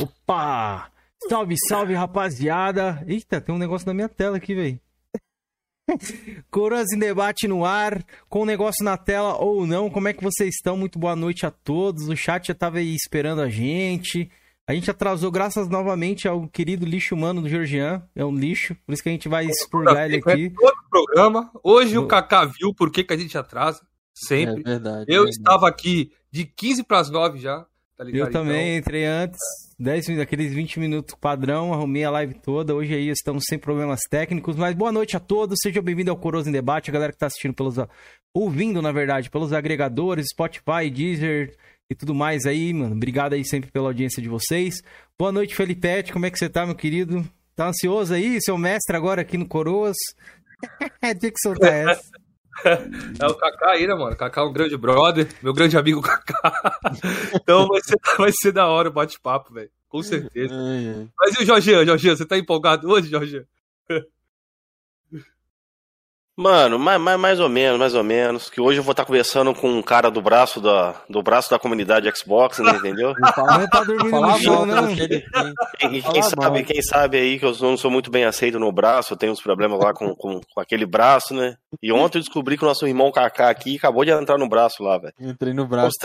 Opa! Salve, salve, rapaziada! Eita, tem um negócio na minha tela aqui, velho. Coroas em debate no ar, com o negócio na tela ou não. Como é que vocês estão? Muito boa noite a todos. O chat já tava aí esperando a gente. A gente atrasou graças novamente ao querido lixo humano do Georgian. É um lixo, por isso que a gente vai expurgar ele aqui. Todo programa. Hoje o Kaká viu por que, que a gente atrasa. Sempre. É verdade. Eu é verdade. estava aqui de 15 para as 9 já. Tá ligado? Eu também entrei antes, 10 minutos, aqueles 20 minutos padrão, arrumei a live toda. Hoje aí estamos sem problemas técnicos, mas boa noite a todos, sejam bem-vindos ao Coroso em Debate, a galera que tá assistindo pelos ouvindo, na verdade, pelos agregadores, Spotify, Deezer e tudo mais aí, mano. Obrigado aí sempre pela audiência de vocês. Boa noite, Felipete, como é que você tá, meu querido? Tá ansioso aí, seu mestre agora aqui no Coroas? Tinha que soltar essa. É o Kaká aí, né, mano? Kaká é um grande brother, meu grande amigo Kaká. Então vai ser, vai ser da hora o bate-papo, velho. Com certeza. Ai, ai. Mas e o Jorginho? Jorginho, você tá empolgado hoje, Jorginho? Mano, mais, mais, mais ou menos, mais ou menos. Que hoje eu vou estar conversando com um cara do braço da, do braço da comunidade Xbox, né, entendeu? Não tá dormindo no chão, não. tem. E, quem sabe, quem sabe aí que eu não sou muito bem aceito no braço, eu tenho uns problemas lá com, com, com aquele braço, né? E ontem eu descobri que o nosso irmão Kaká aqui acabou de entrar no braço lá, velho. Entrei no braço.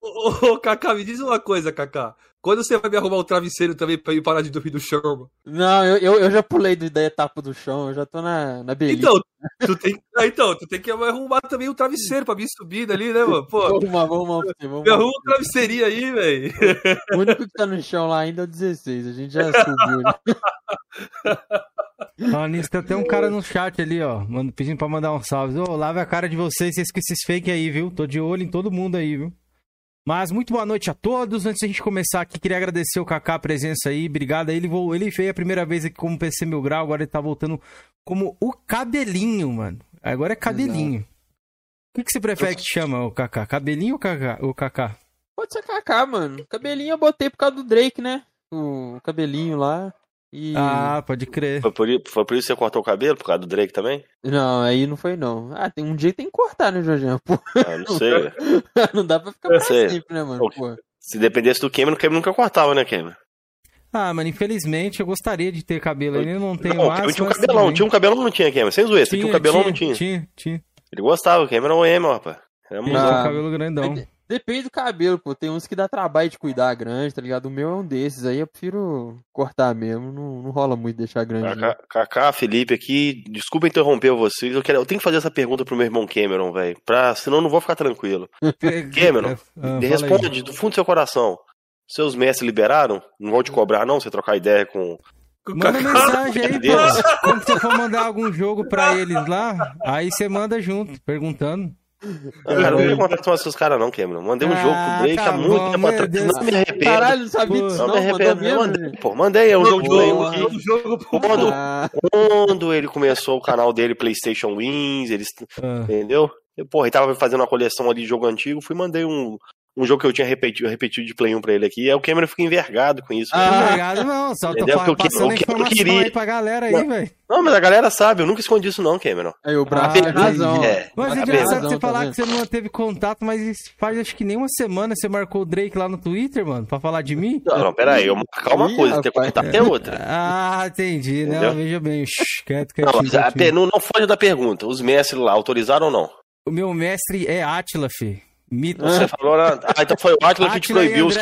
Ô, Kaká, me diz uma coisa, Kaká. Quando você vai me arrumar um travesseiro também pra eu parar de dormir no chão, mano? Não, eu, eu, eu já pulei da etapa do chão, eu já tô na, na beleza. Então, tu tem, ah, então, tu tem que arrumar também um travesseiro pra me subir dali, né, mano? Pô, Vamos arrumar, vamos arrumar você, vamos me arrumar. arruma um travesseirinho aí, velho. O único que tá no chão lá ainda é o 16, a gente já subiu. né? Nisso, tem até um cara no chat ali, ó, pedindo pra mandar um salve. Ô, lave a cara de vocês, vocês com esses fake aí, viu? Tô de olho em todo mundo aí, viu? Mas muito boa noite a todos. Antes da gente começar aqui, queria agradecer o Kaká a presença aí. Obrigado. Ele, vo- ele veio a primeira vez aqui como PC Mil Grau, agora ele tá voltando como o cabelinho, mano. Agora é cabelinho. O que, que você prefere que te chama, o Kaká? Cabelinho ou Kaká? O Kaká? Pode ser Kaká, mano. Cabelinho eu botei por causa do Drake, né? O cabelinho lá. E. Ah, pode crer. Foi por, foi por isso que você cortou o cabelo, por causa do Drake também? Não, aí não foi não. Ah, tem um dia que tem que cortar, né, Jorginho? Pô, Ah, não sei, velho. não dá pra ficar pra sei. sempre, né, mano? Pô. Se dependesse do Cameron, o Cameron nunca cortava, né, Cameron? Ah, mano, infelizmente eu gostaria de ter cabelo. Ele não tem Não, mais. Tinha um cabelão, também. tinha um cabelão ou não tinha, Cameron? Sem zoeira, você tinha um cabelão ou não tinha? Tinha, tinha. Ele gostava, o Cameron é o emo, rapaz. Era Tinha um cabelo grandão. de- Depende do cabelo, pô. Tem uns que dá trabalho de cuidar grande, tá ligado? O meu é um desses. Aí eu prefiro cortar mesmo. Não, não rola muito deixar grande. Kaká, Felipe aqui, desculpa interromper vocês. Eu, quero, eu tenho que fazer essa pergunta pro meu irmão Cameron, velho. Pra, senão eu não vou ficar tranquilo. Ah, Cameron, fala aí. Responde do fundo do seu coração. Seus mestres liberaram? Não vão te cobrar, não? Você trocar ideia com. Manda mensagem aí, pô. Quando você for mandar algum jogo pra eles lá, aí você manda junto, perguntando. Não, cara, não tem contato com esses caras, não, Cameron. Mandei um jogo Ah, pro Drake tá há muito tempo atrás. Deus. Não me arrependo. Caralho, não sabia disso Não não, me arrependo. mesmo? Mandei, pô, mandei, é um jogo de Pô, Play 1 mano. aqui. Um jogo pro Quando, Ah, quando ele começou o canal dele, PlayStation Wins, eles Ah, Entendeu? Eu, porra, ele tava fazendo uma coleção ali de jogo antigo, fui e mandei um, um jogo que eu tinha repetido, repetido de Play 1 pra ele aqui. Aí o Cameron fica envergado com isso. Ah. Obrigado, não. Só tô Entendeu? Porque passando o que eu informação queria- aí pra galera aí, Não. velho. Não, mas a galera sabe, eu nunca escondi isso não, Cameron. aí o braço Ah, tem razão. é. Mas é engraçado você Tá falar vendo? que você não teve contato, mas faz acho que nem uma semana você marcou o Drake lá no Twitter, mano, pra falar de mim. Não, não, pera aí, eu marcar uma coisa, ter contato é outra. Ah, entendi. Não, Entendeu? veja bem. Shhh, quieto, Não, quietinho, não, não foge da pergunta. Os mestres lá autorizaram ou não? O meu mestre é Atila, fi. Mito. Você falou, né? ah, então foi o Atila que te proibiu. os-.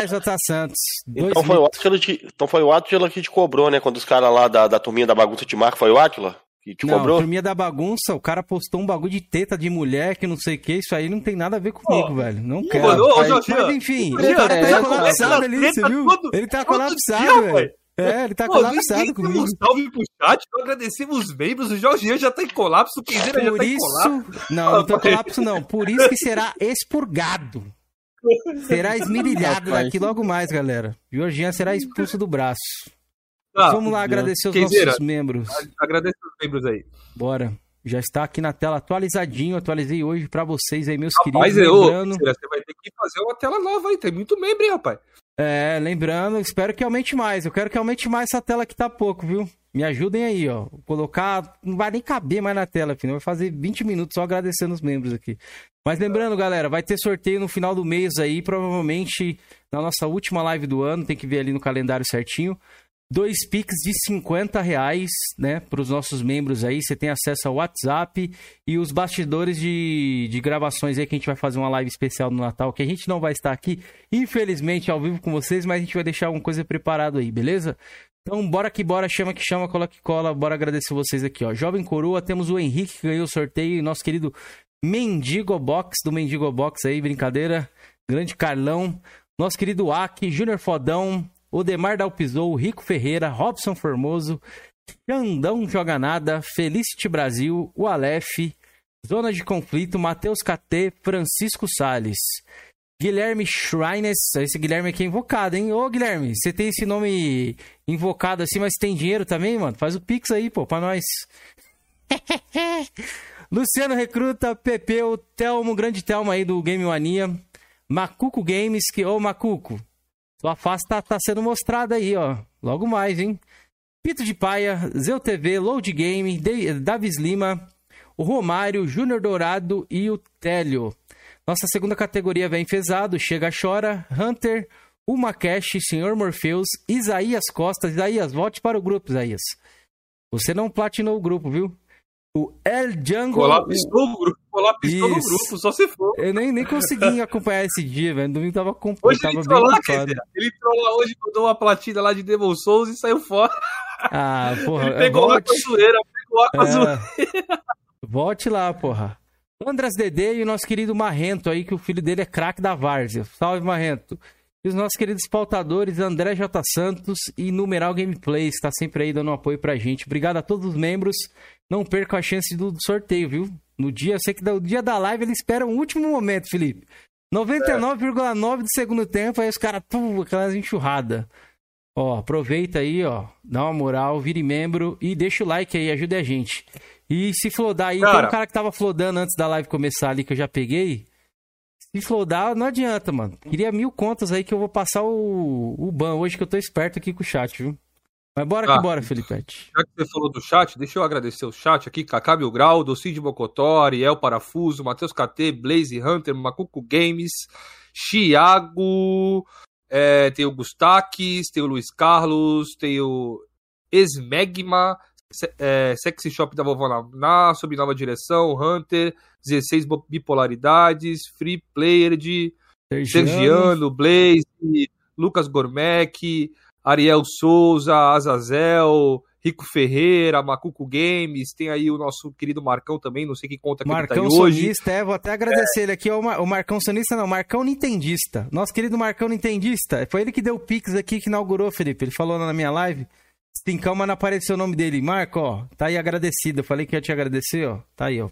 Santos. Dois Então foi, o. Atila que, então foi o Atila que te cobrou, né? Quando os caras lá da, da turminha da bagunça te marcam, foi o Atila que te Não, cobrou? turminha da bagunça, o cara postou um bagulho de teta de mulher que não sei o que, isso aí não tem nada a ver comigo, Ó, velho. Não quero. mano, ô, Mas enfim, o cara tá essa, colapsado ali, você viu? Ele tá colapsado, velho. É, ele tá Pô, colapsado comigo. Um salve pro chat, não agradecemos os membros, o Jorginho já tá em colapso, o Kenzeira já Por tá em colapso. isso. Não, não tô colapso, não. Por isso que será expurgado. Será esmirilhado daqui logo mais, galera. Georgian será expulso do braço. Tá, Vamos lá agradecer os nossos membros. Agradece os membros aí. Bora. Já está aqui na tela atualizadinho. Atualizei hoje pra vocês aí, meus Rapaz, queridos. eu, Lembrando, Kenzeira, você vai ter que fazer uma tela nova aí, tem muito membro, hein, rapaz. É, lembrando, espero que aumente mais. Eu quero que aumente mais essa tela que tá pouco, viu? Me ajudem aí, ó. Colocar. Não vai nem caber mais na tela, filho. Vai fazer 20 minutos só agradecendo os membros aqui. Mas lembrando, galera, vai ter sorteio no final do mês aí, provavelmente na nossa última live do ano. Tem que ver ali no calendário certinho. Dois Pix de 50 reais, né, para os nossos membros aí. Você tem acesso ao WhatsApp e os bastidores de, de gravações aí que a gente vai fazer uma live especial no Natal, que a gente não vai estar aqui, infelizmente, ao vivo com vocês, mas a gente vai deixar alguma coisa preparado aí, beleza? Então, bora que bora, chama que chama, cola que cola, bora agradecer vocês aqui, ó. Jovem Coroa, temos o Henrique que ganhou o sorteio, nosso querido Mendigo Box, do Mendigo Box aí, brincadeira. Grande Carlão, nosso querido Aki, Júnior Fodão, Odemar Dalpizou, Rico Ferreira, Robson Formoso, Xandão Joga Nada, Felicity Brasil, o Aleph, Zona de Conflito, Matheus KT, Francisco Sales. Guilherme Shrines, esse Guilherme aqui é invocado, hein? Ô Guilherme, você tem esse nome invocado assim, mas tem dinheiro também, mano? Faz o Pix aí, pô, pra nós. Luciano Recruta, Pepe, o Telmo, grande Telmo aí do Game Mania. Macuco Games, que, ô Macuco, sua face tá, tá sendo mostrada aí, ó. Logo mais, hein? Pito de Paia, Zeu TV, Load Game, Davis Lima, o Romário, Júnior Dourado e o Télio. Nossa segunda categoria vem Fezado, Chega Chora, Hunter, o Makesh, Senhor Morpheus, Isaías Costa. Isaías, volte para o grupo, Isaías. Você não platinou o grupo, viu? O El Django. Colapsou o grupo, colapsou no grupo, só se for. Eu nem, nem consegui acompanhar esse dia, velho. Domingo tava, com... hoje tava ele bem lá. Ele entrou lá hoje, mandou uma platina lá de Devil Souls e saiu fora. Ah, porra. Ele pegou lá com a zoeira, pegou lá com a É. zoeira. volte lá, porra. Andras Dedê e o nosso querido Marrento aí, que o filho dele é craque da Várzea. Salve, Marrento. E os nossos queridos pautadores, André J. Santos e Numeral Gameplays, que tá sempre aí dando um apoio pra gente. Obrigado a todos os membros. Não percam a chance do sorteio, viu? No dia, eu sei que no dia da live ele espera o último momento, Felipe. 99,9 do segundo tempo, aí os caras, aquelas enxurrada. Ó, aproveita aí, ó, dá uma moral, vire membro e deixa o like aí, ajude a gente. E se flodar aí, tem Cara. um cara que tava flodando antes da live começar ali, que eu já peguei. Se flodar, não adianta, mano. Queria mil contas aí que eu vou passar o, o ban hoje que eu tô esperto aqui com o chat, viu? Mas bora que Ah. bora, Felipete. Já que você falou do chat, deixa eu agradecer o chat aqui. Cacá Grau, Docide Bocotó, Ariel Parafuso, Matheus KT, Blaze Hunter, Macuco Games, Chiago, é, tem o Gustaques, tem o Luiz Carlos, tem o Esmegma, Se- é, Sexy Shop da Vovó Naná, Sob Nova Direção, Hunter, 16 Bo- Bipolaridades, Free Player de Sergiano, Blaze, Lucas Gormec, Ariel Souza, Azazel, Rico Ferreira, Macuco Games, tem aí o nosso querido Marcão também, não sei que conta que Marcão ele tá aí hoje. Sonista, é, vou até agradecer ele aqui, ó, o Mar- o Marcão Sonista não, Marcão Nintendista. Nosso querido Marcão Nintendista, foi ele que deu o Pix aqui, que inaugurou, Felipe, ele falou na minha live. Cincão, mas não apareceu o nome dele. Marco, ó, tá aí agradecido, eu falei que ia te agradecer, ó, tá aí, ó.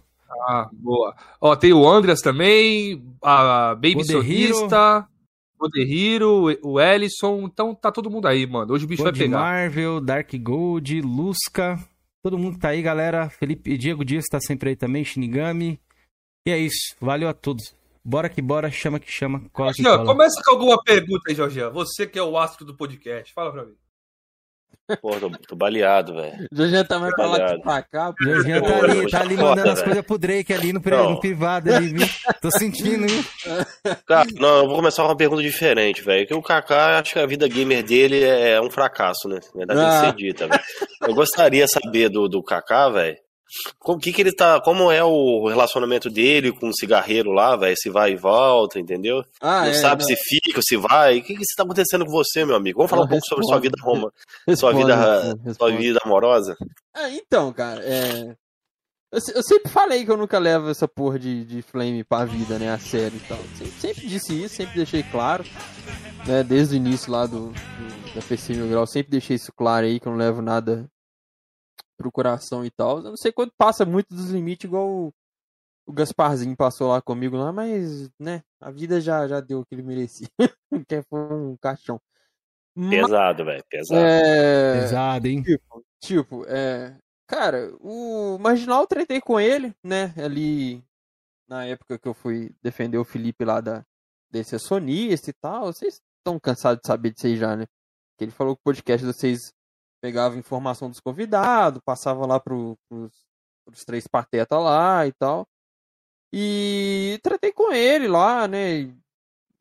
Ah, boa. Ó, tem o Andreas também, a Baby. Sonista, o Derriro, o Ellison, então tá todo mundo aí, mano. Hoje o bicho vai pegar. Marvel, Dark Gold, Lusca, todo mundo que tá aí, galera. Felipe Diego Dias tá sempre aí também, Shinigami. E é isso, valeu a todos. Bora que bora, chama que chama, cola que Jean, cola. começa com alguma pergunta aí, Jorge. Você que é o astro do podcast, fala pra mim. Pô, tô, tô baleado, velho. Já tá mais pra lá que pra cá. Jorginho tá ali, tá ali Foda, mandando as velho. coisas pro Drake ali no, Não. no privado ali, viu? Tô sentindo, viu? Cara, não, eu vou começar com uma pergunta diferente, velho. Que o Kaká, acho que a vida gamer dele é um fracasso, né? Na verdade, Ah. tem que ser dita, velho. Eu gostaria de saber do, do Kaká, velho. Como que, que ele tá. Como é o relacionamento dele com o cigarreiro lá, velho? Se vai e volta, entendeu? Ah, não é, sabe não. se fica, se vai. O que, que está acontecendo com você, meu amigo? Vamos falar um pouco sobre sua vida roma, sua vida, sua vida amorosa. Ah, então, cara, é. Eu, eu sempre falei que eu nunca levo essa porra de, de flame pra vida, né? A sério e tal. Sempre, sempre disse isso, sempre deixei claro. Né, desde o início lá do, do- da PC Mil Grau, sempre deixei isso claro aí, que eu não levo nada pro coração e tal. Eu não sei quando passa muito dos limites, igual o, o Gasparzinho passou lá comigo lá, mas, né, a vida já, já deu o que ele merecia. que foi um caixão. Pesado, velho, pesado. é... Pesado, hein? Tipo, tipo, é. Cara, o Marginal eu tretei com ele, né? Ali na época que eu fui defender o Felipe lá da desse sonista e tal. Vocês estão cansados de saber disso aí já, né? Que ele falou que o podcast de vocês pegava informação dos convidados, passava lá pro, pros, pros três patetas lá e tal. E tratei com ele lá, né?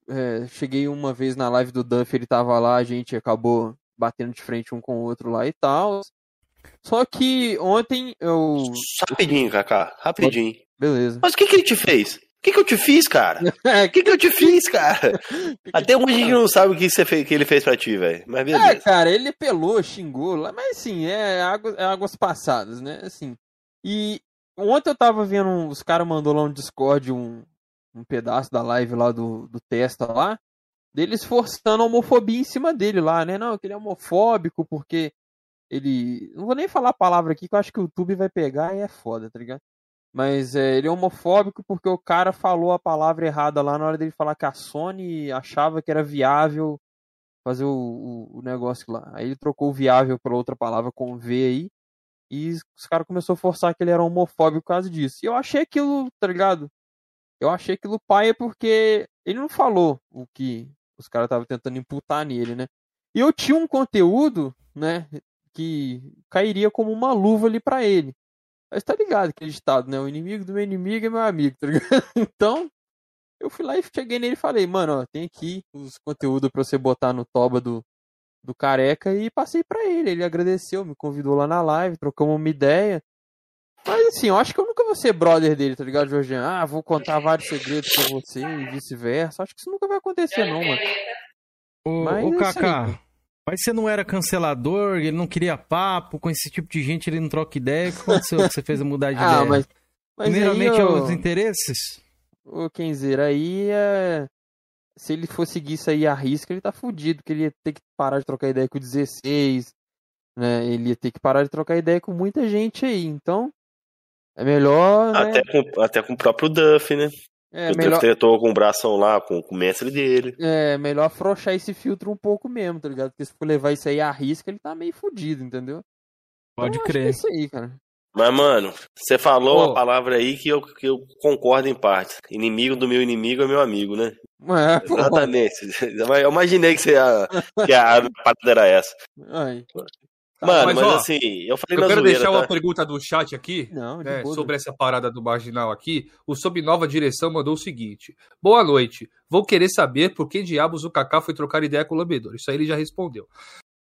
É, cheguei uma vez na live do Duff, ele tava lá, a gente acabou batendo de frente um com o outro lá e tal. Só que ontem eu. Rapidinho, Kaká, rapidinho. Beleza. Mas o que, que ele te fez? O que, que eu te fiz, cara? O que, que eu te fiz, cara? Até hoje a gente não sabe o que, você fez, que ele fez pra ti, velho. Mas É, beleza. cara, ele pelou, xingou lá, mas assim, é, água- é águas passadas, né? Assim. E ontem eu tava vendo, um- os caras mandou lá no Discord um, um pedaço da live lá do, do Testa lá, deles forçando a homofobia em cima dele lá, né? Não, que ele é homofóbico porque ele. Não vou nem falar a palavra aqui que eu acho que o YouTube vai pegar e é foda, tá ligado? Mas é, ele é homofóbico porque o cara falou a palavra errada lá na hora dele falar que a Sony achava que era viável fazer o, o, o negócio lá. Aí ele trocou o viável pela outra palavra com V aí. E os caras começaram a forçar que ele era homofóbico por causa disso. E eu achei aquilo, tá ligado? Eu achei aquilo paia porque ele não falou o que os caras estavam tentando imputar nele, né? E eu tinha um conteúdo, né, que cairia como uma luva ali pra ele. Mas tá ligado aquele ditado, né? O inimigo do meu inimigo é meu amigo, tá ligado? Então, eu fui lá e cheguei nele e falei, mano, ó, tem aqui os conteúdos pra você botar no toba do, do careca e passei pra ele. Ele agradeceu, me convidou lá na live, trocamos uma ideia. Mas assim, eu acho que eu nunca vou ser brother dele, tá ligado, Jorginho? Ah, vou contar vários segredos pra você e vice-versa. Acho que isso nunca vai acontecer, não, mano. Ô, Mas ô é Kaká. Mas você não era cancelador, ele não queria papo, com esse tipo de gente ele não troca ideia. O que aconteceu que você fez a mudar de Ah, ideia? mas. Mas Primeiramente aí, é ô, os interesses? ô Kenzeira, aí é. Se ele for seguir isso aí a risca, ele tá fudido, porque ele ia ter que parar de trocar ideia com o 16, né? Ele ia ter que parar de trocar ideia com muita gente aí. Então, é melhor, né? Até, com, até com o próprio Duff, né? É o melhor, com o bração lá, com, com o mestre dele. é melhor afrouxar esse filtro um pouco mesmo, tá ligado? Porque se for levar isso aí a risca, ele tá meio fudido, entendeu? Pode Então, acho que crer. É isso aí, cara. Mas, mano, você falou uma palavra aí que eu, que eu concordo em parte. Inimigo do meu inimigo é meu amigo, né? É, pô. Exatamente. Eu imaginei que, você ia, que a parada era essa. Ai. Mano, mas, mas, ó, assim, eu falei Eu quero zoeira, deixar tá? uma pergunta do chat aqui. Não, né, sobre essa parada do marginal aqui, o Sob Nova Direção mandou o seguinte: Boa noite. Vou querer saber por que diabos o Kaká foi trocar ideia com o Lambedor. Isso aí ele já respondeu.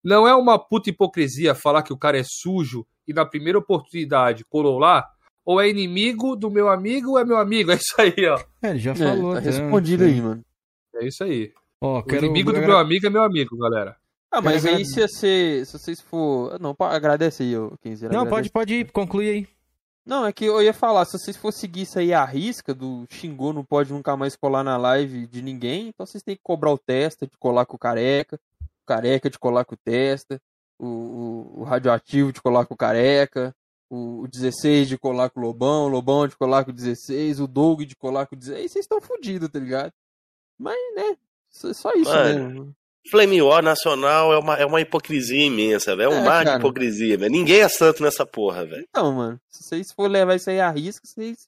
Não é uma puta hipocrisia falar que o cara é sujo e na primeira oportunidade colou lá? Ou é inimigo do meu amigo ou é meu amigo? É isso aí, ó. É, ele já É, falou. tá até, respondido né? aí, mano. É isso aí. Ó, O quero... inimigo do meu amigo é meu amigo, galera. Ah, mas aí se você, se vocês for, não, agradece aí, ô Kenzeira. Não, agradece. pode, pode ir, conclui aí. Não, é que eu ia falar, se vocês for seguir isso aí à risca, do xingou não pode nunca mais colar na live de ninguém, então vocês têm que cobrar o testa de colar com o careca, o careca de colar com o testa, o, o, o radioativo de colar com o careca, o, o 16 de colar com o Lobão, o Lobão de colar com o 16, o Doug de colar com o 16, aí vocês estão fodidos, tá ligado? Mas, né, só só isso Mano, mesmo. Flame War nacional é uma, é uma hipocrisia imensa, velho. É um É, mar de cara. hipocrisia, velho. Ninguém é santo nessa porra, velho. Então, mano, se vocês for levar isso aí à risca, vocês,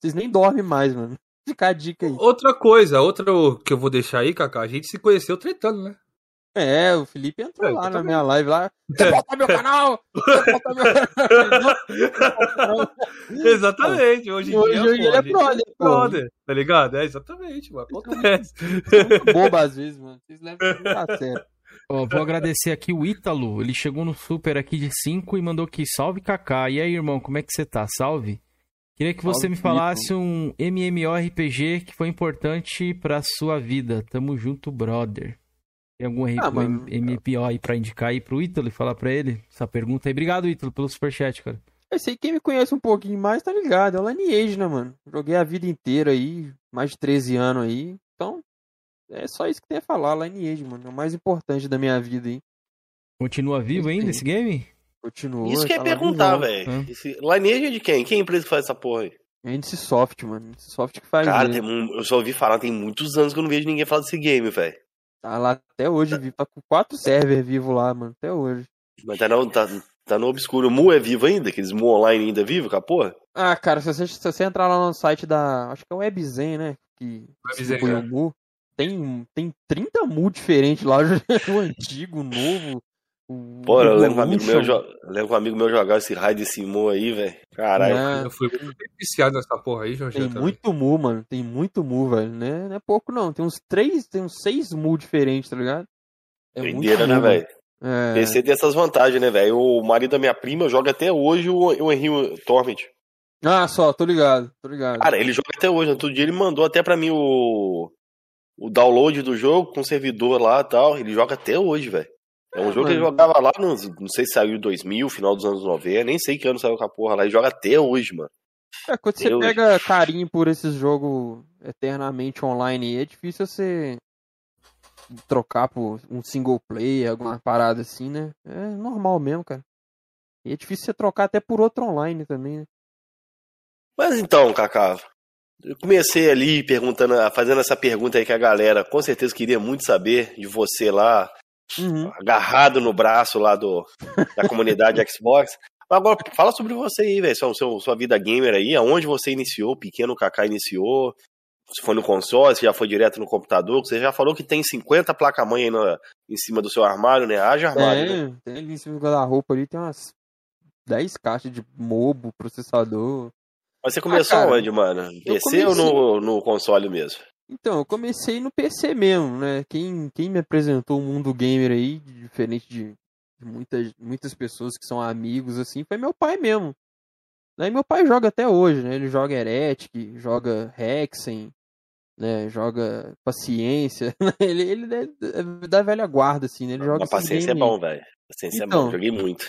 vocês nem dormem mais, mano. Fica a dica aí. Outra coisa, outra que eu vou deixar aí, Kaká, a gente se conheceu tretando, né? É, o Felipe entrou É, lá na minha live lá. Você volta meu canal! Você volta meu canal! Exatamente, hoje em Hoje dia, ele pô, é gente brother, pô. brother, tá ligado? É, exatamente, mano, acontece. Muito bobo às vezes, mano. Vocês levam a sério. Ó, vou agradecer aqui o Ítalo. Ele chegou no super aqui de 5 e mandou aqui, salve Kaká. E aí, irmão, como é que você tá? Salve. Queria que você Salve, me falasse um MMORPG que foi importante pra sua vida. Tamo junto, brother. Tem algum Ah, um mano. MMO aí pra indicar aí pro Ítalo e falar pra ele essa pergunta aí? Obrigado, Ítalo, pelo superchat, cara. Eu sei que quem me conhece um pouquinho mais tá ligado. É o Lineage, né, mano? Joguei a vida inteira aí, mais de 13 anos aí. Então, é só isso que tem a falar, Lineage, mano. É o mais importante da minha vida aí. Continua vivo ainda esse game? Continua. Isso que eu tá perguntar, velho. Esse Lineage é de quem? Quem é a empresa que faz essa porra aí? É Soft, mano. Índice Soft que faz Cara, um- eu só ouvi falar, tem muitos anos que eu não vejo ninguém falar desse game, velho. Tá lá até hoje, vivo. Tá com quatro servers vivos lá, mano. Até hoje. Mas tá no, tá, tá no obscuro. O Mu é vivo ainda? Aqueles Mu online ainda é vivo, com a porra? Ah, cara, se você, se você entrar lá no site da. Acho que é o Webzen, né? Que Webzen, distribui é. o Mu. Tem, tem 30 Mu diferentes lá, o antigo, o novo. Pô, eu lembro que um amigo meu, lembro um amigo meu jogava esse raio de Simon aí, velho. Caralho. É, Eu fui muito viciado nessa porra aí, Jorge. Tem muito mu, mano. Tem muito mu, velho. Né? Não é pouco, não. Tem uns três, tem uns seis mu diferentes, tá ligado? É muito Doideira, né, velho? É. PC tem essas vantagens, né, velho? O marido da minha prima joga até hoje o, o Henry Torment. Ah, só, tô ligado, tô ligado. Cara, ele joga até hoje. Outro dia ele mandou até pra mim o, o download do jogo com o servidor lá e tal. Ele joga até hoje, velho. É um É, jogo que ele jogava lá, nos, não sei se saiu em 2000, final dos anos 90, nem sei que ano saiu com a porra lá. Ele joga até hoje, mano. É, quando você pega carinho por esses jogos eternamente online, é difícil você trocar por um single player, alguma parada assim, né? É normal mesmo, cara. E é difícil você trocar até por outro online também, né? Mas então, Kaká, eu comecei ali perguntando, fazendo essa pergunta aí que a galera com certeza queria muito saber de você lá, Uhum. agarrado no braço lá do, da comunidade Xbox. Agora, fala sobre você aí, velho, sua, sua, vida gamer aí, aonde você iniciou, pequeno Kaká iniciou, se foi no console, se já foi direto no computador, você já falou que tem 50 placa-mãe aí na- em cima do seu armário, né? Haja armário, né? Tem, tem ali em cima do guarda-roupa ali, tem umas 10 caixas de mobo, processador. Mas você começou Ah, cara, onde, mano? PC ou no, no console mesmo? Então, eu comecei no PC mesmo, né? Quem, quem me apresentou o mundo gamer aí, diferente de, de muitas, muitas pessoas que são amigos, assim, foi meu pai mesmo. Daí meu pai joga até hoje, né? Ele joga Heretic, joga Hexen, né? Joga Paciência. ele, ele é é da velha guarda, assim, né? Ele joga Mas esses paciência é aí. bom, velho. Paciência é Então. bom, joguei muito.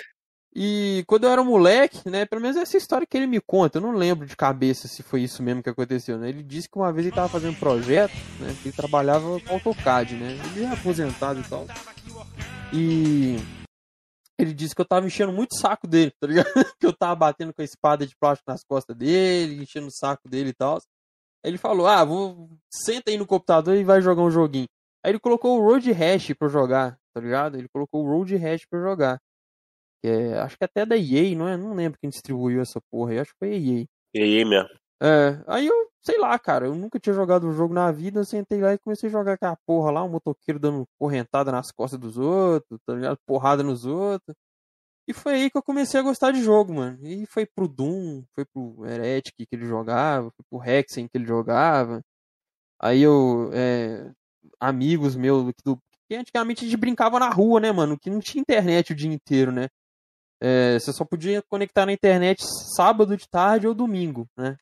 E quando eu era moleque, né, pelo menos essa história que ele me conta, eu não lembro de cabeça se foi isso mesmo que aconteceu, né? Ele disse que uma vez ele tava fazendo um projeto, né, ele trabalhava com AutoCAD, né? Ele é aposentado e tal. E ele disse que eu tava enchendo muito o saco dele, tá ligado? que eu tava batendo com a espada de plástico nas costas dele, enchendo o saco dele e tal. Ele falou: "Ah, vou senta aí no computador e vai jogar um joguinho". Aí ele colocou o Road Rash pra eu jogar, tá ligado? Ele colocou o Road Rash pra eu jogar. Que é, acho que até da EA, não é? Não lembro quem distribuiu essa porra aí, acho que foi a EA. E aí, mesmo? É, aí eu, sei lá, cara, eu nunca tinha jogado um jogo na vida, eu sentei lá e comecei a jogar aquela porra lá, um motoqueiro dando correntada nas costas dos outros, tá ligado? Porrada nos outros. E foi aí que eu comecei a gostar de jogo, mano. E foi pro Doom, foi pro Heretic que ele jogava, foi pro Hexen que ele jogava. Aí eu, é, amigos meus do, que antigamente a gente brincava na rua, né, mano? Que não tinha internet o dia inteiro, né? É, você só podia conectar na internet sábado de tarde ou domingo, né?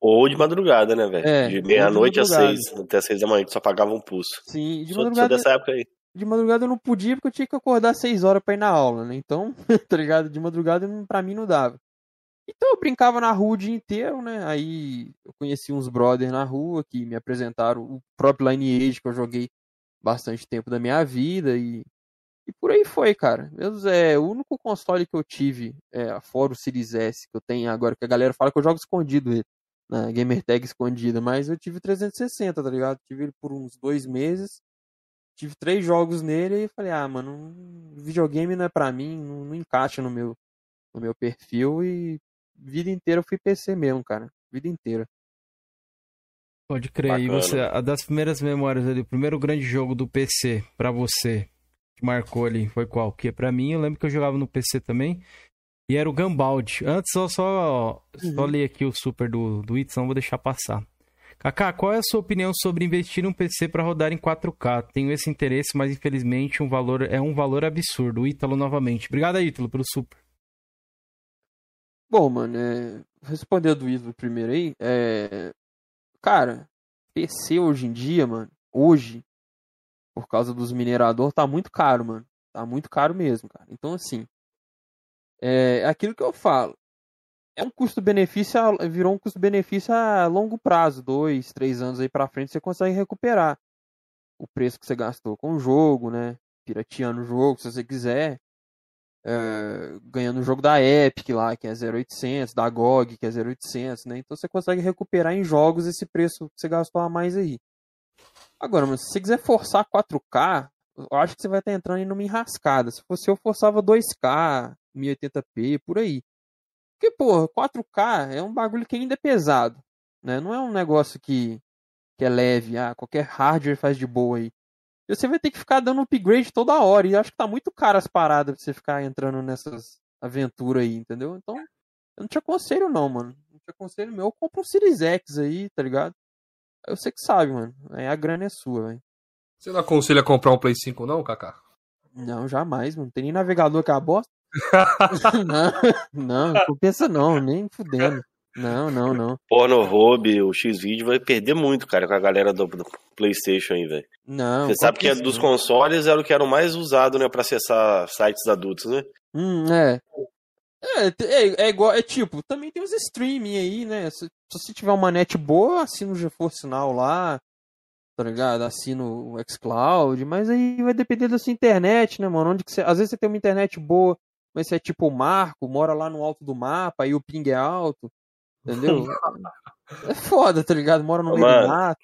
Ou de madrugada, né, velho? É, de meia-noite às seis, até seis da manhã, que só pagava um pulso. Sim, de madrugada, de madrugada eu não podia porque eu tinha que acordar às 6 horas pra ir na aula, né? Então, tá ligado? De madrugada não- pra mim não dava. Então eu brincava na rua o dia inteiro, né? Aí eu conheci uns brothers na rua que me apresentaram o próprio Lineage que eu joguei bastante tempo da minha vida e, e por aí foi, cara. Meus, é, o único console que eu tive, é, fora o Series S que eu tenho agora, que a galera fala que eu jogo escondido ele, na gamer tag escondida, mas eu tive o 360, tá ligado? Tive ele por uns dois meses tive três jogos nele e falei, ah, mano, videogame não é pra mim, não, não encaixa no meu, no meu perfil e vida inteira eu fui PC mesmo, cara. Vida inteira. Pode crer. E Bacana. você, a das primeiras memórias ali, o primeiro grande jogo do PC pra você, que marcou ali, foi qual? Porque pra mim, eu lembro que eu jogava no PC também, e era o Gambald. Antes, só, só, só Uhum. ler aqui o super do, do não vou deixar passar. Kaká, qual é a sua opinião sobre investir um PC pra rodar em 4K? Tenho esse interesse, mas infelizmente um valor, é um valor absurdo. O Ítalo novamente. Obrigado Ítalo, pelo super. Bom, mano, é... responder do Islo primeiro aí, é... Cara, PC hoje em dia, mano, hoje, por causa dos minerador, tá muito caro, mano. Tá muito caro mesmo, cara. Então, assim, é aquilo que eu falo. É um custo-benefício, virou um custo-benefício a longo prazo, dois, três anos aí pra frente, você consegue recuperar o preço que você gastou com o jogo, né? Pirateando o jogo, se você quiser. É, ganhando o jogo da Epic lá, que é 0,800, da GOG, que é 0,800, né? Então você consegue recuperar em jogos esse preço que você gastou a mais aí. Agora, mas se você quiser forçar 4K, eu acho que você vai estar entrando em numa enrascada. Se fosse eu, forçava 2K, 1080p, por aí. Porque, porra, 4K é um bagulho que ainda é pesado, né? Não é um negócio que, que é leve, ah, qualquer hardware faz de boa aí. E você vai ter que ficar dando upgrade toda hora. E eu acho que tá muito caro as paradas pra você ficar entrando nessas aventuras aí, entendeu? Então, eu não te aconselho não, mano. Não te aconselho meu. Eu compro um Series X aí, tá ligado? Eu sei que sabe, mano. Aí a grana é sua, velho. Você não aconselha comprar um Play 5 não, Kaká? Não, jamais, mano. Não tem nem navegador que é a bosta. não, não, não compensa não, nem fudendo. Não, não, não. Pornhub, o X-Video vai perder muito, cara, com a galera do, do PlayStation aí, velho. Não. Você sabe que é dos consoles era o que era o mais usado, né, pra acessar sites adultos, né? Hum, é. É, é, é igual, é tipo, também tem os streaming aí, né? Se, se você tiver uma net boa, assina o GeForce Now lá, tá ligado? Assina o xCloud, mas aí vai depender da sua internet, né, mano? Onde que você, às vezes você tem uma internet boa, mas você é tipo o Marco, mora lá no alto do mapa, aí o ping é alto, entendeu? é foda, tá ligado? Mora no meio do mato.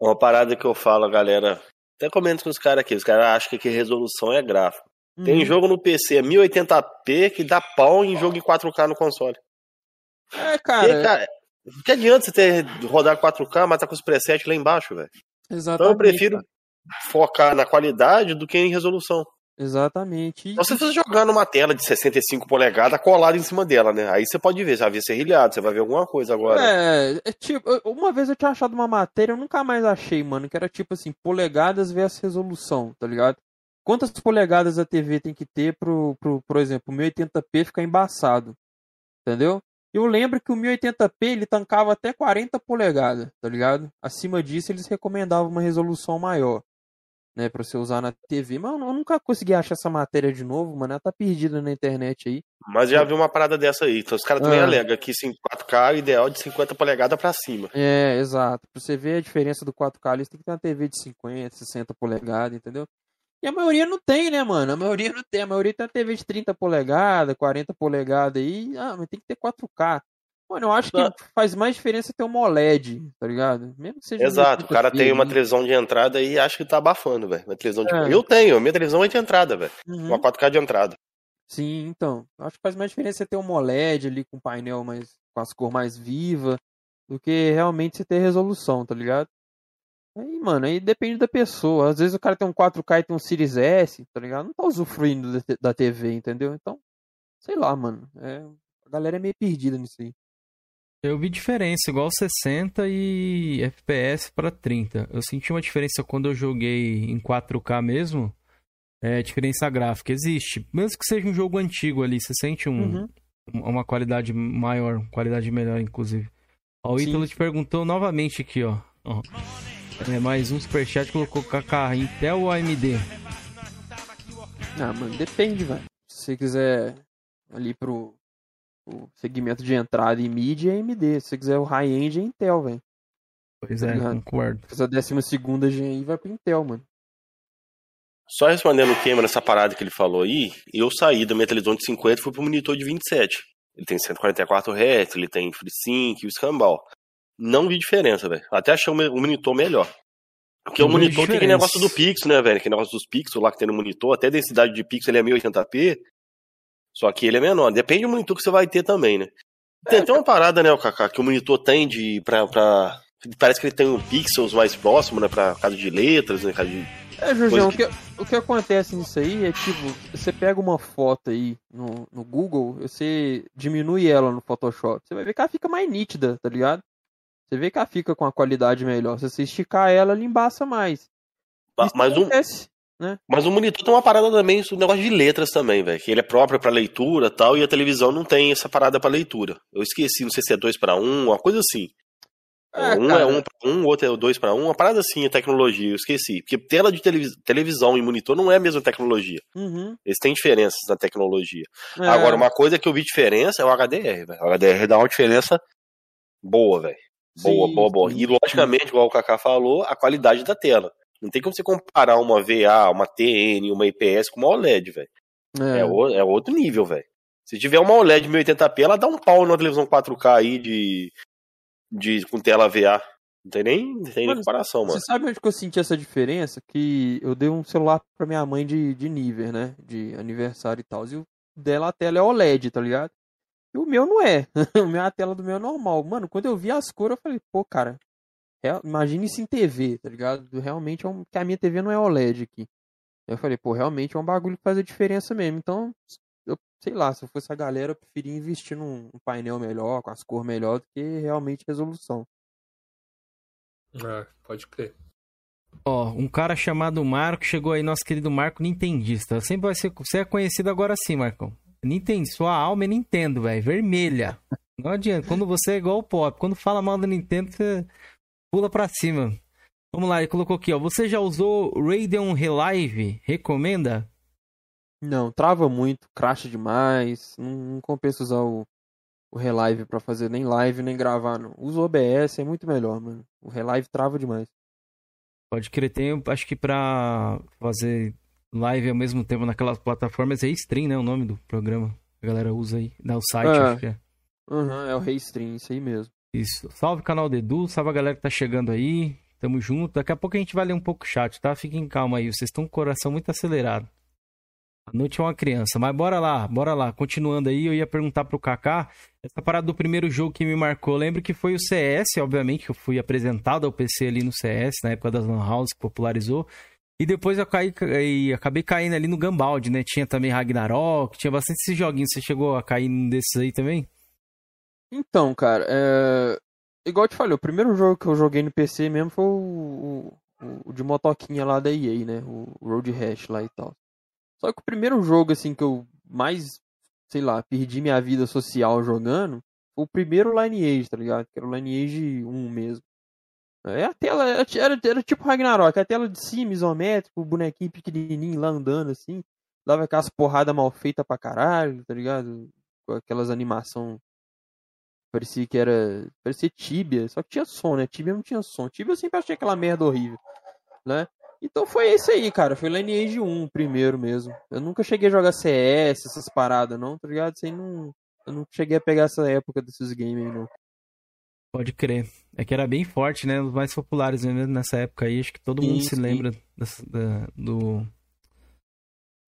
Uma parada que eu falo, a galera. Até comento com os caras aqui, os caras acham que resolução é gráfico. Tem Uhum. jogo no PC 1080p que dá pau em jogo em 4K no console. É, cara, cara, que adianta você ter rodar 4K, mas tá com os presets lá embaixo, velho? exatamente. Então eu prefiro cara. focar na qualidade do que em resolução. Exatamente. E- Então, você jogar numa tela de 65 polegadas colada em cima dela, né? Aí você pode ver, você vai ver serrilhado, você vai ver alguma coisa agora. É, é tipo, uma vez eu tinha achado uma matéria, eu nunca mais achei, mano, que era tipo assim, polegadas versus resolução, tá ligado? Quantas polegadas a TV tem que ter pro, pro por exemplo, o 1080p ficar embaçado, entendeu? Eu lembro que o 1080p ele tancava até 40 polegadas, tá ligado? Acima disso eles recomendavam uma resolução maior, né, pra você usar na TV. Mas eu nunca consegui achar essa matéria de novo, mano, ela tá perdida na internet aí. Mas já vi uma parada dessa aí. Então os caras também Ah. alegam que sim, 4K é o ideal de 50 polegadas pra cima. É, exato. Pra você ver a diferença do 4K, ali, você tem que ter uma TV de 50, 60 polegadas, entendeu? E a maioria não tem, né, mano? A maioria não tem. A maioria tem uma TV de 30 polegadas, 40 polegadas aí. Ah, mas tem que ter 4K. Mano, eu acho que faz mais diferença ter uma OLED, tá ligado? Mesmo que seja Exato, o cara 1080p tem uma televisão de entrada e acha que tá abafando, velho. Uma televisão de... É. Eu tenho, minha televisão é de entrada, velho. Uhum. Uma 4K de entrada. Sim, então. Acho que faz mais diferença ter uma OLED ali com painel mais. com as cores mais vivas do que realmente você ter resolução, tá ligado? Aí, mano, aí depende da pessoa. Às vezes o cara tem um 4K e tem um Series S, tá ligado? Não tá usufruindo da TV, entendeu? Então, sei lá, mano. É, a galera é meio perdida nisso aí. Eu vi diferença, igual 60 e FPS pra 30. Eu senti uma diferença quando eu joguei em 4K mesmo. É, diferença gráfica existe. Mesmo que seja um jogo antigo ali, você sente um, Uhum. uma qualidade maior, qualidade melhor, inclusive. Ó, o. Ítalo te perguntou novamente aqui, ó. ó. É, mais um superchat colocou KK, Intel ou AMD? Ah, mano, depende, velho. Se você quiser ali pro, pro segmento de entrada e mid, é AMD. Se você quiser o high-end, é Intel, velho. Pois é, Obrigado. concordo. Essa décima segunda gen aí vai pro Intel, mano. Só respondendo o Cameron nessa parada que ele falou aí, eu saí da minha televisão de 50 e fui pro monitor de 27. Ele tem 144 Hz, ele tem FreeSync e o escambau. Não vi diferença, velho. Até achei o o monitor melhor. Porque o monitor tem aquele negócio do pixel, né, velho? Aquele negócio dos pixels lá que tem no monitor. Até a densidade de pixel ele é 1080p. Só que ele é menor. Depende do monitor que você vai ter também, né? Tem até uma parada, né, o Kaká, que o monitor tem de. Pra, pra- Parece que ele tem um pixels mais próximo, né? Pra caso de letras, né? Caso de... É, Jorgão, o que, o que acontece nisso aí é tipo, você pega uma foto aí no, no Google, você diminui ela no Photoshop, você vai ver que ela fica mais nítida, tá ligado? Você vê que ela fica com a qualidade melhor. Se você esticar ela, ela embaça mais. Ma- Isso Mas um, acontece. Mas o monitor tem uma parada também, isso, um negócio de letras também, velho. Que ele é próprio pra leitura e tal, e a televisão não tem essa parada pra leitura. Eu esqueci, não sei se é 2 para 1, uma coisa assim. É, um cara. é 1 um para 1, um, outro é 2 para 1, uma parada assim, a tecnologia, eu esqueci. Porque tela de televis- televisão e monitor não é a mesma tecnologia. Uhum. Eles têm diferenças na tecnologia. É, Agora, uma coisa que eu vi diferença é o HDR, velho. O HDR dá uma diferença boa, velho. Boa, sim, boa, boa. sim, E logicamente, igual o Kaká falou, a qualidade da tela. Não tem como você comparar uma VA, uma TN, uma IPS com uma OLED, velho. É, É, o- é outro nível, velho. Se tiver uma OLED 1080p, ela dá um pau na televisão 4K aí de, de com tela VA. Não tem nem, não tem nem Mano, comparação, mano. Você sabe onde que eu senti essa diferença? Que eu dei um celular pra minha mãe de, de nível, né? De aniversário e tal. E o dela, a tela é OLED, tá ligado? E o meu não é. o meu, a tela do meu é normal. Mano, quando eu vi as cores, eu falei, pô, cara, Real- Imagine isso em TV, tá ligado? Realmente é um. Que a minha TV não é OLED aqui. Eu falei, pô, realmente é um bagulho que faz a diferença mesmo. Então, eu sei lá, se eu fosse a galera, eu preferia investir num um painel melhor, com as cores melhor, do que realmente resolução. É, pode crer. Ó, um cara chamado Marco chegou aí, nosso querido Marco Nintendista. Sempre vai ser. Você é conhecido agora sim, Marcão. Nintendo, sua alma é Nintendo, velho. Vermelha. Não adianta. Quando você é igual o Pop, quando fala mal da Nintendo, você pula pra cima. Vamos lá, ele colocou aqui, ó. Você já usou Radeon Relive? Recomenda? Não, trava muito, cracha demais. Não, não compensa usar o, o Relive pra fazer nem live, nem gravar, não. Usa o OBS, é muito melhor, mano. O Relive trava demais. Pode crer, tem, acho que pra fazer live ao mesmo tempo naquelas plataformas é Stream, né? O nome do programa. A galera usa aí. Dá o site, É. acho que é. Aham, é o Restream, isso aí mesmo. Isso. Salve canal do Edu, salve a galera que tá chegando aí. Tamo junto. Daqui a pouco a gente vai ler um pouco o chat, tá? Fiquem calma aí, vocês estão com o coração muito acelerado. A noite é uma criança, mas bora lá, bora lá. Continuando aí, eu ia perguntar pro Kaká, essa parada do primeiro jogo que me marcou, lembro que foi o CS, obviamente, que eu fui apresentado ao PC ali no CS, na época das Lan House, que popularizou. E depois eu caí, e acabei caindo ali no Gambald, né? Tinha também Ragnarok, tinha bastante esses joguinhos. Você chegou a cair num desses aí também? Então, cara, é... igual eu te falei, o primeiro jogo que eu joguei no PC mesmo foi o, o, o de motoquinha lá da EA, né? O Road Rash lá e tal. Só que o primeiro jogo, assim, que eu mais, sei lá, perdi minha vida social jogando foi o primeiro Lineage, tá ligado? Que era o Lineage 1 mesmo. É a tela, era, era, tipo Ragnarok, a tela de cima, isométrico, o bonequinho pequenininho lá andando assim. Dava aquelas porradas mal feitas pra caralho, tá ligado? Com aquelas animação Parecia que era. Parecia Tibia, só que tinha som, né? Tibia não tinha som. Tibia eu sempre achei aquela merda horrível, né? Então foi esse aí, cara. Foi Lineage 1 primeiro mesmo. Eu nunca cheguei a jogar CS, essas paradas, não, tá ligado? Isso aí não. Eu não cheguei a pegar essa época desses games aí, não. Pode crer. É que era bem forte, né? Os mais populares né? nessa época aí. Acho que todo Sim, mundo se sim. lembra dessa- da- do.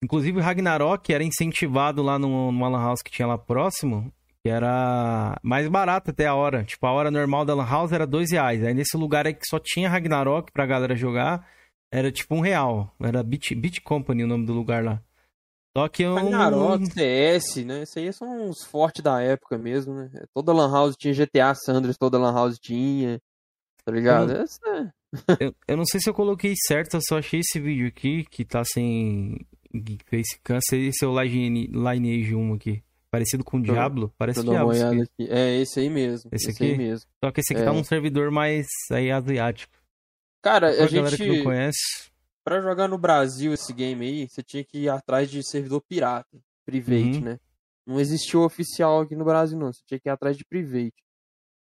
Inclusive o Ragnarok era incentivado lá no, numa Lan House que tinha lá próximo. Que era mais barato até a hora. Tipo, a hora normal da Lan House era dois reais. Aí nesse lugar aí que só tinha Ragnarok pra galera jogar, era tipo um real. Era Beat, Beat Company o nome do lugar lá. Só que eu. não- Ragnarok, CS, né? Isso aí são os fortes da época mesmo, né? Toda Lan House tinha GTA Sanders, toda Lan House tinha. Tá ligado? Eu Essa- Eu, eu não sei se eu coloquei certo, eu só achei esse vídeo aqui que tá sem facecam. Esse é o Line- Lineage 1 aqui. Parecido com o Diablo. Parece Diablo. É esse aí mesmo. Esse Esse, aí aqui? mesmo. Só que esse aqui tá É. num servidor mais aí asiático. Cara, Pra a galera que não gente. conhece. Pra jogar no Brasil esse game aí, você tinha que ir atrás de servidor pirata, private, Uhum. né? Não existiu oficial aqui no Brasil, não. Você tinha que ir atrás de private.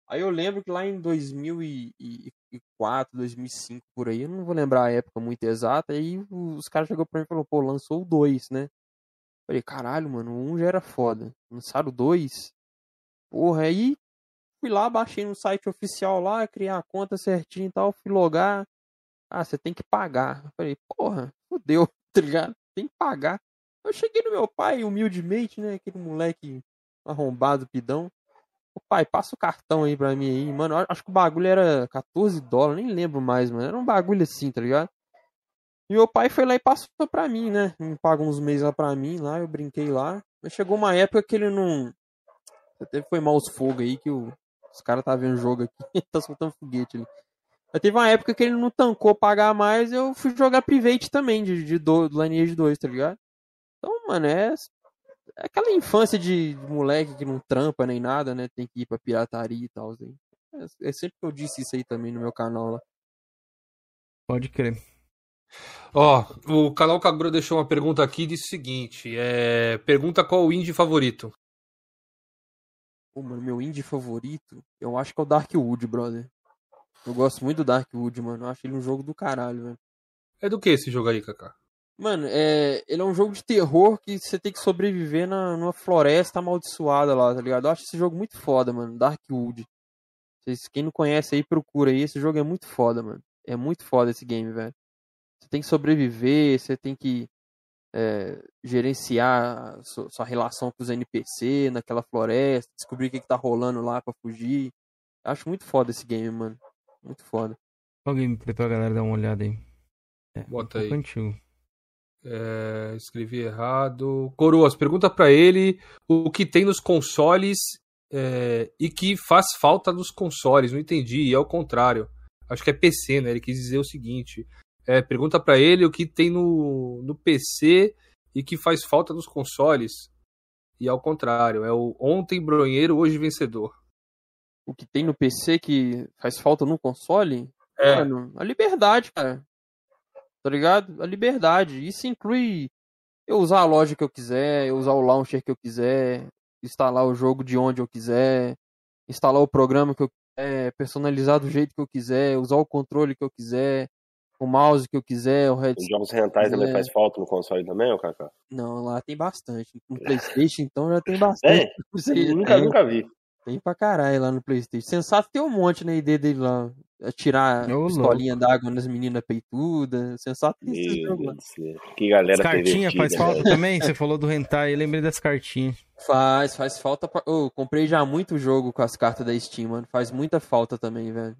Aí eu lembro que lá em 2004, 2005, por aí, eu não vou lembrar a época muito exata, aí os caras chegou pra mim e falou, pô, lançou o 2, né? Falei, caralho, mano, o 1 já era foda. Lançaram o 2? Porra, aí fui lá, baixei no site oficial lá, criei a conta certinho e tal, fui logar. Ah, você tem que pagar. Eu falei, porra, fodeu, tá ligado? Tem que pagar. Eu cheguei no meu pai, humildemente, né? Aquele moleque arrombado, pidão. Ô pai, passa o cartão aí pra mim aí. Mano, acho que o bagulho era 14 dólares, nem lembro mais, mano. Era um bagulho assim, tá ligado? E meu pai foi lá e passou pra mim, né? Me pagou uns meses lá pra mim, lá, eu brinquei lá. Mas chegou uma época que ele não. Até foi mal os fogo aí, que o... os caras tá vendo o jogo aqui, tá soltando foguete ali. Mas teve uma época que ele não tancou pagar mais, eu fui jogar Private também, de, de do, do Lineage 2, tá ligado? Então, mano, é, é aquela infância de, de moleque que não trampa nem nada, né? Tem que ir pra pirataria e tal. Assim. É, é sempre que eu disse isso aí também no meu canal lá. Pode crer. Ó, o canal Kagura deixou uma pergunta aqui e disse o seguinte: é, pergunta qual o indie favorito. Pô, mano, meu indie favorito, eu acho que é o Darkwood, brother. Eu gosto muito do Darkwood, mano. Eu acho ele um jogo do caralho, velho. É do que esse jogo aí, Kaká? Mano, é, ele é um jogo de terror que você tem que sobreviver na, numa floresta amaldiçoada lá, tá ligado? Eu acho esse jogo muito foda, mano. Darkwood. Vocês, quem não conhece aí, procura aí. Esse jogo é muito foda, mano. É muito foda esse game, velho. Você tem que sobreviver, você tem que é, gerenciar sua, sua relação com os NPC naquela floresta, descobrir o que, que tá rolando lá pra fugir. Eu acho muito foda esse game, mano. Muito foda. Alguém me pra galera dar uma olhada aí. É, Bota um aí. pouco antigo. É, escrevi errado. Coroas, pergunta pra ele o que tem nos consoles é, e que faz falta nos consoles. Não entendi, e é o contrário. Acho que é PC, né? Ele quis dizer o seguinte. É, pergunta pra ele o que tem no, no PC e que faz falta nos consoles. E ao contrário, é o ontem bronheiro, hoje vencedor. O que tem no PC que faz falta no console? É. Mano, a liberdade, cara. Tá ligado? A liberdade. Isso inclui eu usar a loja que eu quiser, eu usar o launcher que eu quiser, instalar o jogo de onde eu quiser, instalar o programa que eu quiser, personalizar do jeito que eu quiser, usar o controle que eu quiser, o mouse que eu quiser, o Os headset. jogos rentais também faz falta no console também, ô Kaká? Não, lá tem bastante. No Playstation, então, já tem bastante. É? Nunca, nunca vi. Tem pra caralho lá no Playstation. Sensato tem um monte na ID dele lá. Atirar Ô, pistolinha d'água nas meninas peitudas. Sensato tem esses Meu jogos. Que galera As cartinhas faz falta velho. também? Você falou do Hentai, eu lembrei das cartinhas. Faz, faz falta. Pra... Ô, comprei já muito jogo com as cartas da Steam, mano. Faz muita falta também, velho.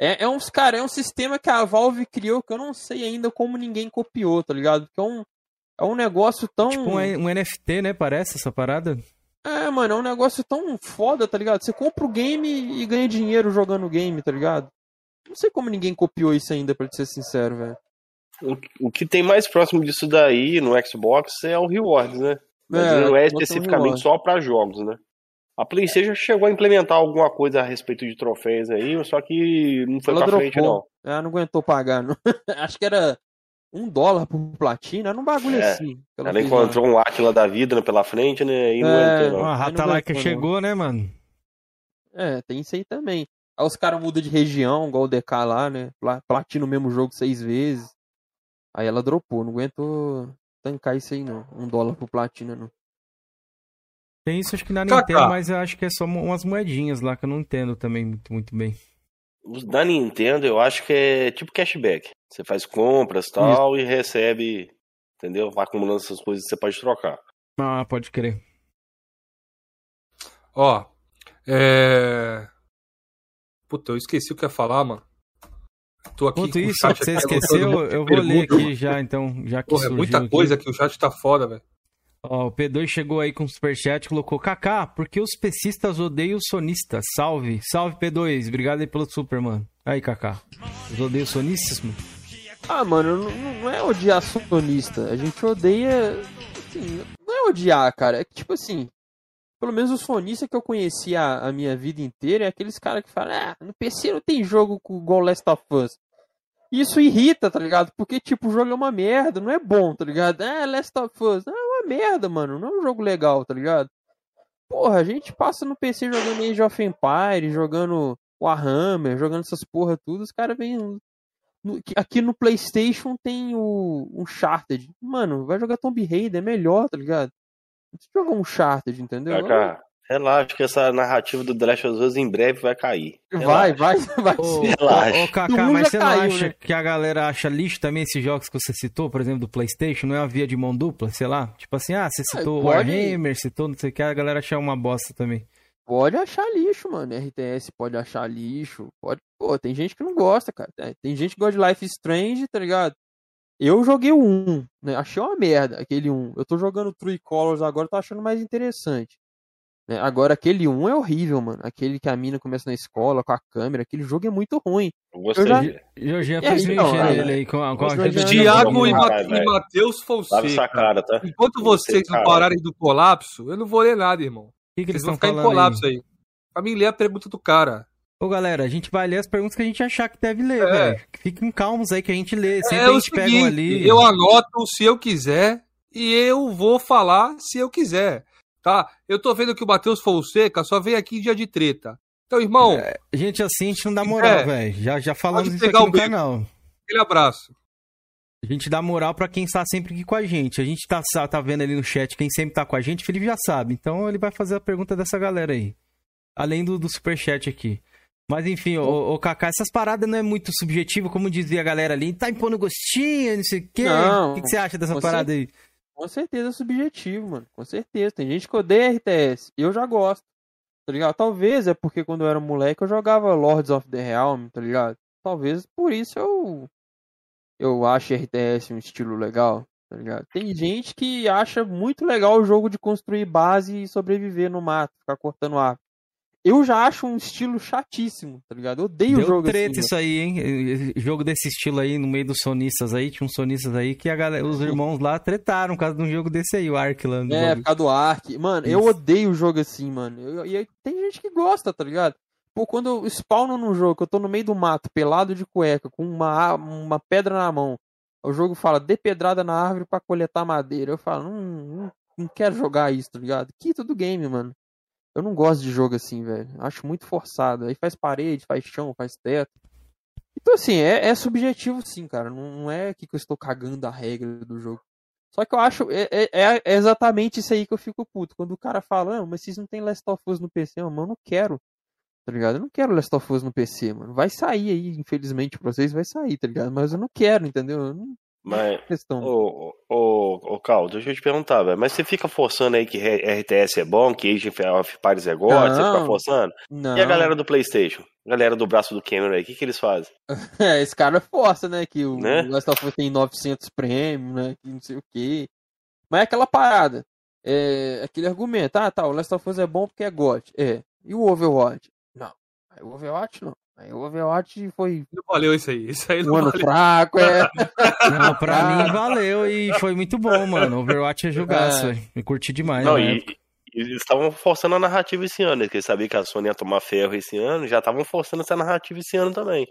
É, é uns, cara, é um sistema que a Valve criou que eu não sei ainda como ninguém copiou, tá ligado? Porque é um, é um negócio tão. Tipo um, um NFT, né? Parece essa parada. É, mano, é um negócio tão foda, tá ligado? Você compra o game e ganha dinheiro jogando o game, tá ligado? Não sei como ninguém copiou isso ainda, pra ser sincero, velho. O, o que tem mais próximo disso daí no Xbox é o Rewards, né? Mas É, não é especificamente só pra jogos, né? A PlayStation chegou a implementar alguma coisa a respeito de troféus aí, só que não foi Ela pra frente, não. dropou. Ela não aguentou pagar, não. Acho que era um dólar por platina, era um bagulho É, assim. que Ela lá. encontrou um Atila da vida né, pela frente, né? E não É. entrou, não. Ó, a Aí não Ratalaika aguentou, não. chegou, né, mano? É, tem isso aí também. Aí os caras mudam de região, igual o DK lá, né? Pla- Platina o mesmo jogo seis vezes. Aí ela dropou, não aguentou tancar isso aí não. Um dólar por platina, não. Tem isso acho que na Kaká. Nintendo, mas eu acho que é só umas moedinhas lá que eu não entendo também muito, muito bem. Os da Nintendo, eu acho que é tipo cashback. Você faz compras e tal e recebe, entendeu? Vai acumulando essas coisas que você pode trocar. Ah, pode crer. Ó, é. Puta, eu esqueci o que ia falar, mano. Tô aqui o isso, chat você aqui, esqueceu, eu vou ler pergunta, aqui mano. já, então, já que Porra, é muita aqui. coisa aqui, o chat tá foda, velho. Ó, o P2 chegou aí com o superchat, colocou Kaká, porque os pecistas odeiam sonistas. Salve, salve P2, obrigado aí pelo super, mano. Aí, Kaká. Os odeiam sonistas, mano? Ah, mano, não, não é odiar sonista. A gente odeia. Assim, não é odiar, cara. É que, tipo assim. Pelo menos os sonistas que eu conheci a, a minha vida inteira é aqueles caras que falam: Ah, no PC não tem jogo igual Last of Us. Isso irrita, tá ligado? Porque, tipo, o jogo é uma merda, não é bom, tá ligado? Ah, Last of Us. Ah, merda, mano. Não é um jogo legal, tá ligado? Porra, a gente passa no PC jogando Age of Empires, jogando Warhammer, jogando essas porra tudo, os caras vêm aqui no PlayStation tem o Uncharted. Mano, vai jogar Tomb Raider, é melhor, tá ligado? Não precisa jogar Uncharted, entendeu? Kaká, relaxa que essa narrativa do The Last of Us em breve vai cair. Vai, Relaxa. vai, vai Ô, sim. Relaxa. ô, ô, Kaká, mas você não caiu, acha né? que a galera acha lixo também esses jogos que você citou, por exemplo, do Playstation? Não é uma via de mão dupla, sei lá? Tipo assim, ah, você Ah, citou pode- Warhammer, citou não sei o que, a galera acha uma bosta também. Pode achar lixo, mano. RTS pode achar lixo. Pode. Pô, tem gente que não gosta, cara. É, Tem gente que gosta de Life is Strange, tá ligado? Eu joguei o 1, né? Achei uma merda aquele 1. Eu tô jogando True Colors agora, tô achando mais interessante. Né? Agora, aquele 1 é horrível, mano. Aquele que a mina começa na escola com a câmera. Aquele jogo é muito ruim. Você, Eu já- Jorginho É, então, é, nele aí com a, com Tiago e, e. Matheus Fonseca. cara, tá? Enquanto vocês não pararem do colapso, eu não vou ler nada, irmão. Que, que eles Vocês vão ficar em colapso aí? aí. Pra mim ler a pergunta do cara. Ô, galera, a gente vai ler as perguntas que a gente achar que deve ler, É. velho. Fiquem calmos aí que a gente lê. Sempre é a gente pega ali. eu anoto se eu quiser e eu vou falar se eu quiser, tá? Eu tô vendo que o Matheus Fonseca só vem aqui em dia de treta. Então, irmão, Gente, assim a gente não dá moral, É. velho. Já, já falamos isso aqui no o bico. canal. aquele abraço. A gente dá moral pra quem está sempre aqui com a gente. A gente tá, tá vendo ali no chat quem sempre tá com a gente, o Felipe já sabe. Então ele vai fazer a pergunta dessa galera aí. Além do, do superchat aqui. Mas enfim, ô, ô Kaká, essas paradas não é muito subjetivo, como dizia a galera ali. Tá impondo gostinho, não sei o quê. O que, que você acha dessa você- parada aí? Com certeza é subjetivo, mano. Com certeza. Tem gente que odeia RTS. Eu já gosto. tá ligado? Talvez é porque quando eu era moleque eu jogava Lords of the Realm, tá ligado? Talvez por isso eu eu acho RTS um estilo legal, tá ligado? Tem gente que acha muito legal o jogo de construir base e sobreviver no mato, ficar cortando árvore. Eu já acho um estilo chatíssimo, tá ligado? Eu odeio o Deu jogo treta assim. isso aí, hein? Jogo desse estilo aí, no meio dos sonistas aí, tinha uns sonistas aí que a galera, os irmãos lá tretaram por causa de um jogo desse aí, o Ark lá. do É, por causa do Ark. Mano, eu Isso. odeio jogo assim, mano. Eu- E aí tem gente que gosta, tá ligado? Pô, quando eu spawno num jogo, que eu tô no meio do mato, pelado de cueca, com uma, uma pedra na mão, o jogo fala, dê pedrada na árvore pra coletar madeira. Eu falo, não, não, não quero jogar isso, tá ligado? Quita do game, mano. Eu não gosto de jogo assim, velho. Acho muito forçado. Aí faz parede, faz chão, faz teto. Então, assim, é, é subjetivo sim, cara. Não, não é que eu estou cagando a regra do jogo. Só que eu acho, é, é- é- é exatamente isso aí que eu fico puto. Quando o cara fala, não, mas vocês não tem Last of Us no PC, mano, eu não quero. Tá ligado? Eu não quero Last of Us no PC, mano. Vai sair aí, infelizmente pra vocês, vai sair, tá ligado? Mas eu não quero, entendeu? Eu Não Mas, ô, ô, ô, Cal, deixa eu te perguntar, velho. Mas você fica forçando aí que RTS é bom, que Age of Empires é God, você fica forçando? Não. E a galera do PlayStation? A galera do braço do Cameron aí, o que, que eles fazem? É, esse cara força, né? Que o Né? Last of Us tem 900 prêmios, né? Que não sei o quê. Mas é aquela parada. É aquele argumento. Ah, tá, o Last of Us é bom porque é God. É. E o Overwatch? Não. O Overwatch não. Aí o Overwatch foi Não valeu isso aí. Isso aí não um ano valeu. fraco, é. Não, pra Ah. mim valeu e foi muito bom, mano. Overwatch é jogaço, É. Eu curti demais, Não, e, e eles estavam forçando a narrativa esse ano, né? Porque eles sabiam que a Sony ia tomar ferro esse ano, já estavam forçando essa narrativa esse ano também.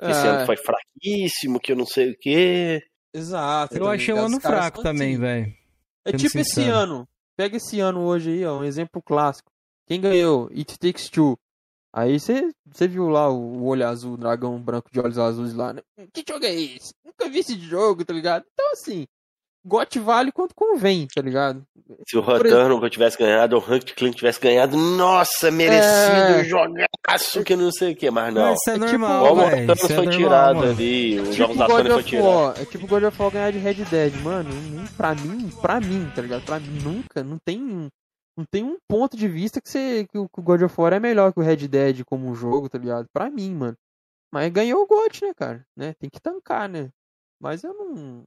Que Esse É, ano foi fraquíssimo, que eu não sei o quê. Exato. Eu achei um ligado? ano fraco também, assim. velho. É tipo esse ano. Pega esse ano hoje aí, ó, um exemplo clássico. Quem ganhou? It Takes Two. Aí você viu lá o, o olho azul, o dragão branco de olhos azuis lá, né? Que jogo é esse? Nunca vi esse jogo, tá ligado? Então assim, GOT vale quanto convém, tá ligado? Se o que eu tivesse ganhado, o Rank Clan tivesse ganhado, nossa, merecido, É. jogaço, que não sei o quê, mas não. Isso é É tipo- normal, Como o velho. Return Isso é foi normal, tirado mano. ali, os Tipo jogos da Sony foi tirado. War. É tipo God of War ganhar de Red Dead, mano. Pra mim, pra mim, tá ligado? Pra mim, nunca, não tem. Não tem um ponto de vista que, você, que o God of War é melhor que o Red Dead como um jogo, tá ligado? Pra mim, mano. Mas ganhou o GOT, né, cara? Né? Tem que tancar, né? Mas eu não.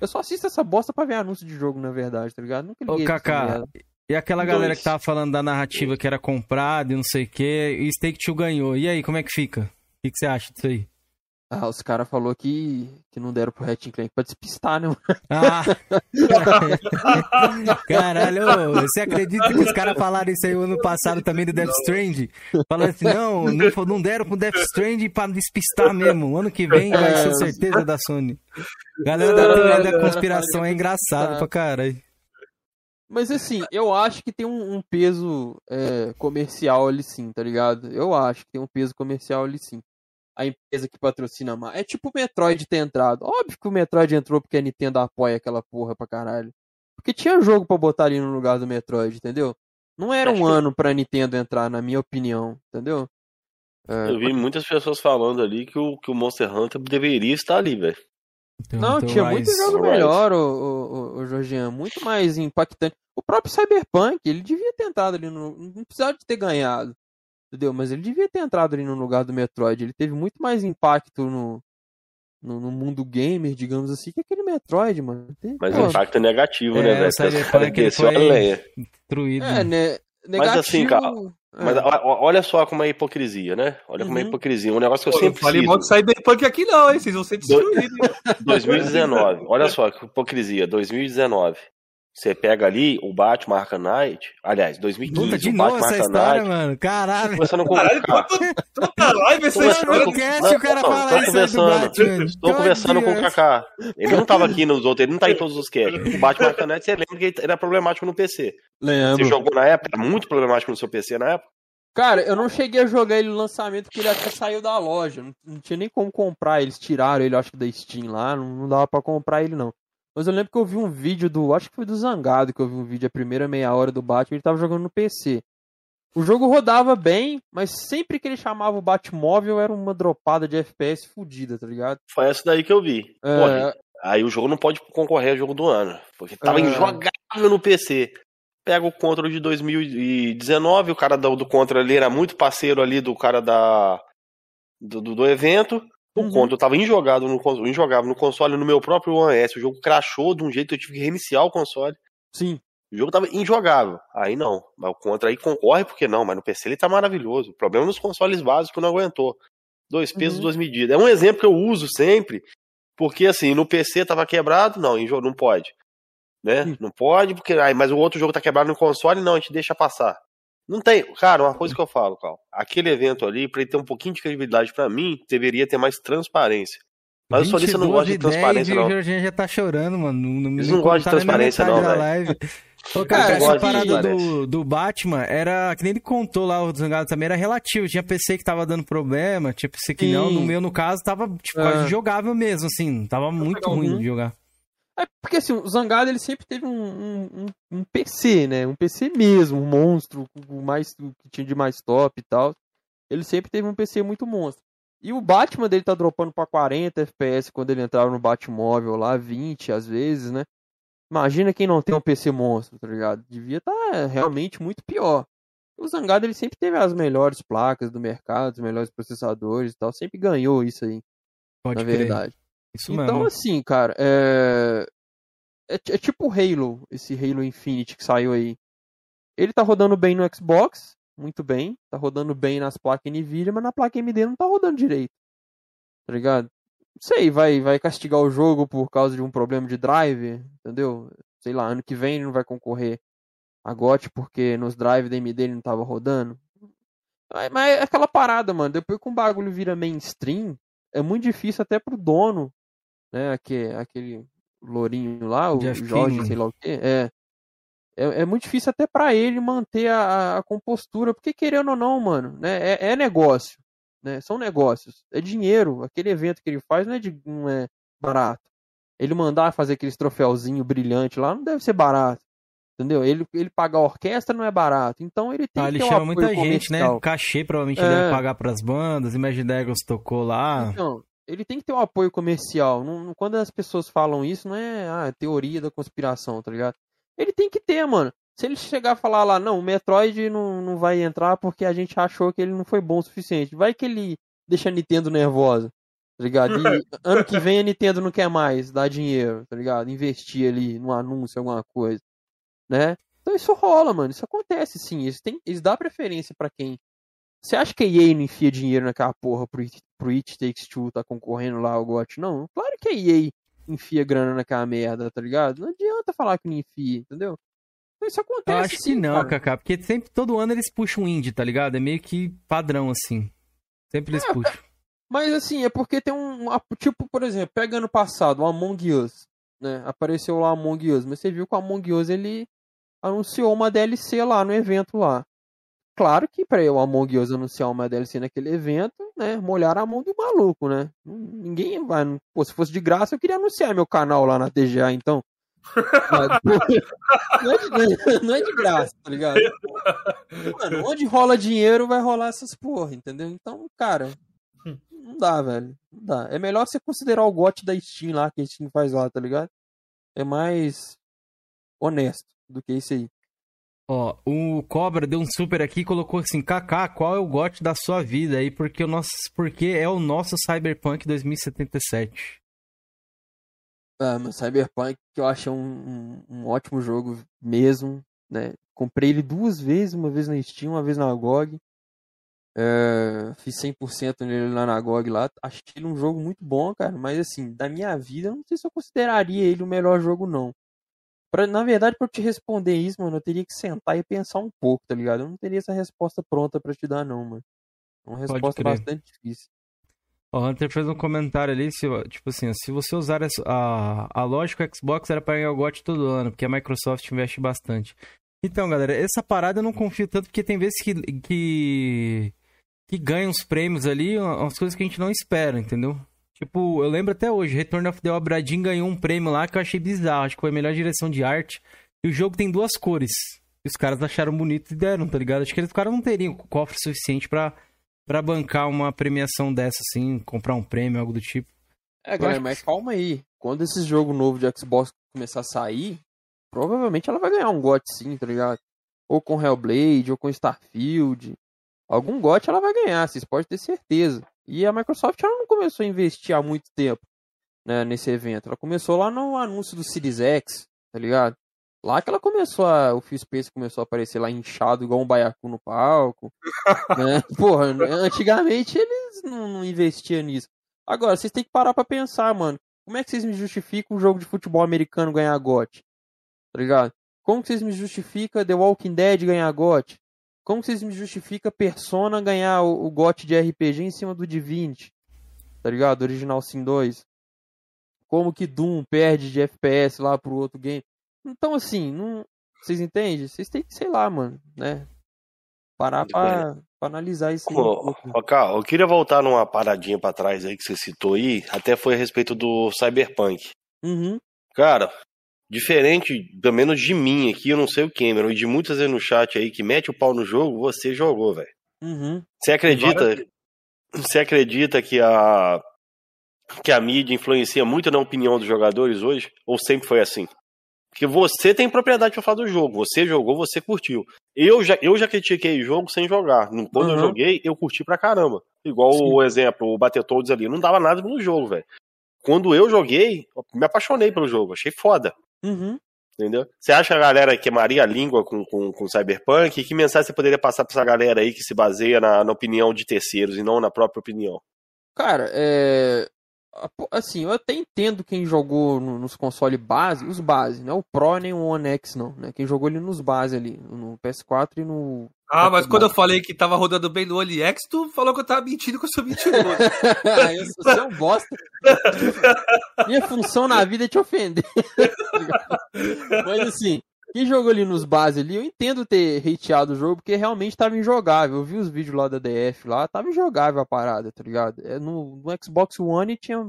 Eu só assisto essa bosta pra ver anúncio de jogo, na verdade, tá ligado? Nunca Ô, liguei essa Kaká. E aquela Dois. galera que tava falando da narrativa que era comprada e não sei o quê, e Stake Two ganhou. E aí, como é que fica? O que, que você acha disso aí? Ah, os caras falaram que, que não deram pro Ratchet Clank pra despistar, né, mano? Ah! Caralho, você acredita que os caras falaram isso aí o ano passado também do Death Strand? Falaram assim, não, não, não deram pro Death Strand pra despistar mesmo. Ano que vem vai ser certeza da Sony. Galera da teoria da conspiração é engraçado pra caralho. Mas assim, eu acho que tem um, um peso é, comercial ali sim, tá ligado? Eu acho que tem um peso comercial ali sim. A empresa que patrocina mais. É tipo o Metroid ter entrado. Óbvio que o Metroid entrou porque a Nintendo apoia aquela porra pra caralho. Porque tinha jogo pra botar ali no lugar do Metroid, entendeu? Não era Acho um que- ano pra Nintendo entrar, na minha opinião, entendeu? É, Eu vi muitas pessoas falando ali que o, que o Monster Hunter deveria estar ali, velho. Então, Não, então, tinha Rise- muito jogo melhor, o, o, o, o Jorginho, muito mais impactante. O próprio Cyberpunk, ele devia ter entrado ali no. Não precisava de ter ganhado. Entendeu? Mas ele devia ter entrado ali no lugar do Metroid. Ele teve muito mais impacto no, no, no mundo gamer, digamos assim, que aquele Metroid, mano. Tem- Mas o impacto é negativo, É, né, velho? o Cyberpunk, ele foi-. Destruído. É, né? Negativo. assim, cara, é. Mas olha só como é hipocrisia, né? Olha como é Uhum. hipocrisia. Um negócio que eu Pô, sempre falei cito. mal de Cyberpunk aqui não, hein? Vocês vão ser destruídos. 2019. Olha só que hipocrisia. 2019. Você pega ali o Batman Arkham Knight. Aliás, 2015. Puta, de o novo Batman essa Arkham história, Knight. mano. Caralho. Conversando com Caralho, toda, live essa história. com- Podcast, o cara Não, fala isso conversando. Batman. Estou conversando com o. Kaká. Ele não tava aqui nos outros, ele não tá em todos os casts. O Batman Arkham Knight, você lembra que ele era problemático no PC. Você Lembro. jogou na época? Era muito problemático no seu PC na época? Cara, eu não cheguei a jogar ele no lançamento porque ele até saiu da loja. Não, não tinha nem como comprar. Eles tiraram ele, acho que da Steam lá. Não, não dava pra comprar ele, não. Mas eu lembro que eu vi um vídeo do. Acho que foi do Zangado que eu vi um vídeo, a primeira meia hora do Batman. Ele tava jogando no PC. O jogo rodava bem, mas sempre que ele chamava o Batmóvel era uma dropada de FPS fodida, tá ligado? Foi essa daí que eu vi. É. Aí o jogo não pode concorrer ao jogo do ano. Porque tava É. injogável no PC. pega o Control de 2019, o cara do, do Control ali era muito parceiro ali do cara da do, do, do evento. O Uhum. Control tava injogável no, injogável no console, no meu próprio One S. O jogo crashou de um jeito que eu tive que reiniciar o console. Sim. O jogo tava injogável. Aí não. Mas o Contra aí concorre, porque não. Mas no PC ele tá maravilhoso. O problema é nos consoles básicos não aguentou. Dois pesos, Uhum. duas medidas. É um exemplo que eu uso sempre. Porque assim, no PC tava quebrado, não, em jogo não pode. Né? Sim. Não pode, porque. Aí, mas o outro jogo tá quebrado no console, não, a gente deixa passar. Não tem. Cara, uma coisa que eu falo, Cal. Aquele evento ali, pra ele ter um pouquinho de credibilidade pra mim, deveria ter mais transparência. Mas o Solista não 22 gosta de e 10 transparência, não. o Jorginho já tá chorando, mano. Não, não, Eles não gostam de transparência, não, da velho. live. Ô, Cara, essa de parada do, do Batman era, que nem ele contou lá, o Zangado também era relativo. Tinha PC que tava dando problema, tinha PC que não. Sim. No meu, no caso, tava tipo, É. quase jogável mesmo, assim. Tava muito ruim Uhum. de jogar. É porque assim, o Zangado ele sempre teve um, um, um- PC, né? Um PC mesmo, um monstro, o mais o que tinha de mais top e tal. Ele sempre teve um PC muito monstro. E o Batman dele tá dropando pra 40 FPS quando ele entrava no Batmóvel lá, 20 às vezes, né? Imagina quem não tem um PC monstro, tá ligado? Devia estar realmente muito pior. O Zangado ele sempre teve as melhores placas do mercado, os melhores processadores e tal, sempre ganhou isso aí, Pode na crer. Isso Então, mesmo. assim, cara, é... é. é tipo o Halo, esse Halo Infinite que saiu aí. Ele tá rodando bem no Xbox, muito bem. Tá rodando bem nas placas Nvidia, mas na placa AMD não tá rodando direito. Tá ligado? Não sei, vai, vai castigar o jogo por causa de um problema de drive, entendeu? Sei lá, ano que vem ele não vai concorrer a GOT porque nos drives da AMD ele não tava rodando. Mas mas é aquela parada, mano. Depois que um bagulho vira mainstream, é muito difícil até pro dono, né? Aquele, aquele lourinho lá, o Jeff Jorge, Kingman. sei lá o quê. É, é, é muito difícil até pra ele manter a, a- compostura, porque querendo ou não, mano, né? É, é negócio, né? São negócios, é dinheiro. Aquele evento que ele faz não é, de, não é barato. Ele mandar fazer aqueles troféuzinho brilhante lá não deve ser barato. Entendeu? Ele, ele pagar a orquestra não é barato. Então ele tem Ah, que ele chama muita gente, né? comercial. Cachê provavelmente É. deve pagar pras bandas. Imagine Dragons tocou lá. Então, ele tem que ter um apoio comercial. Não, quando as pessoas falam isso, não é ah, teoria da conspiração, tá ligado? Ele tem que ter, mano. Se ele chegar a falar lá, não, o Metroid não, não vai entrar porque a gente achou que ele não foi bom o suficiente. Vai que ele deixa a Nintendo nervosa, tá ligado? E ano que vem a Nintendo não quer mais dar dinheiro, tá ligado? Investir ali num anúncio, alguma coisa, né? Então isso rola, mano. Isso acontece sim. Eles, têm, eles dão preferência pra quem você acha que a EA não enfia dinheiro naquela porra pro It, pro It Takes Two tá concorrendo lá ao GOT? Não, claro que a EA enfia grana naquela merda, tá ligado? Não adianta falar que não enfia, entendeu? Então isso acontece Eu acho sim, que não, cara. Kaká, porque sempre, todo ano eles puxam um indie, tá ligado? É meio que padrão, assim. Sempre eles É, puxam. Mas assim, é porque tem um. Tipo, por exemplo, pega ano passado, o Among Us. Né? Apareceu lá o Among Us, mas você viu que o Among Us ele anunciou uma DLC lá no evento lá. Claro que pra o Among Us anunciar uma DLC naquele evento, né? Molhar a mão do maluco, né? Ninguém vai. Pô, se fosse de graça, eu queria anunciar meu canal lá na TGA, então. Não é, de, não é de graça, tá ligado? Mano, onde rola dinheiro vai rolar essas porra, entendeu? Então, cara, não dá, velho. Não dá. É melhor você considerar o GOT da Steam lá, que a Steam faz lá, tá ligado? É mais honesto do que isso aí. Ó, o Cobra deu um super aqui e colocou assim: Kaká, qual é o gote da sua vida aí? Porque o nosso, porque é o nosso Cyberpunk 2077. Ah, meu Cyberpunk, que eu achei um, um, um ótimo jogo mesmo, né? Comprei ele duas vezes, uma vez na Steam, uma vez na GOG. É, fiz 100% nele lá na GOG lá. Achei ele um jogo muito bom, cara. Mas assim, da minha vida, eu não sei se eu consideraria ele o melhor jogo, não. Pra, na verdade, eu te responder isso, mano, eu teria que sentar e pensar um pouco, tá ligado? Eu não teria essa resposta pronta pra te dar, não, mano. É uma resposta bastante difícil. O Hunter fez um comentário ali, se, tipo assim, se você usar essa- a, a lógica o Xbox era para ganhar o GOT todo ano, porque a Microsoft investe bastante. Então, galera, essa parada eu não confio tanto, porque tem vezes que, que, que ganha uns prêmios ali, umas coisas que a gente não espera, entendeu? Tipo, eu lembro até hoje, Return of the Obra Dinn ganhou um prêmio lá que eu achei bizarro, acho que foi a melhor direção de arte. E o jogo tem duas cores. E os caras acharam bonito e deram, tá ligado? Acho que eles, caras não teriam cofre suficiente pra, pra bancar uma premiação dessa, assim, comprar um prêmio, algo do tipo. É, galera, mas calma aí. Quando esse jogo novo de Xbox começar a sair, provavelmente ela vai ganhar um GOT sim, tá ligado? Ou com Hellblade, ou com Starfield. Algum GOT ela vai ganhar, vocês podem ter certeza. E a Microsoft ela não começou a investir há muito tempo né, nesse evento. Ela começou lá no anúncio do Series X, tá ligado? Lá que ela começou a. O Phil Spencer começou a aparecer lá inchado, igual um baiacu no palco. né? Porra, antigamente eles não, não investiam nisso. Agora, vocês têm que parar pra pensar, mano. Como é que vocês me justificam um jogo de futebol americano ganhar GOT? Tá ligado? Como que vocês me justificam The Walking Dead ganhar GOT? Como vocês me justificam Persona ganhar o, o GOT de RPG em cima do Divinity? Tá ligado? Original Sim 2. Como que Doom perde de FPS lá pro outro game? Então, assim, não... vocês entendem? Vocês têm que, sei lá, mano, né? Parar pra, pra analisar isso. um ô, Carl, eu queria voltar numa paradinha pra trás aí que você citou aí, até foi a respeito do Cyberpunk. Uhum. Cara, diferente, pelo menos de mim aqui, eu não sei o Cameron, e de muitas aí no chat aí que mete o pau no jogo, você jogou, velho. Uhum. Você acredita? Você acredita que a que a mídia influencia muito na opinião dos jogadores hoje? Ou sempre foi assim? Porque você tem propriedade pra falar do jogo. Você jogou, você curtiu. Eu já, eu já critiquei jogo sem jogar. Quando eu Uhum. joguei, eu curti pra caramba. Igual Sim. o exemplo, o Battletoads ali. Não dava nada no jogo, velho. Quando eu joguei, eu me apaixonei pelo jogo. Achei foda. Uhum. Entendeu? Você acha que a galera queimaria a língua com, com, com Cyberpunk? E que mensagem você poderia passar pra essa galera aí que se baseia na, na opinião de terceiros e não na própria opinião? Cara, é. A- pô, Assim, eu até entendo quem jogou no- nos consoles base, os base, não é o Pro nem o One X, não, né? Quem jogou ali nos base ali, no PS4 e no. Ah, mas quando eu falei que tava rodando bem no OLX, tu falou que eu tava mentindo que eu sou mentiroso. eu você é um bosta. Minha função na vida é te ofender. Mas assim, quem jogou ali nos base ali, eu entendo ter hateado o jogo, porque realmente tava injogável. Eu vi os vídeos lá da DF lá, tava injogável a parada, tá ligado? É, No, no Xbox One tinha.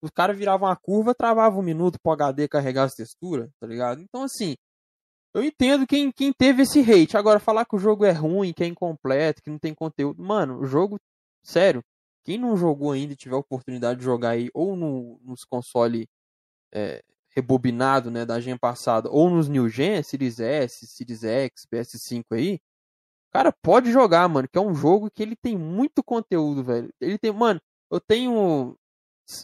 Os caras viravam a curva, travavam um minuto pro HD carregar as texturas, tá ligado? Então assim. Eu entendo quem, quem teve esse hate. Agora, falar que o jogo é ruim, que é incompleto, que não tem conteúdo. Mano, o jogo, sério, quem não jogou ainda e tiver oportunidade de jogar aí, ou no, nos consoles é, rebobinado, né, da gen passada, ou nos New Gen, Series S, Series X, PS5 aí, cara, pode jogar, mano, que é um jogo que ele tem muito conteúdo, velho. Ele tem, mano, eu tenho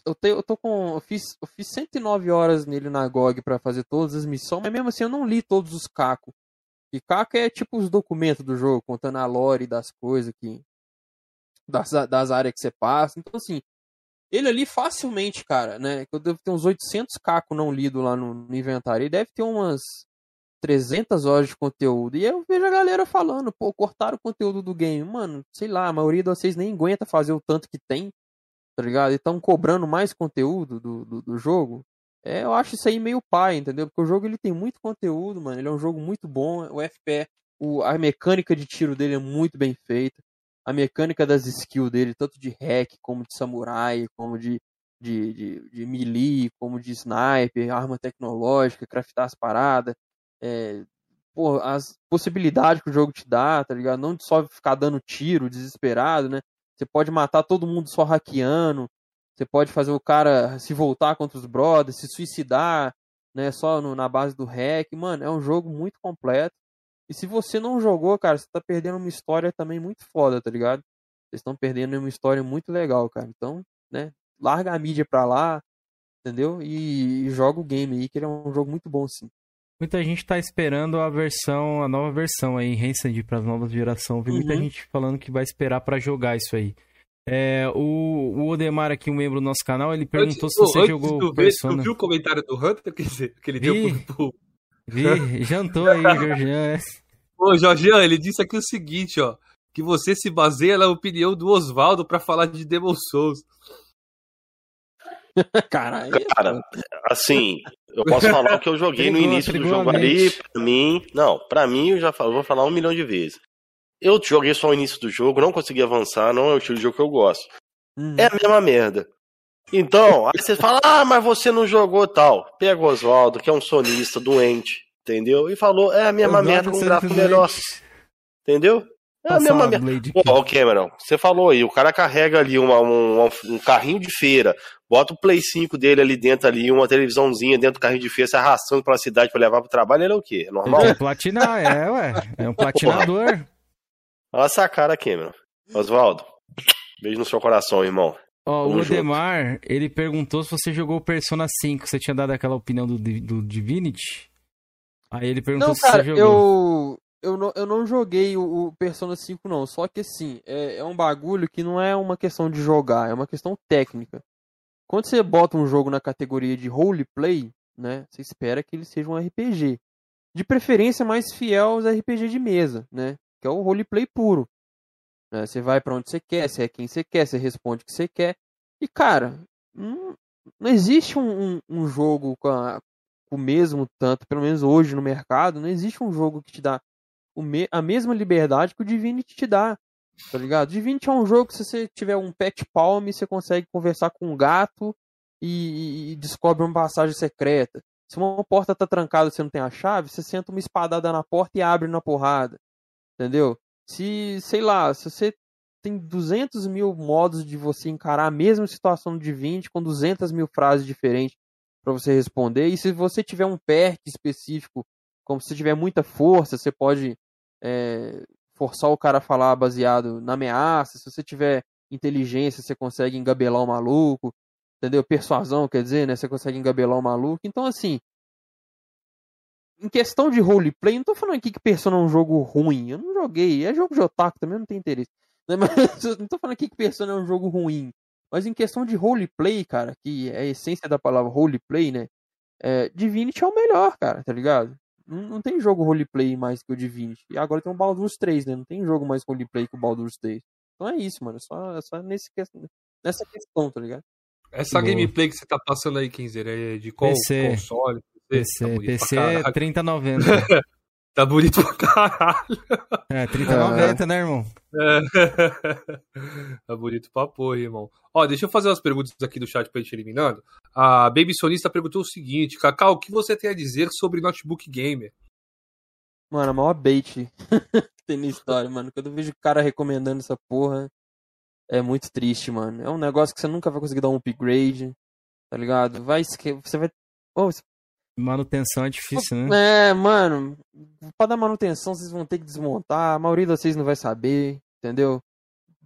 eu, tenho, eu tô com. Eu fiz, eu fiz 109 horas nele na GOG pra fazer todas as missões, mas mesmo assim eu não li todos os cacos. E caco é tipo os documentos do jogo, contando a lore das coisas que. Das, das áreas que você passa. Então, assim, ele ali facilmente, cara, né? Eu devo ter uns 800 cacos não lido lá no, no inventário. Ele deve ter umas 300 horas de conteúdo. E eu vejo a galera falando, pô, cortaram o conteúdo do game. Mano, sei lá, a maioria de vocês nem aguenta fazer o tanto que tem tá ligado? E estão cobrando mais conteúdo do, do, do jogo. É, eu acho isso aí meio pai, entendeu? Porque o jogo ele tem muito conteúdo, mano. Ele é um jogo muito bom. O FPS, o, a mecânica de tiro dele é muito bem feita. A mecânica das skills dele, tanto de hack, como de samurai, como de, de, de, de melee, como de sniper, arma tecnológica, craftar as paradas. É, pô, as possibilidades que o jogo te dá, tá ligado? Não só ficar dando tiro desesperado, né? Você pode matar todo mundo só hackeando. Você pode fazer o cara se voltar contra os brothers, se suicidar, né? Só no- na base do hack. Mano, é um jogo muito completo. E se você não jogou, cara, você tá perdendo uma história também muito foda, tá ligado? Vocês estão perdendo uma história muito legal, cara. Então, né? Larga a mídia pra lá, entendeu? E, e joga o game aí, que ele é um jogo muito bom, sim. Muita gente tá esperando a versão, a nova versão aí, Rancid para as novas gerações. Vi muita Uhum. gente falando que vai esperar pra jogar isso aí. É, o, o Odemar aqui, um membro do nosso canal, ele perguntou se Antes- você antes jogou tu ver, Persona. Tu viu o comentário do Hunter? Quer dizer, que ele Vi. deu pro, pro... Vi, jantou aí, Georgian. Ô, Jorgian, ele disse aqui o seguinte, ó. Que você se baseia na opinião do Oswaldo pra falar de Demon Souls. Caralho. Cara, assim, eu posso falar o que eu joguei no início do jogo ali, pra mim. Não, pra mim eu já falo, vou falar um milhão de vezes. Eu joguei só o início do jogo, não consegui avançar, não é o estilo de jogo que eu gosto. Hum. É a mesma merda. Então, aí você fala, ah, mas você não jogou tal. Pega o Oswaldo, que é um sonista doente, entendeu? E falou, é a mesma merda com um gráfico melhor. Entendeu? É a mesma merda. Pô, ô Cameron, você falou aí, o cara carrega ali uma- um, um carrinho de feira, bota o Play 5 dele ali dentro ali, uma televisãozinha dentro do carrinho de feira, se arrastando pela cidade pra levar pro trabalho, ele é o quê? É normal? quer platinar, é, ué. É um platinador. Olha essa cara, Cameron. Oswaldo, beijo no seu coração, irmão. Ó, o Tamo junto. Odemar, ele perguntou se você jogou o Persona 5. Você tinha dado aquela opinião do, do Divinity? Aí ele perguntou Não, se cara, você jogou. eu, eu, não, eu não joguei o, o Persona 5, não. Só que assim, é, é um bagulho que não é uma questão de jogar, é uma questão técnica. Quando você bota um jogo na categoria de roleplay, né? Você espera que ele seja um RPG. De preferência mais fiel aos RPG de mesa, né? Que é o roleplay puro. Né? Você vai pra onde você quer, você é quem você quer, você responde o que você quer. E, cara, não, não existe um, um, um jogo com, a- com o mesmo tanto, pelo menos hoje no mercado, não existe um jogo que te dá me- a mesma liberdade que o Divinity te dá. Tá ligado? Divinity é um jogo que se você tiver um pet palm, você consegue conversar com um gato e, e- e descobre uma passagem secreta. Se uma porta tá trancada e você não tem a chave, você senta uma espadada na porta e abre na porrada. Entendeu? Se, sei lá, se você tem 200 mil modos de você encarar a mesma situação de 20 com 200 mil frases diferentes para você responder. E se você tiver um perk específico, como se tiver muita força, você pode é, forçar o cara a falar baseado na ameaça. Se você tiver inteligência, você consegue engabelar o maluco. Entendeu? Persuasão, quer dizer, né? Você consegue engabelar o maluco. Então, assim, em questão de roleplay, não tô falando aqui que Persona é um jogo ruim. Eu não joguei. É jogo de otaku também, não tenho interesse. Né, Mas eu não tô falando aqui que Persona é um jogo ruim. Mas em questão de roleplay, cara, que é a essência da palavra roleplay, né? É, Divinity é o melhor, cara, tá ligado? Não, não tem jogo roleplay mais que o Divinity. E agora tem o Baldur's 3, né? Não tem jogo mais roleplay que o Baldur's 3. Então é isso, mano. É só, é só nesse, nessa questão, tá ligado? Essa Boa. gameplay que você tá passando aí, Kenzer, é de qual PC. console? PC, Tá PC caralho. 3090. Tá bonito pra caralho. É, 3090, né, irmão? É. tá bonito pra porra, irmão. Ó, deixa eu fazer umas perguntas aqui do chat pra gente ir eliminando. A Baby Sonista perguntou o seguinte: Cacau, o que você tem a dizer sobre notebook gamer? Mano, a maior bait que tem na história, mano. Quando eu vejo o cara recomendando essa porra, é muito triste, mano. É um negócio que você nunca vai conseguir dar um upgrade, tá ligado? Vai, você vai. Você- Manutenção é difícil, né? É, mano, pra dar manutenção vocês vão ter que desmontar, a maioria de vocês não vai saber, entendeu?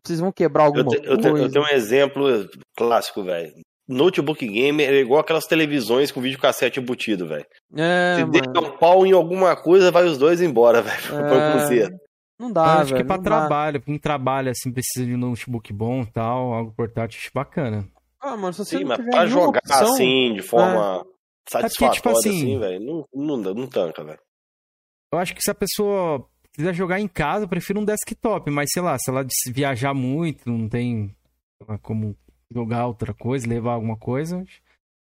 Vocês vão quebrar Eu, alguma te- eu te- coisa. eu tenho um exemplo clássico, velho. Notebook gamer é igual aquelas televisões com videocassete embutido, velho. É, Se mano, deixa um pau em alguma coisa, vai os dois embora, velho. É. não Eu dá, acho que velho. é pra não dá. trabalho, quem trabalha assim, precisa de um notebook bom e tal, algo portátil, acho bacana. Ah, mano, se você Sim, não mas pra jogar opção, assim, de forma porque, satisfatória, tipo assim, assim, velho, não, não, não tanca, velho. Eu acho que se a pessoa quiser jogar em casa, eu prefiro um desktop, mas sei lá, se ela viajar muito, não tem lá, como jogar outra coisa, levar alguma coisa,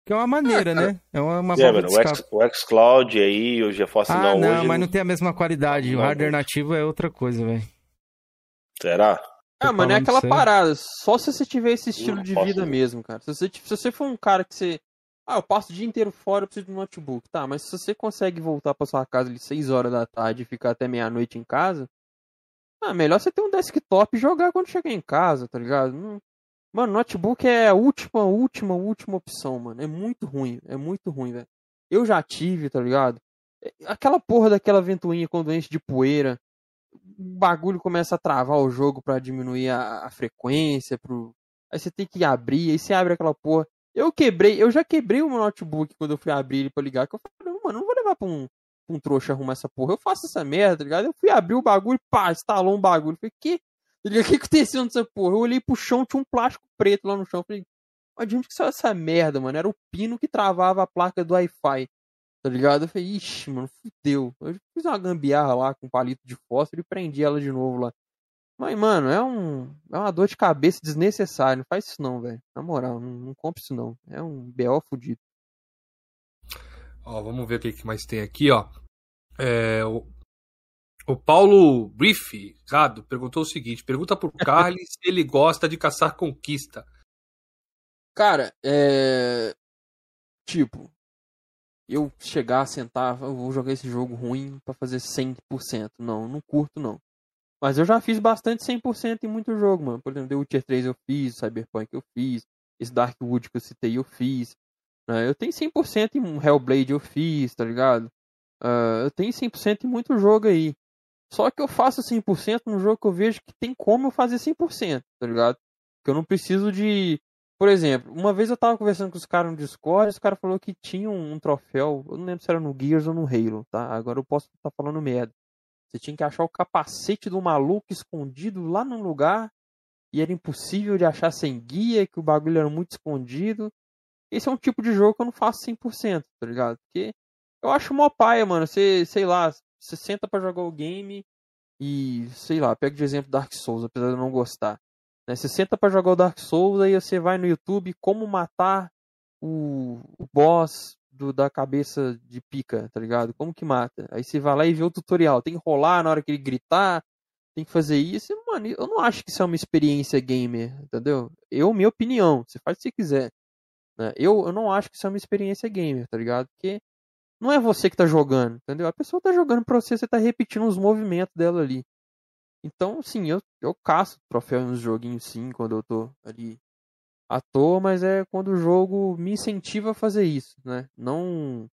que é uma maneira, né? É uma, uma É, válvula mano, de o. X, o xCloud aí, o GeForce Ah, não, não, hoje. mas não tem a mesma qualidade. O Não, hardware não. nativo é outra coisa, velho. Será? Ah, mano, é aquela parada. Só se você tiver esse estilo Não de vida ver. mesmo, cara. Se você, se você for um cara que você. Ah, eu passo o dia inteiro fora, eu preciso um notebook. Tá, mas se você consegue voltar pra sua casa ali 6 horas da tarde e ficar até meia-noite em casa. Ah, melhor você ter um desktop e jogar quando chegar em casa, tá ligado? Não- Mano, notebook é a última, última, última opção, mano. É muito ruim, é muito ruim, velho. Eu já tive, tá ligado? É, Aquela porra daquela ventoinha quando enche de poeira o bagulho começa a travar o jogo pra diminuir a, a frequência, pro... aí você tem que abrir, aí você abre aquela porra. Eu quebrei, eu já quebrei o meu notebook quando eu fui abrir ele pra ligar, que eu falei, não, mano, não vou levar pra um, pra um trouxa arrumar essa porra, eu faço essa merda, tá ligado? Eu fui abrir o bagulho, pá, instalou um bagulho, falei, que? Tá ligado? O que aconteceu nessa porra? Eu olhei pro chão, tinha um plástico preto lá no chão, falei, mas de onde que saiu essa merda, mano? Era o pino que travava a placa do Wi-Fi. Tá ligado? Eu falei, ixi, mano, fudeu. Eu fiz uma gambiarra lá com um palito de fósforo e prendi ela de novo lá. Mas, mano, é um. É uma dor de cabeça desnecessária. Não faz isso não, velho. Na moral, não, não compra isso não. É um BO fudido. Ó, vamos ver o que mais tem aqui, ó. É, o, o Paulo Brief, Rado, perguntou o seguinte: pergunta pro Carly se ele gosta de caçar conquista. Cara, é. Tipo, eu chegar, sentar, eu vou jogar esse jogo ruim pra fazer 100%. Não, não curto não. Mas eu já fiz bastante 100% em muito jogo, mano. Por exemplo, The Witcher 3 eu fiz, Cyberpunk eu fiz, esse Darkwood que eu citei eu fiz. Né? Eu tenho 100% em Hellblade eu fiz, tá ligado? Uh, eu tenho 100% em muito jogo aí. Só que eu faço 100% num jogo que eu vejo que tem como eu fazer 100%, tá ligado? Que eu não preciso de. Por exemplo, uma vez eu tava conversando com os caras no Discord, os caras falaram que tinha um, um, troféu, eu não lembro se era no Gears ou no Halo, tá? Agora eu posso estar tá falando merda. Você tinha que achar o capacete do maluco escondido lá num lugar e era impossível de achar sem guia, que o bagulho era muito escondido. Esse é um tipo de jogo que eu não faço 100%, tá ligado? Porque eu acho mó paia, mano. Você, sei lá, você senta para jogar o game e, sei lá, pega de exemplo Dark Souls, apesar de eu não gostar. Né? Você senta para jogar o Dark Souls, aí você vai no YouTube como matar o, o boss do, da cabeça de pica, tá ligado? Como que mata? Aí você vai lá e vê o tutorial. Tem que rolar na hora que ele gritar, tem que fazer isso. Mano, eu não acho que isso é uma experiência gamer, entendeu? Eu, minha opinião, você faz o que você quiser. Né? Eu, eu não acho que isso é uma experiência gamer, tá ligado? Porque não é você que tá jogando, entendeu? A pessoa tá jogando pra você, você tá repetindo os movimentos dela ali. Então, sim, eu, eu caço troféu nos joguinhos, sim, quando eu tô ali à toa, mas é quando o jogo me incentiva a fazer isso, né? Não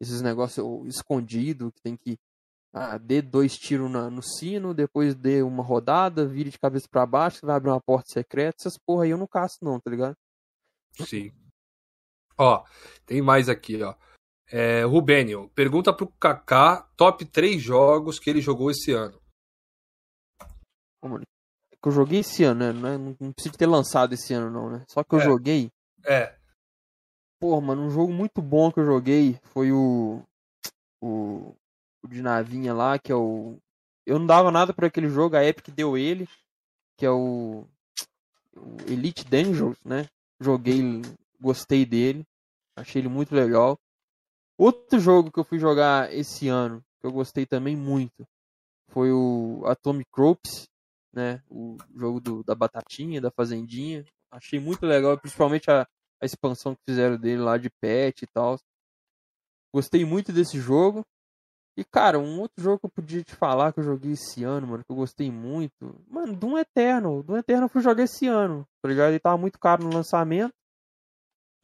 esses negócios escondido que tem que ah, dê dois tiros na, no sino, depois dê uma rodada, vire de cabeça para baixo, vai abrir uma porta secreta, essas porra aí eu não caço não, tá ligado? Sim. Ó, tem mais aqui, ó. É, Rubênio, pergunta pro Kaká top 3 jogos que ele jogou esse ano. Que eu joguei esse ano, né? Não, é, não precisa ter lançado esse ano, não, né? Só que eu é. joguei. É. Pô, mano, um jogo muito bom que eu joguei foi o. O, o de navinha lá, que é o. Eu não dava nada por aquele jogo, a Epic deu ele, que é o. o Elite Dangerous, né? Joguei, gostei dele, achei ele muito legal. Outro jogo que eu fui jogar esse ano, que eu gostei também muito, foi o Atomic Crops, né? O jogo do, da batatinha, da fazendinha. Achei muito legal, principalmente a, a expansão que fizeram dele lá de pet e tal. Gostei muito desse jogo. E, cara, um outro jogo que eu podia te falar que eu joguei esse ano, mano, que eu gostei muito. Mano, Doom Eterno. Doom Eterno eu fui jogar esse ano, tá ligado? Ele tava muito caro no lançamento.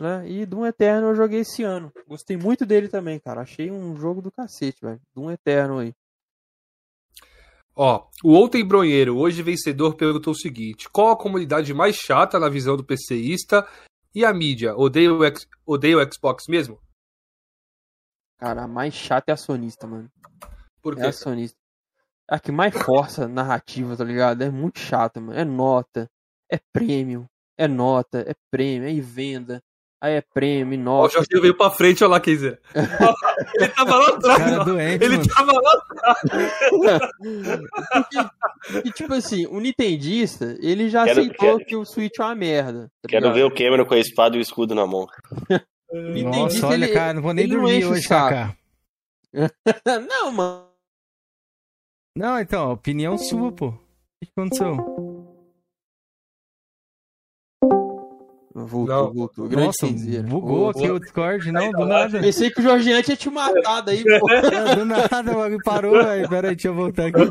Né? E Doom Eterno eu joguei esse ano. Gostei muito dele também, cara. Achei um jogo do cacete, velho. Doom Eterno aí. Ó, o Ontem Bronheiro, hoje vencedor, perguntou o seguinte: qual a comunidade mais chata na visão do PCista e a mídia? Odeia o, X... Odeia o Xbox mesmo? Cara, a mais chata é a sonista, mano. Por quê? É a sonista. A que mais força narrativa, tá ligado? É muito chata, mano. É nota, é prêmio, é nota, é prêmio, é venda. Aí é prêmio, nota. O Jorginho veio pra frente, olha lá, quer dizer. ele tava lá atrás. Cara doente, ele mano. tava lá atrás. e tipo assim, o Nintendista, ele já quero, aceitou quero, que o Switch é uma merda. Tá quero ligado? ver o Cameron com a espada e o escudo na mão. Nossa, olha, ele, cara, não vou nem dormir hoje, Kaká. não, mano. Não, então, opinião sua, pô. O que aconteceu? Voltou, não. voltou. Grande Nossa, bugou aqui o Discord, não, do nada. Pensei que o Jorginho tinha te matado aí, pô. É, do nada, o parou. Pera aí, deixa eu voltar aqui.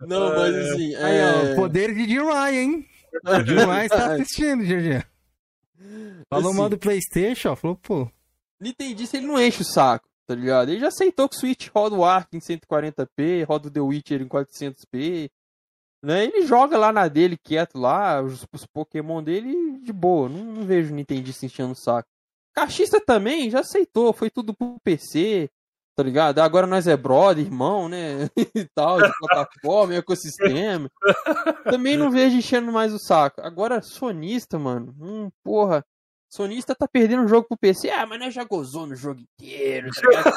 Não, mas assim. Aí, ó, é- poder de Jirmai, hein? O Jirmai tá assistindo, Jorginho. Falou assim, mal do PlayStation, ó. Falou, pô. Nintendista, ele não enche o saco, tá ligado? Ele já aceitou que o Switch roda o Ark em 140p, roda o The Witcher em 400p, né? Ele joga lá na dele, quieto lá, os, os Pokémon dele de boa. Não, não vejo o Nintendista enchendo o saco. Cachista também já aceitou, foi tudo pro PC, tá ligado? Agora nós é brother, irmão, né? e tal, de plataforma, ecossistema. também não vejo enchendo mais o saco. Agora, sonista, mano, hum, porra. Sonista tá perdendo o jogo pro PC. Ah, mas nós já gozou no jogo inteiro, tá ligado?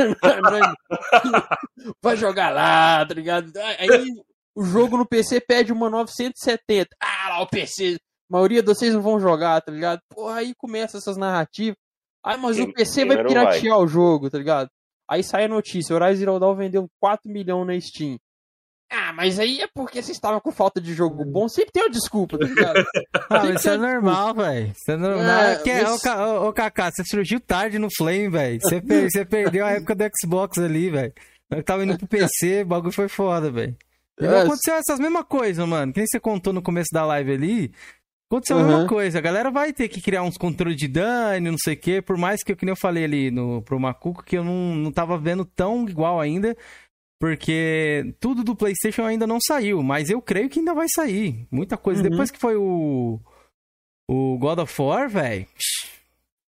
Vai jogar lá, tá ligado? Aí o jogo no PC pede uma 970. Ah, lá o PC. A maioria de vocês não vão jogar, tá ligado? Porra, aí começa essas narrativas. Ai, mas quem, o PC vai piratear vai. o jogo, tá ligado? Aí sai a notícia: Horizon Zero Dawn vendeu 4 milhões na Steam. Ah, mas aí é porque você estava com falta de jogo bom. Sempre tem uma desculpa, tá ligado? ah, isso é normal, velho. Isso é normal. É, é, é mas... ô, ô, Kaká, você surgiu tarde no Flame, velho. Você, você perdeu a época do Xbox ali, velho. Eu tava indo pro PC, o bagulho foi foda, velho. É, Aconteceu essas mesmas coisas, mano. Que nem você contou no começo da live ali. Aconteceu a Uhum. mesma coisa. A galera vai ter que criar uns controles de dano, não sei o quê. Por mais que, eu- que nem eu falei ali no, pro Macuco, que eu não, não tava vendo tão igual ainda. Porque tudo do PlayStation ainda não saiu. Mas eu creio que ainda vai sair. Muita coisa. Uhum. Depois que foi o. O God of War, velho.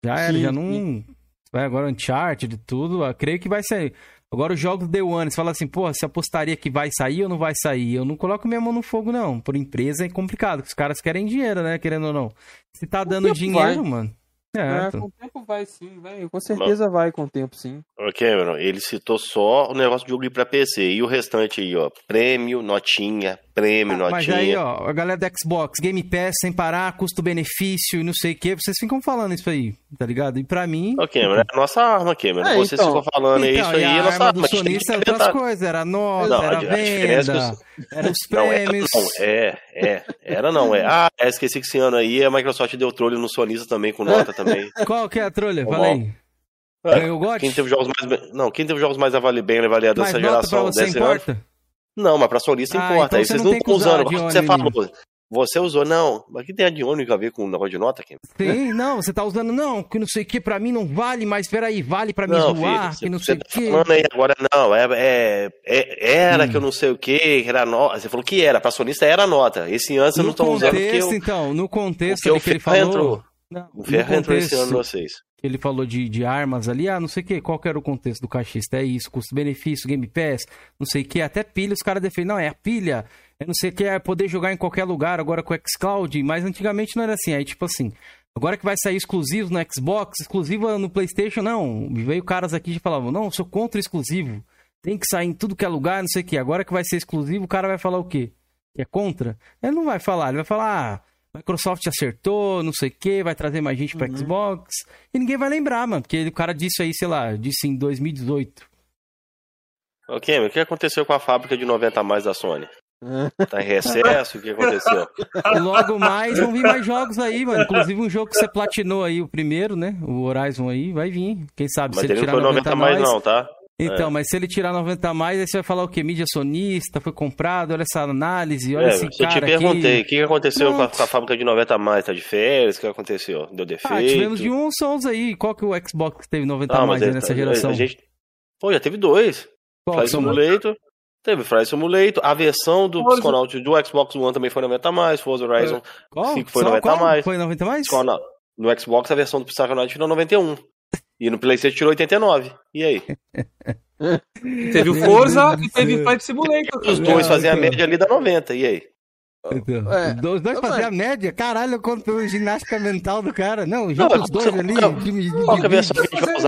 Já era, Sim, já não. Vai agora Uncharted e tudo. Eu creio que vai sair. Agora os jogos Day One, você fala assim, pô, você apostaria que vai sair ou não vai sair? Eu não coloco minha mão no fogo, não. Por empresa é complicado, porque os caras querem dinheiro, né? Querendo ou não. Se tá dando dinheiro, vai. mano. É, É, com o tempo vai sim, vai. Com certeza vai com o tempo, sim. Ô, Cameron, ele citou só o negócio de jogo ir pra PC. E o restante aí, ó. Prêmio, notinha, prêmio, Mas notinha. aí, ó, a galera do Xbox, Game Pass sem parar, custo-benefício e não sei o que, vocês ficam falando isso aí, tá ligado? E pra mim. Ô, Cameron, é a nossa arma, Cameron. É, Vocês então. ficam falando Então, isso aí é a a nossa arma do sonista é outras coisas, era nota, Não, era a é venda, era os Não, era prêmios. não, é, é. Era não, é. Ah, é, esqueci que esse ano aí a Microsoft deu trolho no Sonista também, com nota também. Qual que é a trolha? Tá Fala aí. É, Ganhou o GOT? Quem teve jogos mais. Não, quem teve jogos mais avali... bem avaliados Mas dessa nota pra geração você desse ano. Não, mas pra sonista Ah, importa. então aí você vocês não tem que estão usando. você falou, você usou, não. Mas o que tem a Diônica a ver com o negócio de nota, Kim? Sim, não, você tá usando, não, que não sei o que, pra mim não vale, mas peraí, vale pra me Não, zoar, filho, que não sei você o tá que. falando aí agora, não, é, é, é- era Hum. que eu não sei o que, que era nota. Você falou que era, pra sonista era nota. Esse ano vocês não No estão usando porque contexto, então, no contexto o ali que ele Ferro falou... entrou. Não, O no Ferro entrou esse ano vocês. Que ele falou de, de armas ali, ah, não sei o que, qual que era o contexto do cachista? É isso, custo-benefício, Game Pass, não sei o que, até pilha os caras defendem, não, é a pilha, é não sei o que, é poder jogar em qualquer lugar, agora com o xCloud, mas antigamente não era assim, aí tipo assim, agora que vai sair exclusivo no Xbox, exclusivo no Playstation, não, veio caras aqui e falavam, não, sou contra exclusivo, tem que sair em tudo que é lugar, não sei o que, agora que vai ser exclusivo, o cara vai falar o quê? Que é contra? Ele não vai falar, ele vai falar, ah, Microsoft acertou, não sei o que, vai trazer mais gente pra Xbox. E ninguém vai lembrar, mano, porque o cara disse aí, sei lá, disse em 2018. Ô, Cameron, o que aconteceu com a fábrica de 90 a mais da Sony? É. Tá em recesso? o que aconteceu? Logo mais vão vir mais jogos aí, mano. Inclusive um jogo que você platinou aí, o primeiro, né? O Horizon aí, vai vir. Quem sabe, Mas se ele ele não tirar foi 90 90 a mais, não, tá? Então, mas se ele tirar 90 a mais, aí você vai falar o quê? Mídia sonista, foi comprado, olha essa análise, olha É, esse eu te cara perguntei, o aqui. que aconteceu com a, com a fábrica de 90 a mais? Tá de férias? O que aconteceu? Deu defeito? Ah, tivemos de um Souls aí. Qual que é o Xbox que teve 90 Ah, a mas mais aí é- nessa geração? A gente... Pô, já teve dois. Qual são? Simulator. Teve Fly Simulator. A versão do Forza. Psychonaut do Xbox One também foi 90 a mais. Forza Horizon Qual? Cinco foi Só 90 a qual? mais. Foi 90 a mais? Psychonaut. No Xbox a versão do Psychonaut tirou 91. E no PlayStation tirou 89. E aí? Teve o Forza e teve o Flight Simulator. Os É, dois faziam a então. média ali da 90. E aí? Então, É. Os dois, faziam a média? Caralho, eu conto pela ginástica mental do cara. Não, joga os dois ali. qual- que é a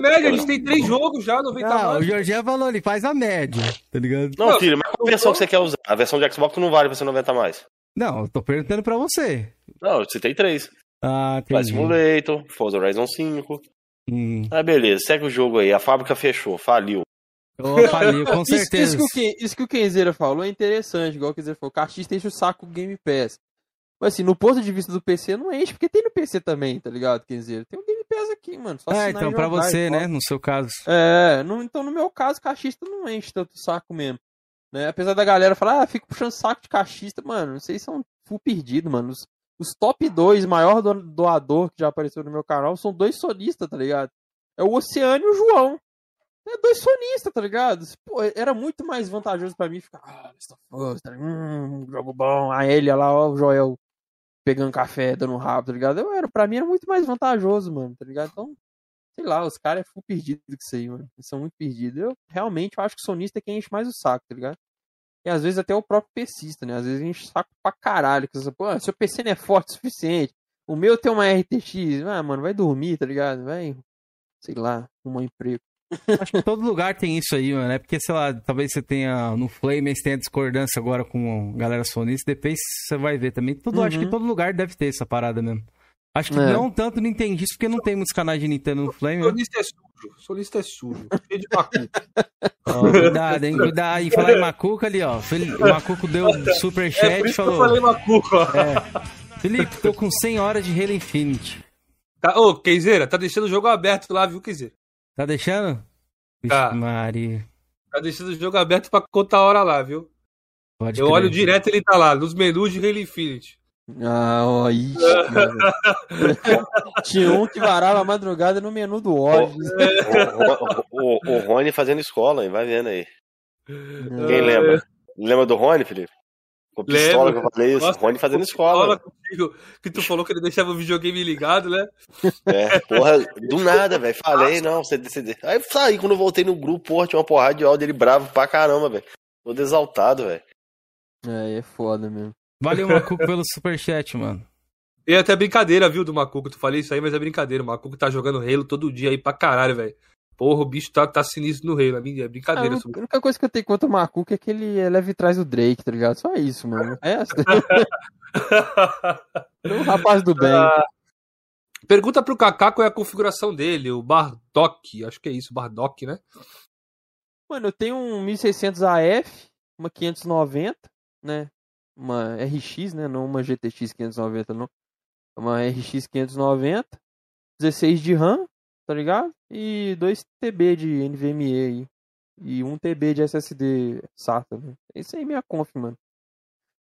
média, a gente tem três jogos já, 90 Não, o mais. Jorginho falou, ele faz a média, tá ligado? Não, filho, mas qual a versão que você quer usar? A versão de Xbox não vale pra ser 90 a mais. Não, eu tô perguntando pra você. Não, você tem três. Ah, entendi. Simulator, Forza Horizon 5. Hum. Ah, beleza, segue o jogo aí. A fábrica fechou, faliu. Oh, faliu, com Isso, isso, certeza. que isso que o Kenzeira falou é interessante, igual o Kenzeira falou. O cachista enche o saco o Game Pass. Mas assim, no ponto de vista do PC, não enche, porque tem no PC também, tá ligado, Kenzeira? Tem o Game Pass aqui, mano. Só assinar então, pra você, né? No seu caso. É, no- então no meu caso, cachista não enche tanto o saco mesmo. Né? Apesar da galera falar, ah, fico puxando saco de cachista, mano, vocês são full perdido, mano. Os, os top 2 maior do- doador que já apareceu no meu canal são dois sonistas, tá ligado? É o Oceano e o João. É dois sonistas, tá ligado? Pô, era muito mais vantajoso pra mim ficar, ah, Last tá hum, jogo bom. A Elia lá, ó, o Joel pegando café, dando um rabo, tá ligado? Eu era, pra mim era muito mais vantajoso, mano, tá ligado? Então, sei lá, os caras é full perdido que isso aí, mano. Eles são muito perdidos. Eu realmente eu acho que o sonista é quem enche mais o saco, tá ligado? E às vezes até o próprio PCista, né? Às vezes enche o saco pra caralho. Que você, Pô, seu PC não é forte o suficiente. O meu tem uma RTX. Ah, mano, vai dormir, tá ligado? Vai, sei lá, um emprego. Acho que todo lugar tem isso aí, mano. É porque, sei lá, talvez você tenha no Flame, você tenha discordância agora com a galera sonista, depois você vai ver também. Tudo, Acho que Uhum. todo lugar deve ter essa parada mesmo. Acho que É. não tanto Nintendista, porque não tem muitos canais de Nintendo no Flame, né? Solista é sujo. Solista é sujo. Cheio de macu. Ó, cuidado, hein? Cuidado. E falar em Macuca ali, ó. O Macuco deu um É superchat e isso que eu falou: falei macu, ó. é, Felipe, tô com 100 horas de Halo Infinite. Tá, ô, Keizeira, tá deixando o jogo aberto lá, viu, Keizeira? Tá deixando? Tá. Maria. Tá deixando o jogo aberto pra contar a hora lá, viu? Pode Eu crer. olho direto ele tá lá, nos menus de Halo Infinite. Ah, ó, ixi. Tinha um que varava a madrugada no menu do ódio. O, o, o Rony fazendo escola, hein? vai vendo aí. Quem É. lembra? Lembra do Rony, Felipe? Com pistola Lembro. que eu falei isso. Nossa, Rony fazendo escola. contigo, que tu falou que ele deixava o videogame ligado, né? É, porra, do nada, velho. Falei, não, você, você... Aí saí, quando eu voltei no grupo, porra, tinha uma porrada de áudio dele bravo pra caramba, velho. Todo exaltado, velho. É, é foda mesmo. Valeu, Macuco, pelo superchat, mano. E é até brincadeira, viu, do Macuco. Tu falei isso aí, mas é brincadeira. O Macuco tá jogando Halo todo dia aí pra caralho, velho. Porra, o bicho tá, tá sinistro no Halo. É é Ah, brincadeira. a única- a única coisa que eu tenho contra o Macuca é que ele é leve atrás do Drake, tá ligado? Só isso, mano. É, ele é um rapaz do bem. Ah, Pergunta pro Kaká qual é a configuração dele, o Bardock. Acho que é isso, Bardock, né? Mano, eu tenho um 1600 AF, uma 590, né? Uma RX, né? Não uma GTX 590, não. Uma RX 590, 16 de RAM, tá ligado? E 2 TB de NVMe aí. E 1 TB de SSD SATA, né? Isso aí é minha conf, mano.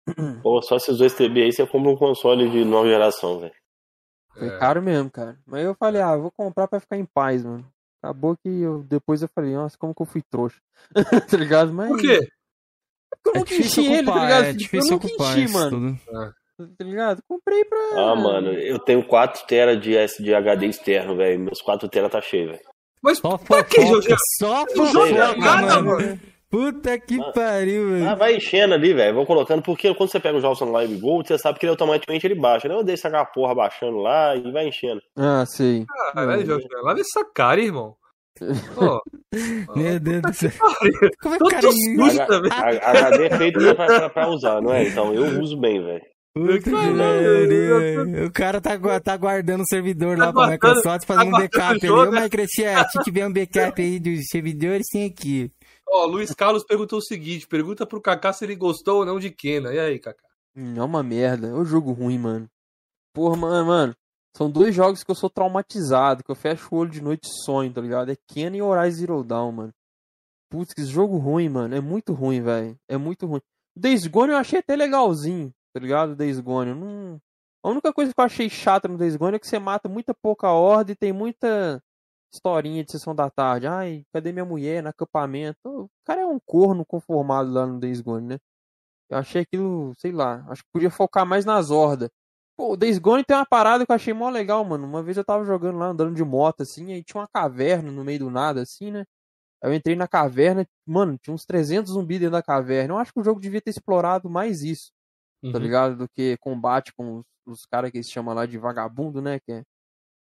Pô, só esses dois TB aí você compra um console de nova geração, velho. Foi É. caro mesmo, cara. Mas eu falei, ah, vou comprar pra ficar em paz, mano. Acabou que eu, depois eu falei, nossa, como que eu fui trouxa. tá ligado? Mas. Por quê? Porque eu É nunca difícil enchi ele, tá ocupar, ligado? é Eu difícil nunca ocupar enchi, mano. tudo. Tá ligado? Comprei pra. Ah, mano, eu tenho 4 TB de SDHD externo, velho. Meus 4 TB tá cheio, velho. Mas Só pra que, Jorge? só fofoca, nada, mano. mano. Puta que Ah. pariu, Ah, velho. vai enchendo ali, velho. Vou colocando, porque quando você pega jogos no Live Gold, você sabe que ele automaticamente ele baixa. né? Eu deixo aquela porra baixando lá e vai enchendo. Ah, sei. Caralho, Jorge, lava essa cara, irmão. Pô, Meu Deus do céu. Como é que o cara... H- velho. HD é feito pra, pra- pra usar, não é? Então eu uso bem, velho. Puta que pariu. O cara tá, tá guardando o servidor lá Tá pra guardando- Microsoft, fazendo um guardando backup ali. Ô, né? Microsoft, se tiver um backup aí dos servidores, tem aqui. Ó, Luiz Carlos perguntou o seguinte: pergunta pro Kaká se ele gostou ou não de Kena. E aí, Kaká? Hum, É uma merda. É um jogo ruim, mano. Porra, mano, mano. São dois jogos que eu sou traumatizado, que eu fecho o olho de noite e sonho, tá ligado? É Ken e Horizon Zero Dawn, mano. Putz, que jogo ruim, mano. É muito ruim, velho. É muito ruim. Days Gone eu achei até legalzinho, tá ligado? Days Gone. Não... A única coisa que eu achei chata no Days Gone é que você mata muita pouca horda e tem muita historinha de sessão da tarde. Ai, cadê minha mulher no acampamento? O cara é um corno conformado lá no Days Gone, né? Eu achei aquilo, sei lá, acho que podia focar mais nas hordas. Pô, o Days Gone tem uma parada que eu achei mó legal, mano. Uma vez eu tava jogando lá, andando de moto, assim, aí tinha uma caverna no meio do nada, assim, né? Aí eu entrei na caverna, mano, tinha uns 300 zumbis dentro da caverna. Eu acho que o jogo devia ter explorado mais isso, Uhum. tá ligado? Do que combate com os, os caras que eles chamam lá de vagabundo, né? Que é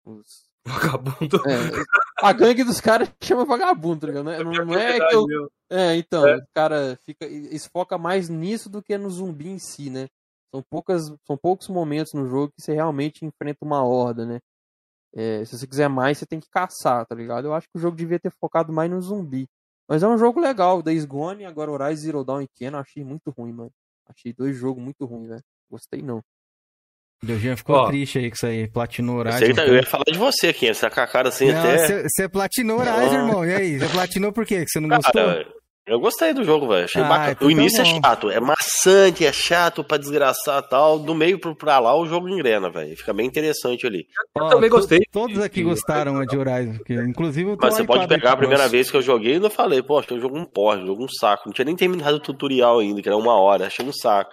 os... Vagabundo. é, a gangue dos caras chama vagabundo, tá ligado? Não é, não- é que eu, é, então, o cara fica, eles foca mais nisso do que no zumbi em si, né? São, poucas, são poucos momentos no jogo que você realmente enfrenta uma horda, né? É, se você quiser mais, você tem que caçar, tá ligado? Eu acho que o jogo devia ter focado mais no zumbi. Mas é um jogo legal, Days Gone, agora Horizon Zero Dawn e Ken, eu achei muito ruim, mano. Achei dois jogos muito ruins, velho. Gostei não. O Dioginho ficou Ó. triste aí com isso aí. Platinou Eu, Horizon. que tá- eu ia falar de você aqui, você tá com a cara assim Não, até. você- platinou Horizon, irmão. E aí? Você platinou por quê? Que você não gostou? Eu gostei do jogo, velho. Achei Ah, bacana. O início é bom. chato, é maçante, é chato pra desgraçar e tal. Do meio pro- pra lá o jogo engrena, velho. Fica bem interessante ali. Ó, também to- gostei. Todos aqui gostaram de Horizon. porque, inclusive, eu tô Mas você pode pegar a primeira vez que eu joguei e eu falei, poxa, eu jogo um porra, jogo um saco. Não tinha nem terminado o tutorial ainda, que era uma hora, achei um saco.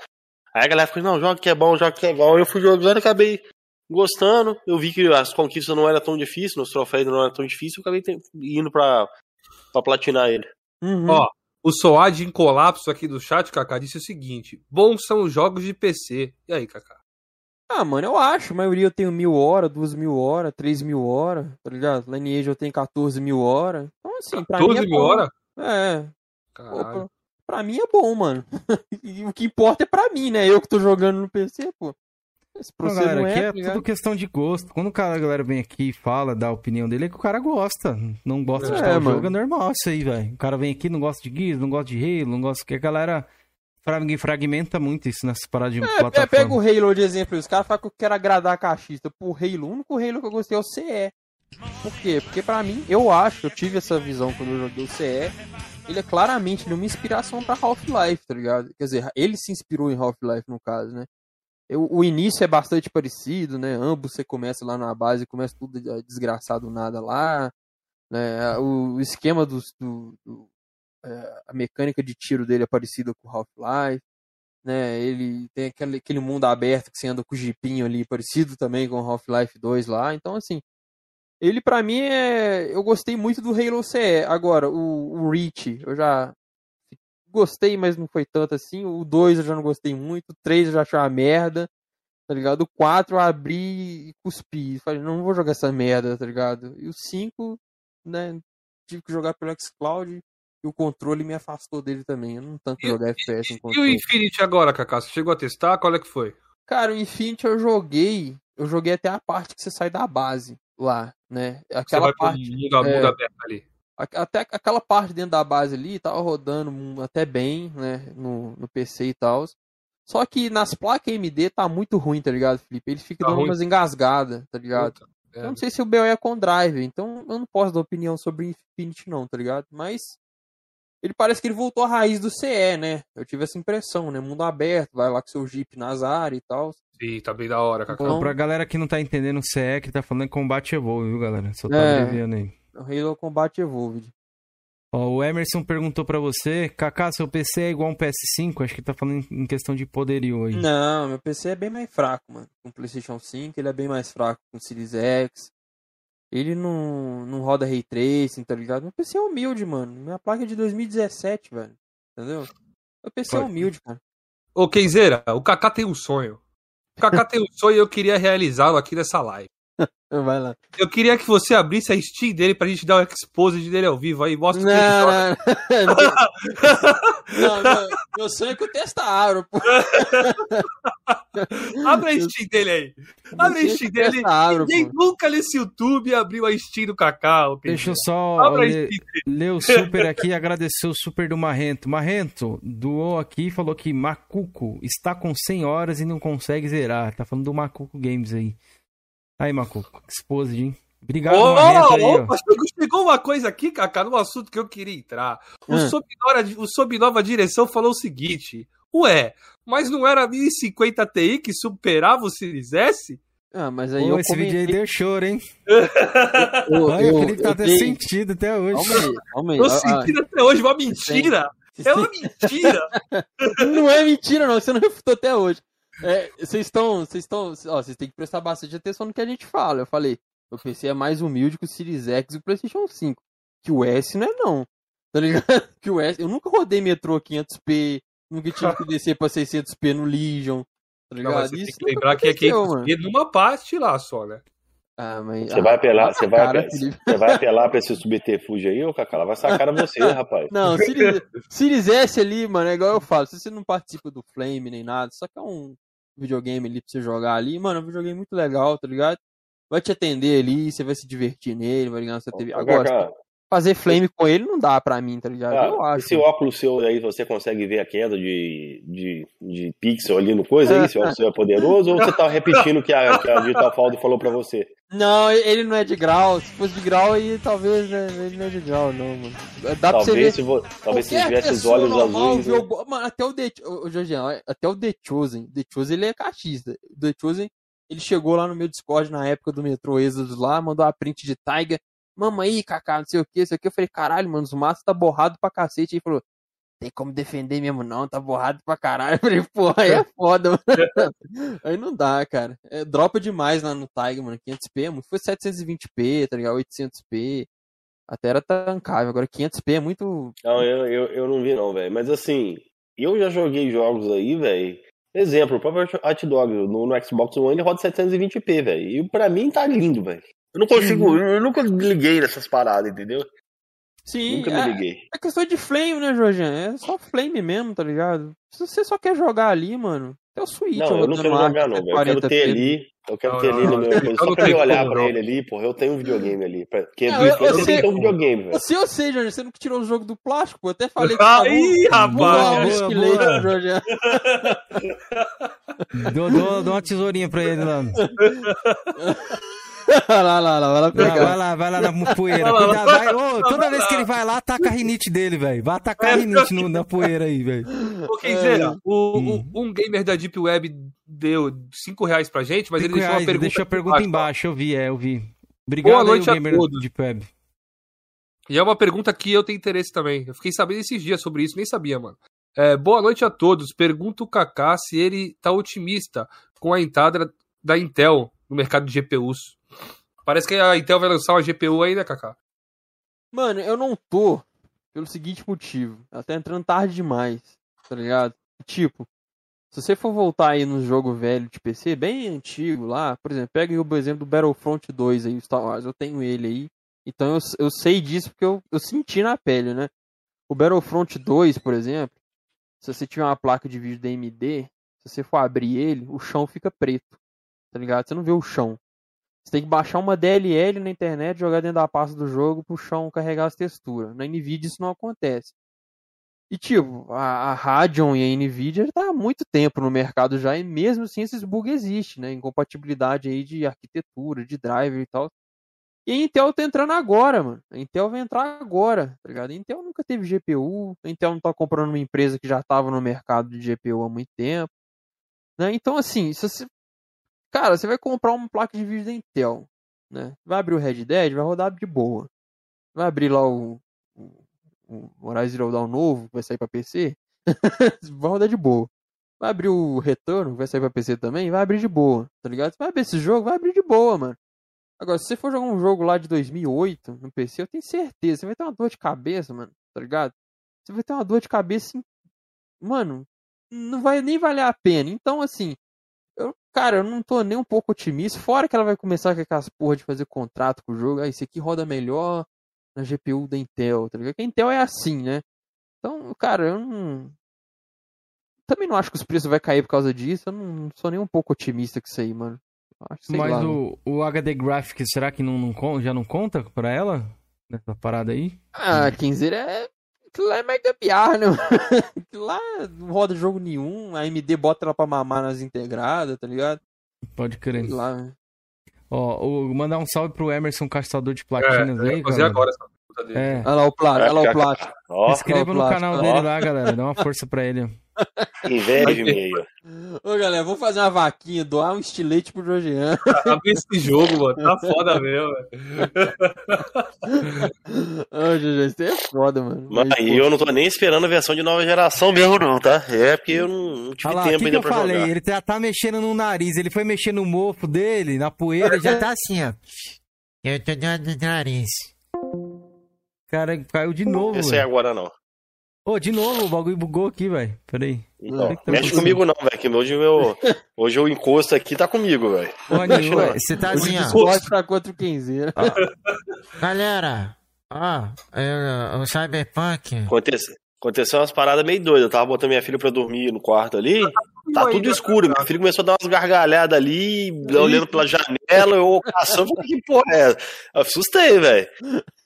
Aí a galera ficou, não, joga que é bom, joga que é bom. Eu fui jogando e acabei gostando. Eu vi que as conquistas não eram tão difíceis, nos troféus não eram tão difíceis, eu acabei indo pra, pra platinar ele. Uhum. Ó, o Soad em colapso aqui do chat, Kaká, disse o seguinte: bons são os jogos de PC. E aí, Kaká? Ah, mano, eu acho. A maioria eu tenho mil horas, duas mil horas, três mil horas, tá ligado? Lineage eu tenho 14 mil horas. Então, assim, pra mim 12 é mil horas? É, pô, pra, pra mim é bom, mano. o que importa é pra mim, né? Eu que tô jogando no PC, pô. Se pra Não, você galera, não aqui é, é tá ligado? tudo questão de gosto. Quando o cara, a galera vem aqui e fala, dá a opinião dele, é que o cara gosta. Não gosta de É, tal mano. jogo, é normal isso aí, velho. O cara vem aqui, não gosta de Gears, não gosta de Halo, não gosta que a galera frag- fragmenta muito isso nessas paradas de É, plataforma. pega o Halo de exemplo aí. Os caras falam que eu quero agradar a caixista. Pô, Halo, o único Halo que eu gostei é o CE. Por quê? Porque pra mim, eu acho, eu tive essa visão quando eu joguei o CE. ele é claramente uma inspiração pra Half-Life, tá ligado? Quer dizer, ele se inspirou em Half-Life no caso, né? O início é bastante parecido, né? Ambos você começa lá na base, começa tudo desgraçado nada lá. Né? O esquema do, do, do é, a mecânica de tiro dele é parecida com Half-Life. Né? Ele tem aquele, aquele mundo aberto que você anda com o jipinho ali, parecido também com Half-Life 2 lá. Então, assim, ele para mim é. Eu gostei muito do Halo CE. Agora, o, o Reach, eu já gostei, mas não foi tanto assim. O 2 eu já não gostei muito. O 3 eu já achei uma merda. Tá ligado? O 4 eu abri e cuspi. Falei, não vou jogar essa merda, tá ligado? E o 5, né? Tive que jogar pelo Xcloud e o controle me afastou dele também. Eu não tanto jogar FPS controle. E o Infinity agora, Kaká? Você chegou a testar? Qual é que foi? Cara, o Infinity eu joguei. Eu joguei até a parte que você sai da base lá, né? Aquela você vai parte. Mundo, é, mundo aberto ali. Até aquela parte dentro da base ali tava rodando até bem, né? No, no PC e tal. Só que nas placas AMD tá muito ruim, tá ligado, Felipe? Ele fica tá dando ruim. umas engasgadas, tá ligado? Puta, é. Eu não sei se o BO é com drive, então eu não posso dar opinião sobre Infinity, não, tá ligado? Mas ele parece que ele voltou à raiz do CE, né? Eu tive essa impressão, né? Mundo aberto, vai lá com seu Jeep nas áreas e tal. Sim, tá bem da hora, Cacau. Então, pra galera que não tá entendendo o CE, que tá falando é Combate Evolve, viu, galera? Só tá é, aí. O Halo Combat Evolved. Ó, o Emerson perguntou para você, Kaká, seu PC é igual um PS5? Acho que tá falando em questão de poderio aí. Não, meu PC é bem mais fraco, mano. Com o PlayStation 5, ele é bem mais fraco com o Series X. Ele não, não roda Ray Tracing, tá ligado? Meu PC é humilde, mano. Minha placa é de 2017, velho. Entendeu? Meu PC é humilde, cara. Ô, Kenzeira, o Kaká tem um sonho. O Kaká tem um sonho e eu queria realizá-lo aqui nessa live. Vai lá. Eu queria que você abrisse a Steam dele pra gente dar o exposed dele ao vivo aí. Mostra não, o que ele joga. Não, não, meu sonho é que o testa abra, pô. Abre a Steam dele aí. Abre a Steam dele. Abra, Ninguém pô. nunca nesse YouTube abriu a Steam do Cacau. Deixa eu só ler, ler o super aqui e agradecer o super do Marrento. Marrento doou aqui e falou que Macuco está com 100 horas e não consegue zerar. Tá falando do Macuco Games aí. Aí, Macuco, exposed, hein? Obrigado, oh, Marrento, aí, opa, chegou uma coisa aqui, Cacá, no assunto que eu queria entrar. O, hum. sob, nova, o sob nova direção falou o seguinte: Ué, mas não era a 1050 Ti que superava o Series S? Ah, mas aí Pô, eu esse comentei... vídeo aí deu choro, hein? eu, Olha, eu, o Felipe tá até sentido até hoje. Calma aí, calma aí. Tô sentindo ah, até hoje, uma mentira. É uma mentira. não é mentira, não. Você não refutou até hoje. É, vocês estão. Vocês estão. Ó, vocês têm que prestar bastante atenção no que a gente fala. Eu falei, o PC é mais humilde que o Series X e o PlayStation 5. Que o S não é, não. Tá ligado? Que o S. Eu nunca rodei metrô 500p. Nunca tive que descer pra 600p no Legion. Tá ligado? Não, você Isso tem que lembrar que é 500p numa parte lá só, né? Ah, mas... Você vai apelar, você vai, cara, apelar, você vai apelar pra esse subterfúgio aí, ô Cacá? Ela vai sacar você, rapaz. Não, Series, Series S ali, mano, é igual eu falo. Se você não participa do Flame nem nada, só que é um videogame ali pra você jogar ali. Mano, é um videogame muito legal, tá ligado? Vai te atender ali, você vai se divertir nele, vai ligar na sua TV. Agora, fazer flame com ele não dá pra mim, tá ligado? Ah, eu acho. Esse óculos seu aí, você consegue ver a queda de, de, de pixel ali no coisa aí? Esse óculos seu é poderoso? ou você tá repetindo o que a, que a Digital Faldo falou pra você? Não, ele não é de grau. Se fosse de grau, aí talvez né, ele não é de grau, não, mano. Dá talvez pra você ver. Se vo... Talvez se tivesse os olhos azuis. Viu... Né? Mano, até o The... Ô, até o The Chosen. The Chosen, ele é cachista. O The Chosen, ele chegou lá no meu Discord na época do Metro Exodus lá, mandou a print de Tiger. Mama aí, Kaká, não sei o que, isso aqui. Eu falei, caralho, mano, os maços tá borrado pra cacete. Ele falou, tem como defender mesmo não, tá borrado pra caralho. Eu falei, porra, aí é foda, mano. aí não dá, cara. É, dropa demais lá no Tiger, mano. 500p, foi 720p, tá ligado? 800p. Até era tancável, agora 500p é muito... Não, eu, eu, eu não vi não, velho. Mas assim, eu já joguei jogos aí, velho. Exemplo, o próprio Hot Dog no, no Xbox One ele roda 720p, velho. E pra mim tá lindo, velho. Eu não consigo, eu nunca liguei nessas paradas, entendeu? Sim, Nunca me é, liguei. É, é questão de flame, né, Jorjan? É só flame mesmo, tá ligado? Se você só quer jogar ali, mano, até o Switch. Não, eu não quero jogar, não, velho. Eu quero ter ali. Eu quero ter ali no meu. Só pra eu olhar pra ele ali, porra, eu tenho um videogame ali. Porque não, eu, eu, sei, um videogame, velho. Você eu sei, Jorge, você nunca tirou o jogo do plástico, pô. Eu até falei que. Aí, rapaz! Dou, uma tesourinha pra ele lá. vai lá, lá, lá, vai lá pegar. vai lá, vai lá na poeira. Vai lá, Ô, toda vez que ele vai lá, ataca a rinite dele, velho. Vai atacar a rinite no- na poeira aí, velho. Ô, Kenzeira, o, Hum. o- um gamer da Deep Web deu 5 reais pra gente, mas ele deixou reais, uma pergunta. deixou a pergunta ó. embaixo, eu vi, é, eu vi. Obrigado Boa noite aí, a gamer todos. de web. E é uma pergunta que eu tenho interesse também. Eu fiquei sabendo esses dias sobre isso, nem sabia, mano. É, boa noite a todos. Pergunta o Kaká se ele tá otimista com a entrada da Intel no mercado de GPUs. Parece que a Intel vai lançar uma GPU aí, né, Kaká? Mano, eu não tô pelo seguinte motivo. Ela tá entrando tarde demais, tá ligado? Tipo, se você for voltar aí no jogo velho de PC, bem antigo lá, por exemplo, pega o exemplo do Battlefront 2 aí, Star Wars, eu tenho ele aí. Então eu, eu sei disso porque eu, eu senti na pele, né? O Battlefront 2, por exemplo, se você tiver uma placa de vídeo da AMD, se você for abrir ele, o chão fica preto, tá ligado? Você não vê o chão. Você tem que baixar uma DLL na internet, jogar dentro da pasta do jogo pro chão carregar as texturas. Na Nvidia isso não acontece. E tipo, a, a Radeon e a Nvidia já tá há muito tempo no mercado já, e mesmo assim esses bugs existem, né? Incompatibilidade aí de arquitetura, de driver e tal. E a Intel tá entrando agora, mano. A Intel vai entrar agora, tá ligado? A Intel nunca teve GPU, a Intel não tá comprando uma empresa que já tava no mercado de GPU há muito tempo. Né? Então, assim, se você Cara, você vai comprar uma placa de vídeo da Intel, né? Vai abrir o Red Dead, vai rodar de boa. Vai abrir lá o, o, o Horizon Zero Dawn novo, que vai sair pra PC, vai rodar de boa. Vai abrir o Retorno, que vai sair pra PC também, vai abrir de boa, tá ligado? Você vai abrir esse jogo, vai abrir de boa, mano. Agora, se você for jogar um jogo lá de 2008 no PC, eu tenho certeza, você vai ter uma dor de cabeça, mano, tá ligado? Você vai ter uma dor de cabeça, mano, não vai nem valer a pena. Então, assim, cara, eu não tô nem um pouco otimista. Fora que ela vai começar com aquelas porra de fazer contrato com o jogo. Ah, esse aqui roda melhor na GPU da Intel, tá ligado? Que a Intel é assim, né? Então, cara, eu não. Também não acho que os preços vai cair por causa disso. Eu não, sou nem um pouco otimista com isso aí, mano. Acho, Mas lá, né? o, o HD Graphics, será que não, não já não conta pra ela? Nessa parada aí? Ah, Kenzer é. Aquilo lá é mais gambiarra, né? Aquilo lá não roda jogo nenhum. A AMD bota ela pra mamar nas integradas, tá ligado? Pode crer. Sei lá, né? Ó, o- mandar um salve pro Emerson Caçador de Platinas eu aí, fazer galera. agora dele. É. Olha lá o Plat, olha lá o Se inscreva no canal ó. dele lá, galera. Dá uma força pra ele. inveja de meio. Ô galera, vou fazer uma vaquinha, doar um estilete pro Georgiano. Abre esse jogo, mano. Tá foda mesmo, velho. Ô, isso aí é foda, mano. Mas Mas, pô, eu não tô nem esperando a versão de nova geração mesmo, não, tá? É porque eu não, não tive Olha lá, o tempo que, que ainda eu pra falei? jogar. Ele já tá mexendo no nariz. Ele foi mexer no mofo dele, na poeira, já tá assim, ó. Eu tô dando nariz. Cara, caiu de novo, Esse é agora não. Ô, de novo, o bagulho bugou aqui, velho. Peraí. Que tá mexe comigo não, velho, que hoje eu, hoje o encosto aqui tá comigo, velho. Não. Você tá assim, ó. Discord tá contra o Kenzeira. Galera, ó, é, o Cyberpunk. Aconteceu, aconteceu umas paradas meio doidas. Eu tava botando minha filha pra dormir no quarto ali. Tá tudo escuro. Minha filha começou a dar umas gargalhadas ali, olhando pela janela. Eu caçando, que porra é essa? Eu assustei, velho.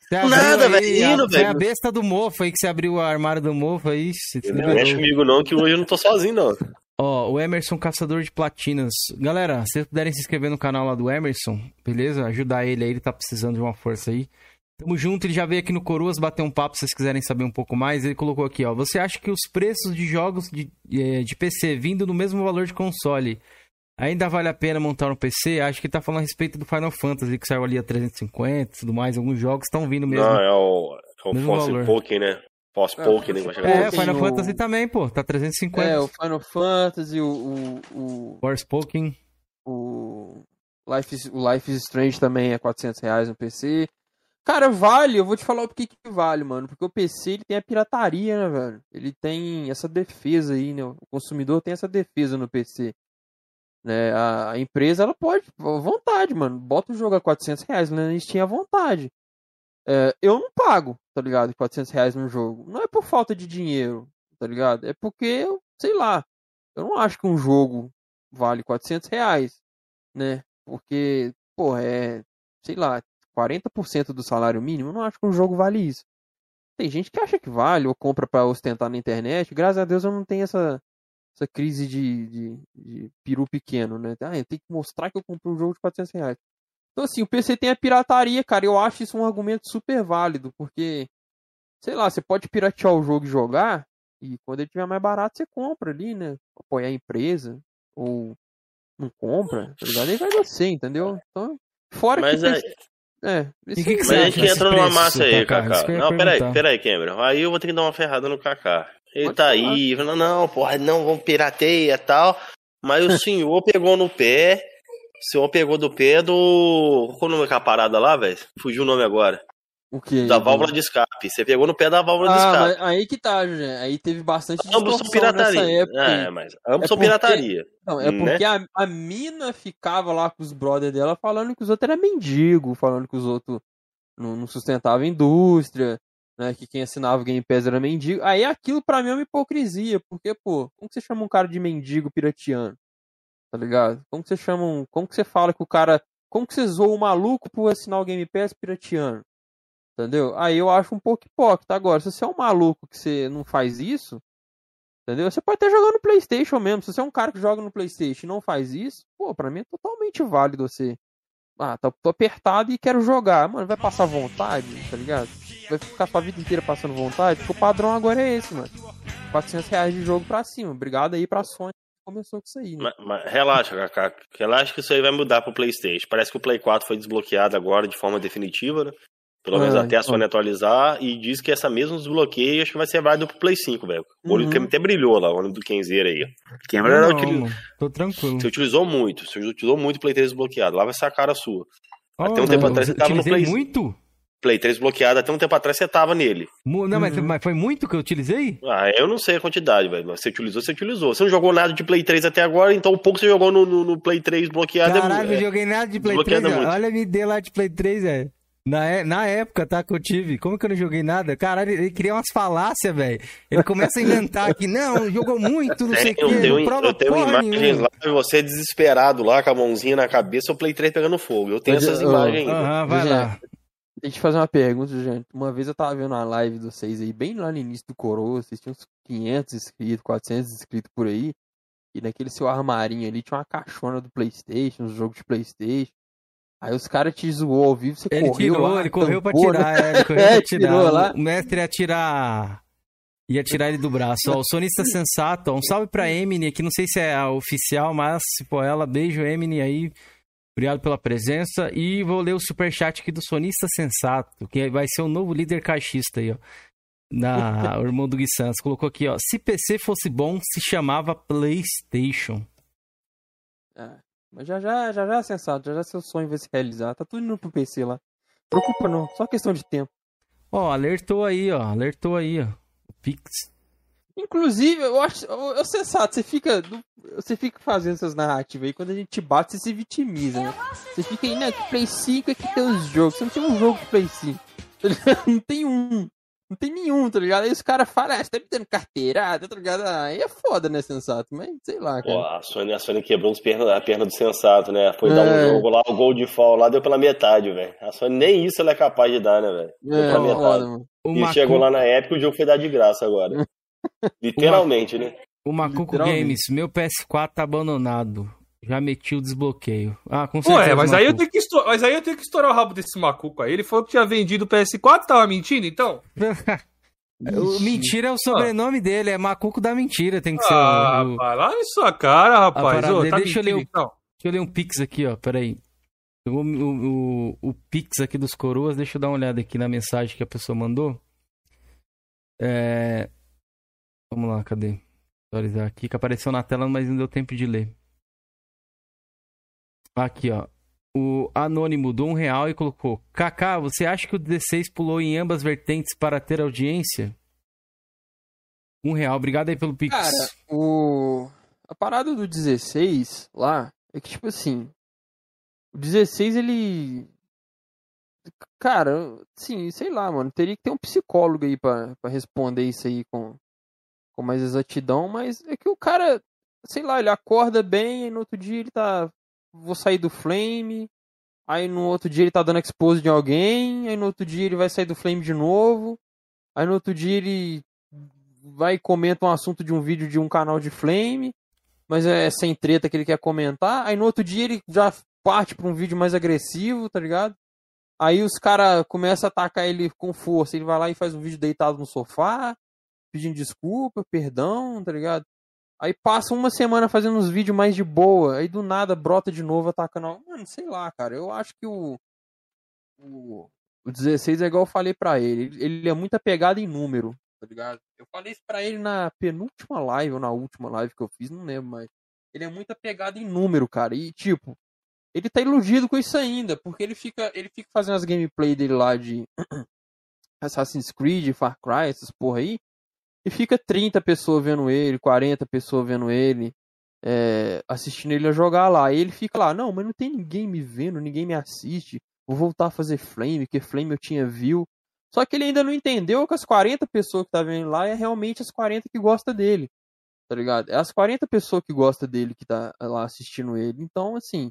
Você abriu Nada, velho, a- indo, Foi a velho. besta do mofo aí que você abriu o armário do mofo aí. Se Não mexe comigo não, que hoje eu não tô sozinho, não. Ó, o Emerson Caçador de Platinas. Galera, se vocês puderem se inscrever no canal lá do Emerson, beleza? Ajudar ele aí, ele tá precisando de uma força aí. Tamo junto, ele já veio aqui no Coroas bater um papo se vocês quiserem saber um pouco mais. Ele colocou aqui, ó. Você acha que os preços de jogos de, eh, de PC vindo no mesmo valor de console ainda vale a pena montar um PC? Acho que ele tá falando a respeito do Final Fantasy, que saiu ali a 350 e tudo mais. Alguns jogos estão vindo mesmo. Não, é o, é o Force. Poke, né? Force É, né? que vai chamar. é, o Final o- Fantasy também, pô. Tá 350. É, o Final Fantasy, o, o, o, Forspoken. o, Life is, o Life is Strange também é 400 reais no PC. Cara, vale, eu vou te falar o porquê que vale, mano. Porque o PC ele tem a pirataria, né, velho? Ele tem essa defesa aí, né? O consumidor tem essa defesa no PC. Né? A, a empresa, ela pode, à vontade, mano. Bota o jogo a 400 reais na Steam à vontade. É, eu não pago, tá ligado? 400 reais num jogo. Não é por falta de dinheiro, tá ligado? É porque, sei lá, eu não acho que um jogo vale 400 reais, né? Porque, pô, é, sei lá, 40% do salário mínimo. Eu não acho que um jogo vale isso. Tem gente que acha que vale ou compra pra ostentar na internet. Graças a Deus eu não tenho essa, essa crise de, de, de peru pequeno, né? Ah, eu tenho que mostrar que eu comprei um jogo de 400 reais. Então, assim, o PC tem a pirataria, cara. Eu acho isso um argumento super válido, porque, sei lá, você pode piratear o jogo e jogar, e quando ele tiver mais barato, você compra ali, né? Apoiar a empresa, ou não compra, tá ligado? Aí vai você, entendeu? Então, fora Mas que. aí, É, esse- que que mas a gente entra numa massa aí, Kaká? Não, peraí, peraí, Cameron. Aí eu vou ter que dar uma ferrada no Kaká. Ele Pode tá falar. aí, falando, não, porra, não, vamos pirateia e tal. Mas o senhor pegou no pé. O senhor pegou do pé do. Qual o nome que é a parada lá, velho? Fugiu o nome agora. o que? Da válvula de escape. Você pegou no pé da válvula de Ah, escape. mas aí que tá, José. Aí teve bastante Ambos são distorção nessa pirataria. época. É, mas ambos É são porque- pirataria. Não, é né? porque a, a mina ficava lá com os brothers dela falando que os outros eram mendigo, falando que os outros não, não sustentavam a indústria, né? Que quem assinava o Game Pass era mendigo. Aí aquilo pra mim é uma hipocrisia, porque, pô, como que você chama um cara de mendigo pirateando? Tá ligado? Como que você chama um. Como que você fala que o cara. Como que você zoa o maluco por assinar o Game Pass pirateando? Entendeu? Aí eu acho um pouco hipócrita. Agora, se você é um maluco que você não faz isso, entendeu? Você pode até jogar no PlayStation mesmo. Se você é um cara que joga no PlayStation e não faz isso, pô, pra mim é totalmente válido você. Ah, tá, tô apertado e quero jogar. Mano, vai passar vontade, tá ligado? Vai ficar sua vida inteira passando vontade? Porque o padrão agora é esse, mano. 400 reais de jogo pra cima. Obrigado aí pra Sony que começou com isso aí, né? Mas, mas relaxa, Kaká. Relaxa que isso aí vai mudar pro PlayStation. Parece que o Play 4 foi desbloqueado agora de forma definitiva, né? Pelo menos Ah, até a então. Sony atualizar. E diz que essa mesma desbloqueio acho que vai ser válido pro Play 5, velho. O olho Uhum. que até brilhou lá, o olho do Kenzeiro aí. Cameron Não, utili- mano, tô tranquilo. você utilizou muito. Você utilizou muito o Play 3 desbloqueado. Lá vai ser a cara sua. Até um Oh, tempo não, atrás você tava no Play- muito? Play 3 bloqueado, até um tempo atrás você tava nele. Não, mas, Uhum. mas foi muito que eu utilizei? Ah, eu não sei a quantidade, velho. Mas você utilizou, você utilizou. Você não jogou nada de Play 3 até agora, então o pouco que você jogou no, no- no Play 3 bloqueado Caralho, é, não joguei nada de Play 3. desbloqueada velho. muito. Olha a MD lá de Play 3, velho. Na, é- na época, tá, que eu tive. Como que eu não joguei nada? Caralho, ele cria umas falácias, velho. Ele começa a inventar aqui. Não, jogou muito, não sei o eu tenho, não prova eu tenho imagens nenhuma. lá de você desesperado lá, com a mãozinha na cabeça, o Play 3 pegando fogo. Eu tenho Mas, essas ô, imagens ainda. Aham, vai lá. Deixa eu te fazer uma pergunta, gente. Uma vez eu tava vendo uma live de vocês aí, bem lá no início do Coroa, vocês tinham uns 500 inscritos, 400 inscritos por aí. E naquele seu armarinho ali tinha uma caixona do PlayStation, os jogos de PlayStation. Aí os caras te zoou ao vivo, você Ele correu tirou, lá, ele correu pra tampou, né? tirar, é, ele correu É, pra tirar. tirou lá. O mestre ia tirar. Ia tirar ele do braço. Ó, o sonista sensato, ó, um salve pra Emily aqui, não sei se é a oficial, mas se for ela, beijo Emily aí. Obrigado pela presença. E vou ler o superchat aqui do sonista sensato, que vai ser o novo líder caixista aí, ó. Na, o irmão do Gui Santos. Colocou aqui, ó. Se PC fosse bom, se chamava PlayStation. É, mas já já, já já é sensato, já já seu sonho vai se realizar. Tá tudo indo pro PC lá. Preocupa não, só questão de tempo. Ó, alertou aí, ó. Alertou aí, ó. O Pix. Inclusive, eu acho. Eu, eu sensato, você fica. Você fica fazendo essas narrativas aí, quando a gente te bate, você se vitimiza, né? Você fica aí, né? Que Play 5 é que tem os jogos. Você não tem um jogo de Play 5. tá ligado? Não tem um. Não tem nenhum, tá ligado? Aí os caras falam, ah, você tá me dando carteirada, tá ligado? Ah, Aí é foda, né, sensato? Mas sei lá, Pô, cara. a Sony, a Sony quebrou os perna, a perna do sensato, né? Foi dar É. um jogo lá, o gol de fall lá deu pela metade, velho. A Sony nem isso ela é capaz de dar, né, velho? Deu É, pela metade. foda, mano. O E Macu- chegou lá na época o jogo foi dar de graça agora. Literalmente, né? O Macuco. Games, meu PS4 tá abandonado. Já meti o desbloqueio. Ah, com certeza. Ué, mas aí, eu tenho que estourar, mas aí eu tenho que estourar o rabo desse macuco aí. Ele falou que tinha vendido o PS4, tava mentindo, então? O mentira é o sobrenome dele, é Macuco da Mentira, tem que ser. Ah, o- rapaz, lá em sua cara, rapaz. Ô, tá deixa eu ler o- então. Deixa eu ler um Pix aqui, ó, peraí. O, o, o, o Pix aqui dos coroas, deixa eu dar uma olhada aqui na mensagem que a pessoa mandou. É... Vamos lá, cadê? Atualizar aqui, que apareceu na tela, mas não deu tempo de ler. Aqui, ó. O Anônimo do um real e colocou: Kaká, você acha que o 16 pulou em ambas vertentes para ter audiência? Um real, obrigado aí pelo Pix. Cara, o. A parada do 16 lá é que, tipo assim. O 16 ele. Cara, sim, sei lá, mano. Teria que ter um psicólogo aí pra, pra responder isso aí com, com mais exatidão. Mas é que o cara, sei lá, ele acorda bem e no outro dia ele tá. Vou sair do flame. Aí no outro dia ele tá dando expose de alguém. Aí no outro dia ele vai sair do flame de novo. Aí no outro dia ele vai e comenta um assunto de um vídeo de um canal de flame, mas é sem treta que ele quer comentar. Aí no outro dia ele já parte pra um vídeo mais agressivo, tá ligado? Aí os caras começam a atacar ele com força. Ele vai lá e faz um vídeo deitado no sofá, pedindo desculpa, perdão, tá ligado? Aí passa uma semana fazendo uns vídeos mais de boa. Aí do nada brota de novo atacando. Mano, sei lá, cara. Eu acho que o. O, o 16 é igual eu falei pra ele. Ele é muito apegado em número, tá ligado? Eu falei isso pra ele na penúltima live ou na última live que eu fiz, não lembro mais. Ele é muito apegado em número, cara. E, tipo, ele tá iludido com isso ainda, porque ele fica, ele fica fazendo as gameplay dele lá de Assassin's Creed, Far Cry, essas porra aí, e fica 30 pessoas vendo ele, 40 pessoas vendo ele, é, assistindo ele a jogar lá. E ele fica lá, não, mas não tem ninguém me vendo, ninguém me assiste, vou voltar a fazer Flame, que Flame eu tinha viu. Só que ele ainda não entendeu que as 40 pessoas que tá vendo lá é realmente as 40 que gosta dele. Tá ligado? É as 40 pessoas que gosta dele que tá lá assistindo ele. Então, assim,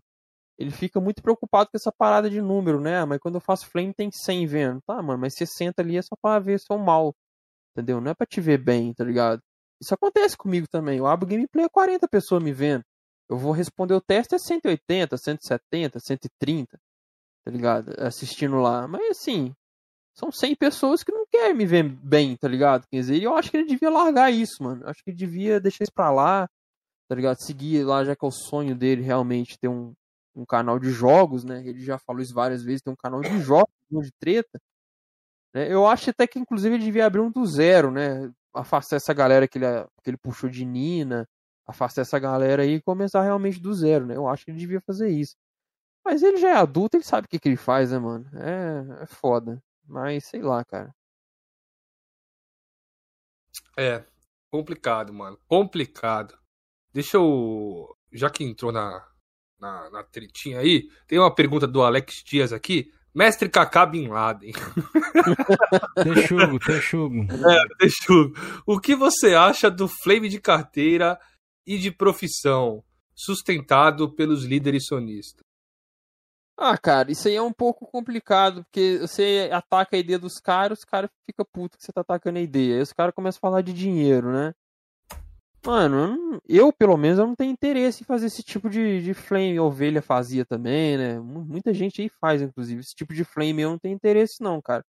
ele fica muito preocupado com essa parada de número, né? Ah, mas quando eu faço flame tem 100 vendo. Tá, mano, mas 60 ali é só pra ver seu mal. Entendeu? Não é pra te ver bem, tá ligado? Isso acontece comigo também. Eu abro gameplay é 40 pessoas me vendo. Eu vou responder o teste é 180, 170, 130, tá ligado? Assistindo lá. Mas assim, são 100 pessoas que não querem me ver bem, tá ligado? Quer dizer, eu acho que ele devia largar isso, mano. Eu acho que ele devia deixar isso pra lá, tá ligado? Seguir lá, já que é o sonho dele realmente ter um, um canal de jogos, né? Ele já falou isso várias vezes, tem um canal de jogos, de treta. Né? Eu acho até que inclusive ele devia abrir um do zero, né? Afastar essa galera que ele, que ele puxou de Nina, afastar essa galera aí e começar realmente do zero, né? Eu acho que ele devia fazer isso. Mas ele já é adulto, ele sabe o que, que ele faz, né, mano? É, é foda. Mas sei lá, cara. É, complicado, mano. Complicado. Deixa eu. Já que entrou na, na, na tretinha aí, tem uma pergunta do Alex Dias aqui. Mestre Kaká Bin Laden. Texugo, texugo. É, Texugo. O que você acha do flame de carteira e de profissão sustentado pelos líderes sonistas? Ah, cara, isso aí é um pouco complicado, porque você ataca a ideia dos caras, os caras ficam putos que você tá atacando a ideia. Aí os caras começam a falar de dinheiro, né? Mano, eu, pelo menos eu não tenho interesse em fazer esse tipo de, de flame. Ovelha fazia também, né? Mu- Muita gente aí faz, inclusive. Esse tipo de flame eu não tenho interesse, não, cara.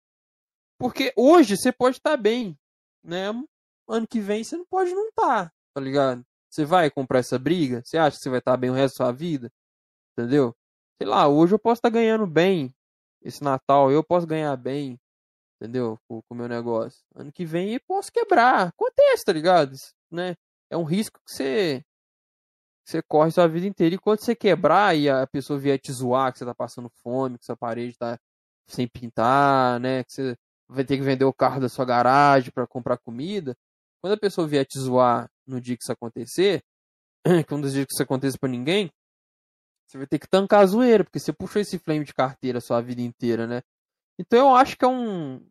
Porque hoje você pode estar bem, né? Ano que vem você não pode não estar, tá ligado? Você vai comprar essa briga? Você acha que você vai estar bem o resto da sua vida? Entendeu? Sei lá, hoje eu posso estar ganhando bem. Esse Natal eu posso ganhar bem, entendeu? Com o meu negócio. Ano que vem eu posso quebrar. Acontece, tá ligado? Isso, né? É um risco que você você corre sua vida inteira. E quando você quebrar e a pessoa vier te zoar, que você tá passando fome, que sua parede tá sem pintar, né? Que você vai ter que vender o carro da sua garagem para comprar comida. Quando a pessoa vier te zoar no dia que isso acontecer, que um dos dias que isso aconteça pra ninguém, você vai ter que tancar a zoeira, porque você puxou esse flame de carteira a sua vida inteira, né? Então eu acho que é um.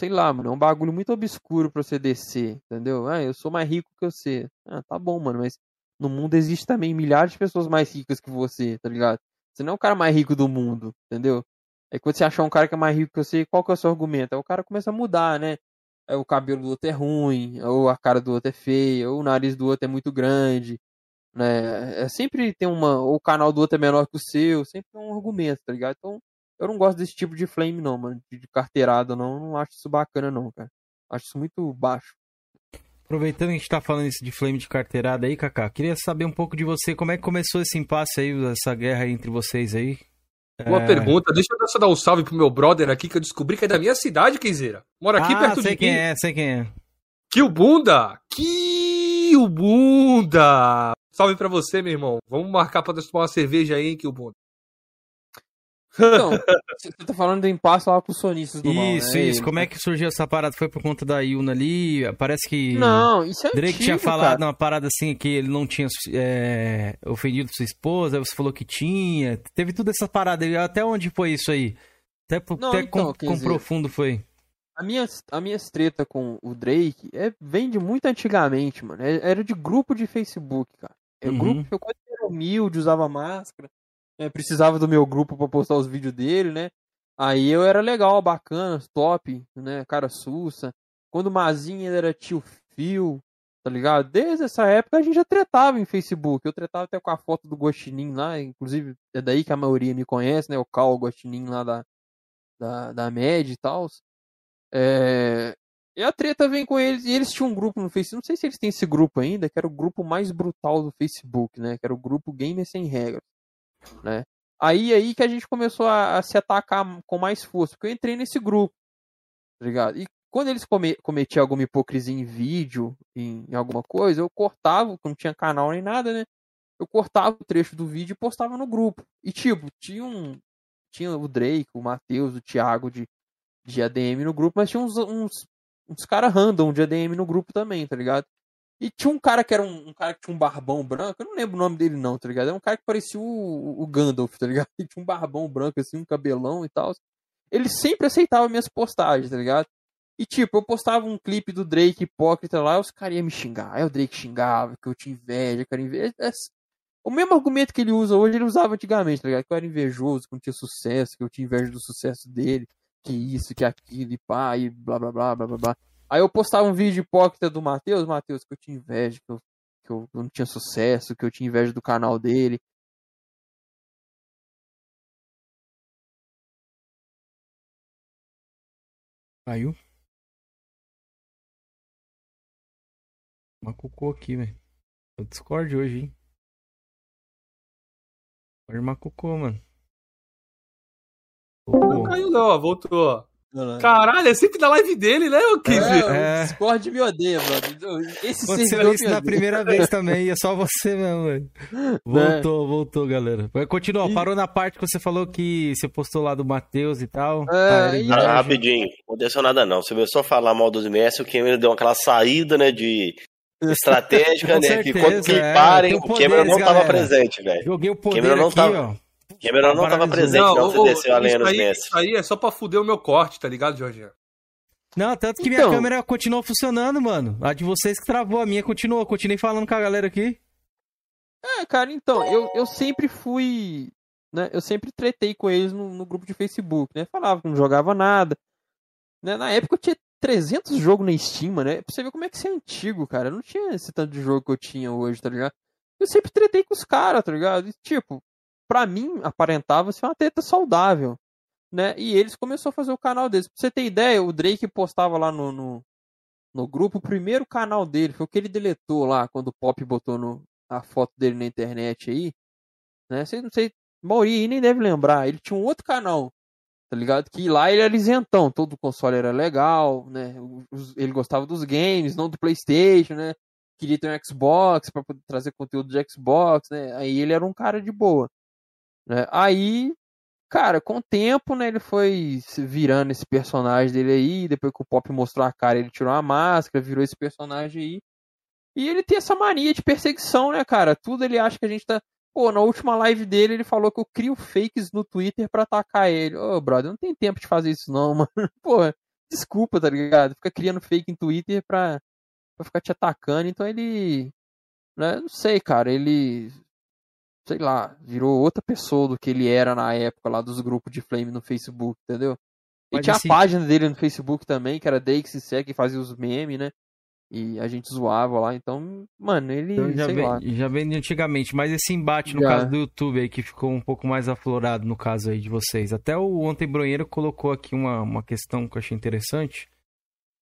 Sei lá, mano, é um bagulho muito obscuro pra você descer, entendeu? Ah, eu sou mais rico que você. Ah, tá bom, mano, mas no mundo existe também milhares de pessoas mais ricas que você, tá ligado? Você não é o cara mais rico do mundo, entendeu? Aí quando você achar um cara que é mais rico que você, qual que é o seu argumento? Aí o cara começa a mudar, né? Aí o cabelo do outro é ruim, ou a cara do outro é feia, ou o nariz do outro é muito grande, né? É sempre tem uma, ou o canal do outro é menor que o seu, sempre tem um argumento, tá ligado? Então, eu não gosto desse tipo de flame não, mano, de carteirada não, não acho isso bacana não, cara. Acho isso muito baixo. Aproveitando que a gente tá falando isso de flame de carteirada aí, Kaká, queria saber um pouco de você, como é que começou esse impasse aí, essa guerra aí entre vocês aí? Boa É. pergunta. Deixa eu só dar um salve pro meu brother aqui, que eu descobri que é da minha cidade, Kenzeira. Mora aqui ah, perto sei de quem mim. é, sei quem é. Kill Bunda! Salve pra você, meu irmão. Vamos marcar pra nós tomar uma cerveja aí, hein, Bunda. Então, você tá falando do impasse lá com os sonistas do mal, né? Isso, isso. Como é que surgiu essa parada? Foi por conta da Yuna ali? Parece que Não, isso é Drake antigo, tinha falado cara. uma parada assim que ele não tinha é, ofendido sua esposa, aí você falou que tinha. Teve toda essa parada. Até onde foi isso aí? Até, Não, até então, quão, quer quão dizer- profundo foi? A minha, a minha treta com o Drake é, vem de muito antigamente, mano. É- Era de grupo de Facebook, cara. É Uhum. grupo que eu quando era humilde, usava máscara. Né, precisava do meu grupo pra postar os vídeos dele, né? Aí eu era legal, bacana, top, né? Cara sussa. Quando o Mazinho ele era tio Phil, Tá ligado? Desde essa época a gente já tretava em Facebook. Eu tretava até com a foto do Gostinin lá, inclusive é daí que a maioria me conhece, né? O Cal Gostinin lá da, da, da MED e tal. É... E a treta vem com eles, e eles tinham um grupo no Facebook, não sei se eles têm esse grupo ainda, que era o grupo mais brutal do Facebook, né? Que era o grupo Gamer Sem Regras, né? Aí aí que a gente começou a, a se atacar com mais força, porque eu entrei nesse grupo, tá ligado? E quando eles come, cometiam alguma hipocrisia em vídeo, em, em, alguma coisa, eu cortava, não tinha canal nem nada, né? Eu cortava o trecho do vídeo e postava no grupo. E tipo, tinha um. Tinha o Drake, o Matheus, o Thiago de, de ADM no grupo, mas tinha uns, uns, uns caras random de ADM no grupo também, tá ligado? E tinha um cara que era um, um, cara que tinha um barbão branco, eu não lembro o nome dele não, tá ligado? Era um cara que parecia o, o Gandalf, tá ligado? Ele tinha um barbão branco, assim, um cabelão e tal. Ele sempre aceitava minhas postagens, tá ligado? E tipo, eu postava um clipe do Drake hipócrita lá, os caras iam me xingar. Aí o Drake xingava, que eu tinha inveja, que eu era inveja. É, é o mesmo argumento que ele usa hoje, ele usava antigamente, tá ligado? Que eu era invejoso, que não tinha sucesso, que eu tinha inveja do sucesso dele, que isso, que aquilo, e pá, e blá blá blá blá blá blá. Aí eu postava um vídeo hipócrita do Matheus, Matheus, que eu tinha inveja, que eu, que eu não tinha sucesso, que eu tinha inveja do canal dele. Caiu? Macucou aqui, velho. O Discord hoje, hein? Pode macucou, mano. Não caiu não, ó, voltou. Caralho, é sempre da live dele, né, o Kiz? É, o Discord me odeia, mano. Esse Aconteceu isso na primeira vez também, é só você mesmo, velho. Voltou, né? voltou, galera. Continua, e... parou na parte que você falou que você postou lá do Matheus e tal. É, ah, ah, rapidinho, não aconteceu nada não. Você veio só falar mal dos Messi, o Cameron deu aquela saída, né, de estratégica, né? Certeza, que quando que é, parem, o Cameron não estava presente, velho. Joguei o poder Cameron não aqui, tava... ó. Cameron não estava presente, não, não você desceu a lenha nos Isso aí é só pra fuder o meu corte, tá ligado, Jorginho? Não, tanto que então... minha câmera continuou funcionando, mano. A de vocês que travou, a minha continuou. Continuei falando com a galera aqui. É, cara, então, eu, eu sempre fui. Né, eu sempre tretei com eles no, no grupo de Facebook, né? Falava que não jogava nada. Né? Na época eu tinha 300 jogos na Steam, né? Pra você ver como é que você é antigo, cara. Eu não tinha esse tanto de jogo que eu tinha hoje, tá ligado? Eu sempre tretei com os caras, tá ligado? E, tipo, pra mim, aparentava ser uma treta saudável, né? E eles começaram a fazer o canal deles. Pra você ter ideia, o Drake postava lá no, no, no grupo, o primeiro canal dele foi o que ele deletou lá, quando o Pop botou no, a foto dele na internet aí, né? Você não sei, aí nem deve lembrar. Ele tinha um outro canal tá ligado? Que lá ele era isentão, todo o console era legal, né? Ele gostava dos games, não do PlayStation, né? Queria ter um Xbox para trazer conteúdo de Xbox, né? Aí ele era um cara de boa, né? Aí, cara, com o tempo, né, ele foi virando esse personagem dele aí, depois que o Pop mostrou a cara, ele tirou a máscara, virou esse personagem aí. E ele tem essa mania de perseguição, né, cara? Tudo ele acha que a gente tá Pô, na última live dele, ele falou que eu crio fakes no Twitter pra atacar ele. Ô, oh, brother, não tem tempo de fazer isso não, mano. Pô, desculpa, tá ligado? Fica criando fake em Twitter pra, pra ficar te atacando. Então ele. Né, não sei, cara. Ele. Sei lá, virou outra pessoa do que ele era na época lá dos grupos de Flame no Facebook, entendeu? E tinha esse... a página dele no Facebook também, que era Deixe que fazia os memes, né? E a gente zoava lá, então, mano, ele. Então já, vem, lá. já vem de antigamente, mas esse embate no já. caso do YouTube aí, que ficou um pouco mais aflorado no caso aí de vocês. Até o Ontem Bronheiro colocou aqui uma, uma questão que eu achei interessante.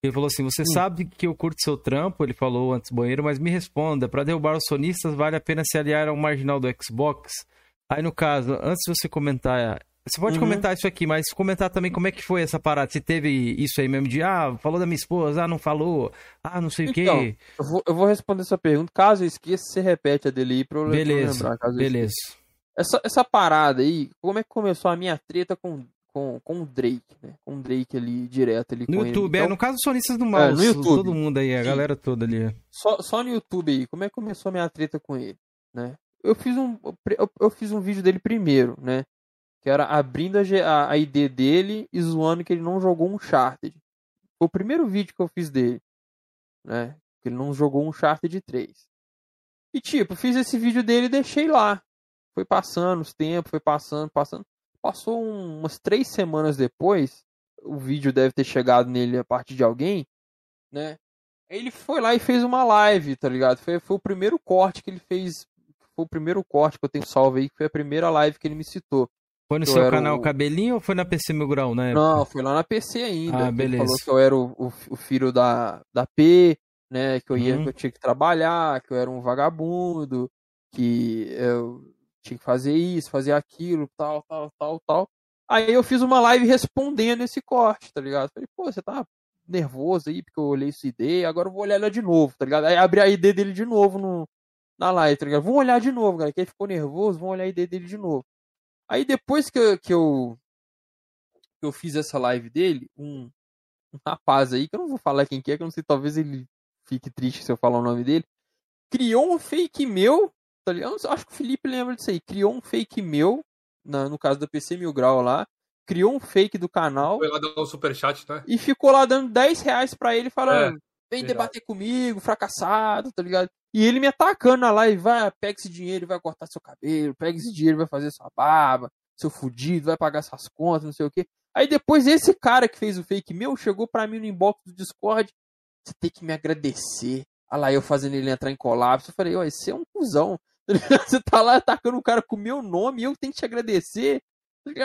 Ele falou assim: Você hum. sabe que eu curto seu trampo? Ele falou antes banheiro, mas me responda: para derrubar os sonistas, vale a pena se aliar ao marginal do Xbox? Aí, no caso, antes de você comentar você pode uhum. comentar isso aqui, mas comentar também como é que foi essa parada. Se teve isso aí mesmo de, ah, falou da minha esposa, ah, não falou, ah, não sei então, o quê. Eu vou, eu vou responder essa pergunta. Caso eu esqueça, você repete a dele aí pra eu beleza, lembrar. beleza. Essa, essa parada aí, como é que começou a minha treta com, com, com o Drake, né? Com o Drake ali, direto ali no YouTube, ele. é, no caso dos sonistas do mal, é, no YouTube. todo mundo aí, a Sim. galera toda ali. Só, só no YouTube aí, como é que começou a minha treta com ele, né? Eu fiz um, eu, eu fiz um vídeo dele primeiro, né? que era abrindo a, a ID dele e zoando que ele não jogou um Charted. Foi o primeiro vídeo que eu fiz dele, né? Que ele não jogou um Charted 3. E tipo, fiz esse vídeo dele e deixei lá. Foi passando os tempos, foi passando, passando. Passou um, umas três semanas depois, o vídeo deve ter chegado nele a partir de alguém, né? Ele foi lá e fez uma live, tá ligado? Foi, foi o primeiro corte que ele fez. Foi o primeiro corte que eu tenho salvo aí, que foi a primeira live que ele me citou. Foi no Eu seu canal o- Cabelinho ou foi na PC Mil Grau, né? Não, foi lá na PC ainda. Ah, beleza. Ele falou que eu era o, o, o filho da, da P, né? Que eu, ia, Uhum. que eu tinha que trabalhar, que eu era um vagabundo, que eu tinha que fazer isso, fazer aquilo, tal, tal, tal, tal. Aí eu fiz uma live respondendo esse corte, tá ligado? Falei, pô, você tá nervoso aí porque eu olhei sua ID, agora eu vou olhar ela de novo, tá ligado? Aí abri a ID dele de novo no, na live, tá ligado? Vamos olhar de novo, galera. Quem ficou nervoso, vamos olhar a ID dele de novo. Aí depois que eu, que eu, que eu fiz essa live dele, um, um rapaz aí, que eu não vou falar quem que é, que eu não sei, talvez ele fique triste se eu falar o nome dele, criou um fake meu, tá ligado? Eu Acho que o Felipe lembra disso aí. Criou um fake meu, na, no caso da PC Mil Grau lá, criou um fake do canal Foi lá dar um superchat, né? e ficou lá dando 10 reais pra ele, falando: vem verdade. debater comigo, fracassado, tá ligado? E ele me atacando na live: vai, pega esse dinheiro vai cortar seu cabelo, pega esse dinheiro vai fazer sua barba, seu fudido, vai pagar suas contas, não sei o quê. Aí depois esse cara que fez o fake meu chegou pra mim no inbox do Discord: você tem que me agradecer. Olha lá, eu fazendo ele entrar em colapso. Eu falei: ó, esse é um cuzão. Você tá lá atacando o cara com o meu nome e eu tenho que te agradecer.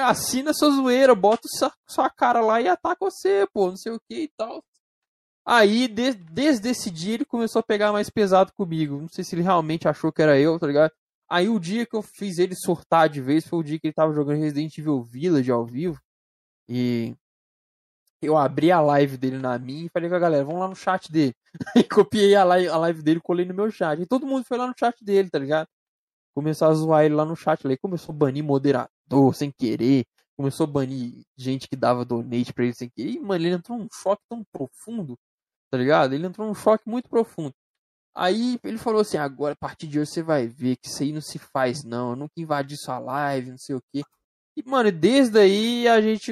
Assina sua zoeira, bota sua, sua cara lá e ataca você, pô, não sei o que e tal. Aí, de- desde esse dia, ele começou a pegar mais pesado comigo. Não sei se ele realmente achou que era eu, tá ligado? Aí, o dia que eu fiz ele surtar de vez foi o dia que ele tava jogando Resident Evil Village ao vivo. E eu abri a live dele na minha e falei com a galera, vamos lá no chat dele. E copiei a live, a live dele colei no meu chat. E todo mundo foi lá no chat dele, tá ligado? Começou a zoar ele lá no chat. Aí começou a banir moderador sem querer. Começou a banir gente que dava donate pra ele sem querer. E, mano, ele entrou num choque tão profundo, tá ligado? Ele entrou num choque muito profundo. Aí ele falou assim: agora a partir de hoje você vai ver que isso aí não se faz, não. Eu nunca invadi sua live, não sei o quê. E, mano, desde aí a gente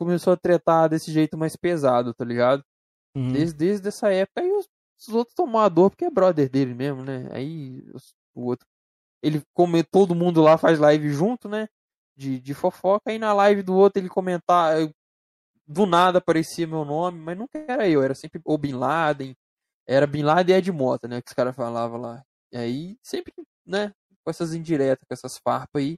começou a tretar desse jeito mais pesado, tá ligado? Uhum. Desde, desde essa época. Aí os, os outros tomaram a dor porque é brother dele mesmo, né? Aí os- o outro. Ele come, todo mundo lá faz live junto, né? De, de fofoca. Aí na live do outro ele comentar. eu- Do nada aparecia meu nome, mas nunca era eu, era sempre o Bin Laden. Era Bin Laden e Ed Mota, né? Que os caras falavam lá. E aí, sempre, né? Com essas indiretas, com essas farpas aí.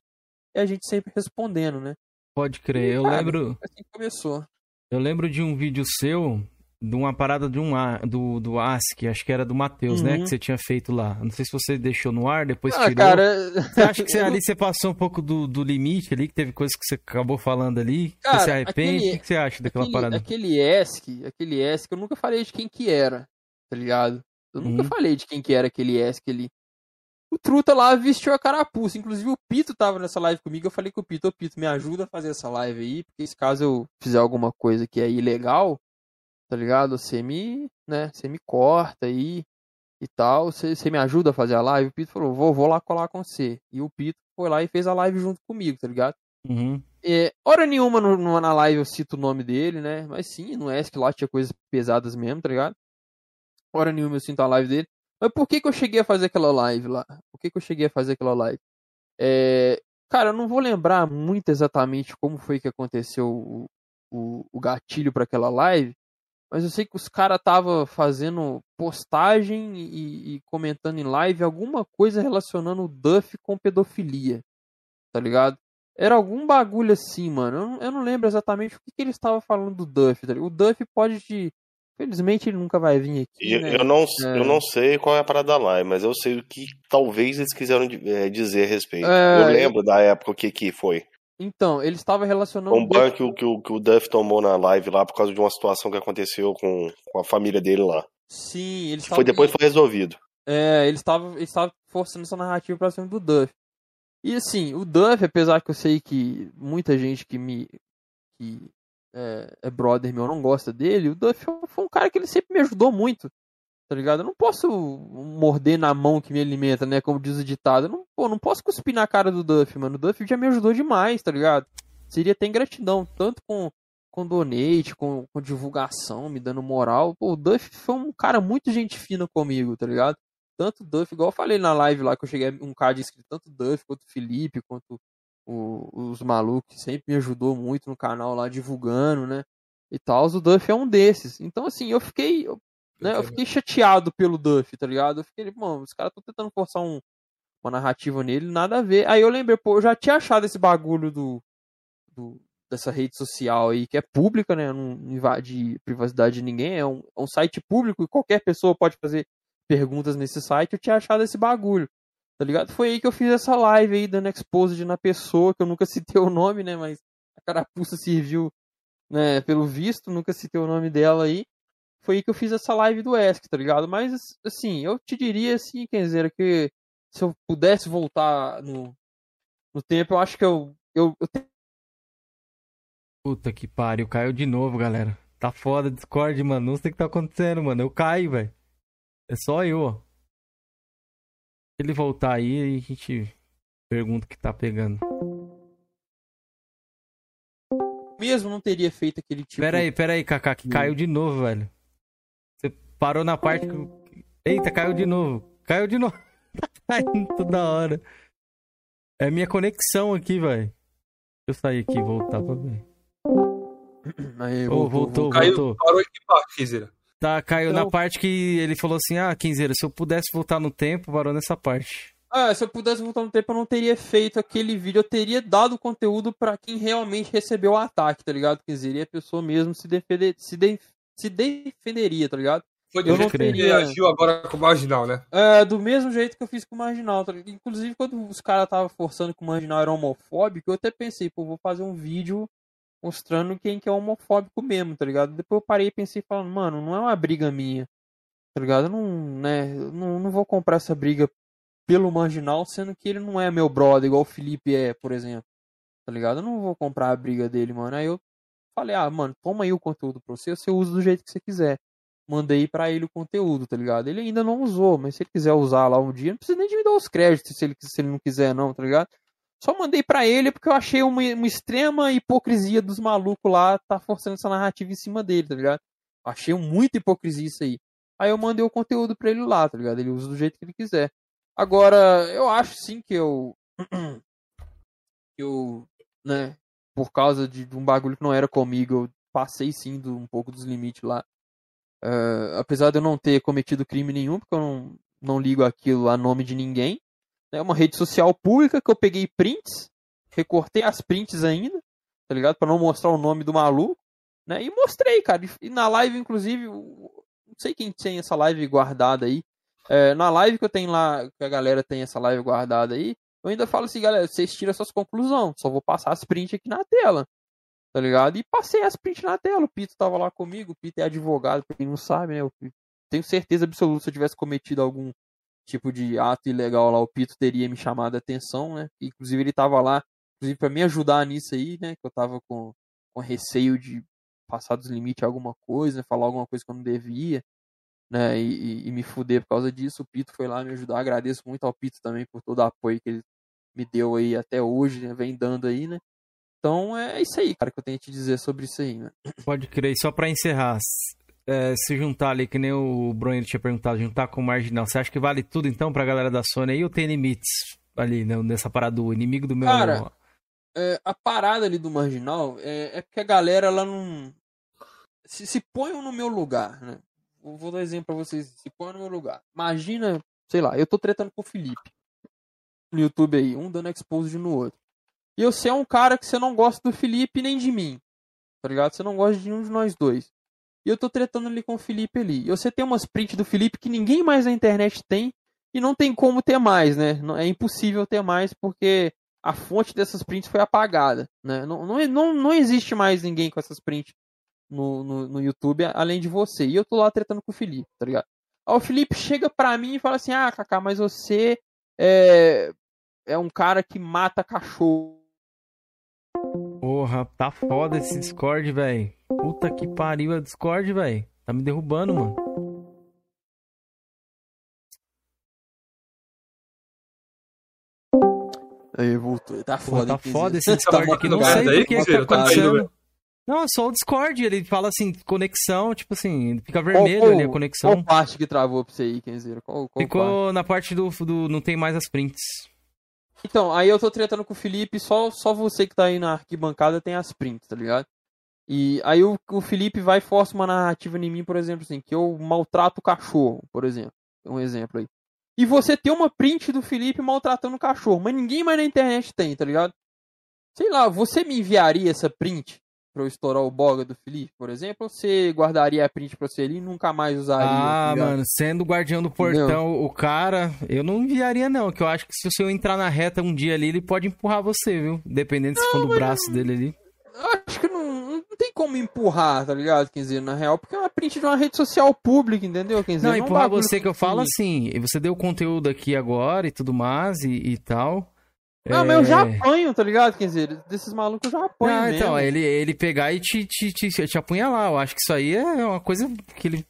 E a gente sempre respondendo, né? Pode crer. Eu Cara, lembro, assim começou. eu lembro de um vídeo seu, de uma parada de um A- do, do ASC, acho que era do Matheus, né? Uhum. Que você tinha feito lá. Não sei se você deixou no ar, depois Ah, tirou. cara. Você acha que você, ali você passou um pouco do, do limite ali, que teve coisas que você acabou falando ali? Cara, você se arrepende? aquele- O que que você acha daquela aquele, parada? Aquele ESC, aquele ESC, eu nunca falei de quem que era, tá ligado? Eu nunca Uhum. falei de quem que era aquele ESC ali. O Truta lá vestiu a carapuça. Inclusive o Pito tava nessa live comigo. Eu falei com o Pito, ô Pito, me ajuda a fazer essa live aí, porque se caso eu fizer alguma coisa que é ilegal, tá ligado? Você me, né, você me corta aí e tal. Você, você me ajuda a fazer a live? O Pito falou, vou, vou lá colar com você. E o Pito foi lá e fez a live junto comigo, tá ligado? Uhum. É, hora nenhuma no, no- na live eu cito o nome dele, né? Mas sim, no ESC lá tinha coisas pesadas mesmo, tá ligado? Hora nenhuma eu sinto a live dele. Mas por que que eu cheguei a fazer aquela live lá? Por que que eu cheguei a fazer aquela live? É, cara, eu não vou lembrar muito exatamente como foi que aconteceu o, o, o gatilho para aquela live, mas eu sei que os caras tava fazendo postagem e, e comentando em live alguma coisa relacionando o Duff com pedofilia, tá ligado? Era algum bagulho assim, mano. Eu não, eu não lembro exatamente o que, que eles estavam falando do Duff. Tá o Duff pode te. Felizmente ele nunca vai vir aqui. Eu, né? eu não, É. eu não sei qual é a parada lá, mas eu sei o que talvez eles quiseram eh, dizer a respeito. É, eu lembro da época o que que foi. Então, ele estava relacionando. Um ban que, o- que, que o Duff tomou na live lá por causa de uma situação que aconteceu com, com a família dele lá. Sim, eles Que foi depois foi resolvido. É, eles estavam eles estavam forçando essa narrativa pra cima do Duff. E assim, o Duff, apesar que eu sei que muita gente que me. que é, é brother meu não gosta dele, o Duff foi um cara que ele sempre me ajudou muito. Tá ligado? Eu não posso morder na mão que me alimenta, né? Como diz o ditado. Eu não, pô, não posso cuspir na cara do Duff, mano. O Duff já me ajudou demais, tá ligado? Seria até ingratidão, tanto com, com donate, com, com divulgação, me dando moral. Pô, o Duff foi um cara muito gente fina comigo, tá ligado? Tanto o Duff, igual eu falei na live lá que eu cheguei um card inscrito, tanto o Duff quanto o Felipe, quanto o- os malucos, sempre me ajudou muito no canal lá divulgando, né? E tal. O Duff é um desses. Então, assim, eu fiquei. eu- Né? Eu fiquei chateado pelo Duff, tá ligado? Eu fiquei, mano, os caras estão tentando forçar um, uma narrativa nele, nada a ver. Aí eu lembrei, pô, eu já tinha achado esse bagulho do, do dessa rede social aí, que é pública, né? Não invade privacidade de ninguém, é um, é um site público e qualquer pessoa pode fazer perguntas nesse site. Eu tinha achado esse bagulho, tá ligado? Foi aí que eu fiz essa live aí, dando exposed na pessoa, que eu nunca citei o nome, né? Mas a carapuça serviu, né? Pelo visto, nunca citei o nome dela aí. Foi aí que eu fiz essa live do ESC, tá ligado? Mas, assim, eu te diria, assim, Kenzeira, que se eu pudesse voltar no, no tempo, eu acho que eu, eu, eu Puta que pariu, caiu de novo, galera. Tá foda Discord, mano. Não sei o que tá acontecendo, mano. Eu caio, velho. É só eu, ó. Se ele voltar aí, aí a gente pergunta o que tá pegando. Mesmo não teria feito aquele tipo. Pera aí, pera aí, Kaká, que caiu de novo, velho. Você parou na parte que. Eita, caiu de novo. Caiu de novo. tá caindo toda hora. É minha conexão aqui, velho. Deixa eu sair aqui e voltar pra ver. Aí, Ô, voltou, Caiu, voltou. parou em que parte, Kizera? Tá, caiu Então- na parte que ele falou assim: ah, Quinzeira, se eu pudesse voltar no tempo, parou nessa parte. Ah, se eu pudesse voltar no tempo, eu não teria feito aquele vídeo. Eu teria dado conteúdo pra quem realmente recebeu o ataque, tá ligado? Quer dizer, e a pessoa mesmo se, defender, se, de- se defenderia, tá ligado? Foi Eu do não jeito que ele teria- reagiu agora com o Marginal, né? É, do mesmo jeito que eu fiz com o Marginal. tá ligado? Inclusive, quando os caras estavam forçando que o Marginal era homofóbico, eu até pensei, pô, vou fazer um vídeo mostrando quem que é homofóbico mesmo, tá ligado? Depois eu parei e pensei, falando, mano, não é uma briga minha, tá ligado? Eu não, né, não, não vou comprar essa briga pelo Marginal, sendo que ele não é meu brother, igual o Felipe é, por exemplo, tá ligado? Eu não vou comprar a briga dele, mano. Aí eu falei, ah, mano, toma aí o conteúdo pra você, você usa do jeito que você quiser. Mandei pra ele o conteúdo, tá ligado? Ele ainda não usou, mas se ele quiser usar lá um dia, não precisa nem de me dar os créditos se ele, se ele não quiser, não, tá ligado? Só mandei pra ele porque eu achei uma, uma extrema hipocrisia dos malucos lá tá forçando essa narrativa em cima dele, tá ligado? Achei muita hipocrisia isso aí. Aí eu mandei o conteúdo pra ele lá, tá ligado? Ele usa do jeito que ele quiser. Agora, eu acho sim que eu. eu, né, por causa de, de um bagulho que não era comigo, eu passei sim do, um pouco dos limites lá. Eh, apesar de eu não ter cometido crime nenhum, porque eu não, não ligo aquilo a nome de ninguém. É uma rede social pública que eu peguei prints, recortei as prints ainda, tá ligado? Pra não mostrar o nome do maluco, né? E mostrei, cara. E na live, inclusive, não sei quem tem essa live guardada aí. É, na live que eu tenho lá, que a galera tem essa live guardada aí, eu ainda falo assim, galera, vocês tiram suas conclusões. Só vou passar as prints aqui na tela. Tá ligado? E passei as prints na tela. O Pito tava lá comigo. O Pito é advogado, pra quem não sabe, né? Eu tenho certeza absoluta se eu tivesse cometido algum tipo de ato ilegal lá, o Pito teria me chamado a atenção, né? Inclusive ele tava lá, inclusive para me ajudar nisso aí, né? Que eu tava com, com receio de passar dos limites alguma coisa, né? falar alguma coisa que eu não devia, né? E, e- e me fuder por causa disso. O Pito foi lá me ajudar. Agradeço muito ao Pito também por todo o apoio que ele me deu aí até hoje, né? Vem dando aí, né? Então é isso aí, cara, que eu tenho a te dizer sobre isso aí, né? Pode crer. Só pra encerrar, é, se juntar ali, que nem o Bruno tinha perguntado, juntar com o Marginal, você acha que vale tudo então pra galera da Sony aí ou tem limites ali né, nessa parada do inimigo do meu Cara, amor? é, a parada ali do marginal é, é porque a galera ela não se, se põe no meu lugar, né? Vou, vou dar exemplo pra vocês. Se põe no meu lugar. Imagina, sei lá, eu tô tretando com o Felipe no YouTube aí, um dando expose no outro. E você é um cara que você não gosta do Felipe nem de mim, tá ligado? Você não gosta de nenhum de nós dois. E eu tô tretando ali com o Felipe ali. E você tem umas prints do Felipe que ninguém mais na internet tem e não tem como ter mais, né? É impossível ter mais porque a fonte dessas prints foi apagada, né? Não, não, não, não existe mais ninguém com essas prints no, no, no YouTube além de você. E eu tô lá tretando com o Felipe, tá ligado? Aí o Felipe chega pra mim e fala assim: Ah, Kaká, mas você é, é um cara que mata cachorro. Porra, tá foda esse Discord, velho. Puta que pariu é Discord, velho. Tá me derrubando, mano. Aí voltou. Tá Porra, foda, tá foda esse Tá Discord aqui. Não sei aí, por que tá Tá acontecendo. Não, é só o Discord. Ele fala assim, conexão, tipo assim, fica vermelho Qual- ali a Qual conexão. parte que travou pra você aí, Kenzeiro? Qual, qual parte? Ficou na parte do, do. Não tem mais as prints. Então, aí eu tô tretando com o Felipe, só, só você que tá aí na arquibancada tem as prints, tá ligado? E aí o, o Felipe vai e força uma narrativa em mim, por exemplo, assim, que eu maltrato o cachorro, por exemplo. Um exemplo aí. E você tem uma print do Felipe maltratando o cachorro, mas ninguém mais na internet tem, tá ligado? Sei lá, você me enviaria essa print pra eu estourar o boga do Felipe, por exemplo? Ou você guardaria a print pra você ali e nunca mais usaria? tá Ah, mano, sendo o guardião do portão, o cara, eu não enviaria não, que eu acho que se você entrar na reta um dia ali, ele pode empurrar você, viu? Dependendo se for do braço dele ali. Eu acho que não, não tem como empurrar, tá ligado? Dizer, na real, porque é uma print de uma rede social pública, entendeu? Dizer, Não, é empurrar você que eu falo assim, e você deu conteúdo aqui agora e tudo mais e, e tal. Não, mas eu já É, apanho, tá ligado? Quer dizer, desses malucos eu já apanho Não, mesmo. então, ele, ele pegar e te, te, te, te apunhalar. Eu acho que isso aí é uma coisa que ele.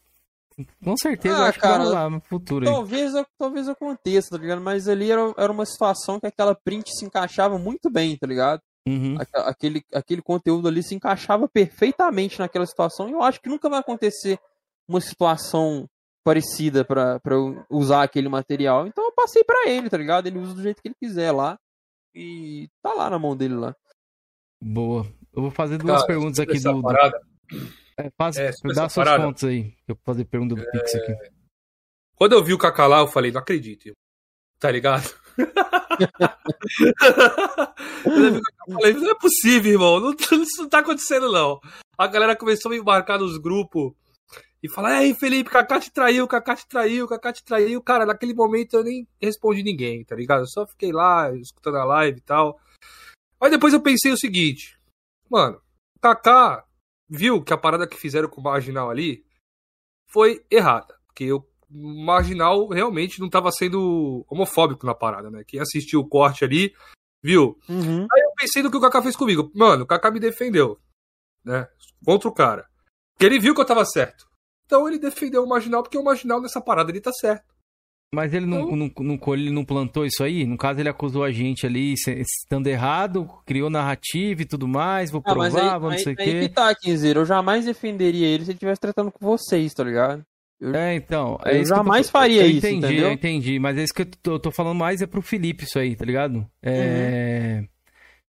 Com certeza, Ah, eu acho cara, que vai rolar no futuro. Talvez, talvez aconteça, tá ligado? Mas ali era, era uma situação que aquela print se encaixava muito bem, tá ligado? Uhum. Aque- Aquele, aquele conteúdo ali se encaixava perfeitamente naquela situação. E eu acho que nunca vai acontecer uma situação parecida pra eu usar aquele material. Então eu passei pra ele, tá ligado? Ele usa do jeito que ele quiser lá. E tá lá na mão dele lá. Boa. Eu vou fazer duas Cara, perguntas aqui do. parada, É, faz, É, dá suas parada. aí. Eu vou fazer pergunta do Pix aqui. Quando eu vi o Kaká lá, eu falei, não acredito. irmão. Tá ligado? Quando eu vi o Kaká, eu falei, não é possível, irmão. Não, isso não tá acontecendo, não. A galera começou a me marcar nos grupos e falar, ei, Felipe, Kaká te traiu, Kaká te traiu, Kaká te traiu. Cara, naquele momento eu nem respondi ninguém, tá ligado? Eu só fiquei lá, escutando a live e tal. Mas depois eu pensei o seguinte, mano, o Kaká viu que a parada que fizeram com o Marginal ali foi errada. Porque o Marginal realmente não tava sendo homofóbico na parada, né? Quem assistiu o corte ali, viu? Uhum. Aí eu pensei no que o Kaká fez comigo. Mano, o Kaká me defendeu, né? Contra o cara. Porque ele viu que eu tava certo. Então ele defendeu o Marginal, porque o Marginal nessa parada ele tá certo. Mas ele não, Então- não, não, colhe- ele não plantou isso aí? No caso, ele acusou a gente ali estando errado, criou narrativa e tudo mais, vou Ah, provar, aí, vou não aí, sei o aí quê. que tá, Quinzeiro. Eu jamais defenderia ele se ele estivesse tratando com vocês, tá ligado? É, então. É Eu jamais tô- faria eu isso, entendi, entendeu? Eu entendi, mas é isso que eu tô, eu tô falando mais é pro Felipe isso aí, tá ligado? É... Uhum.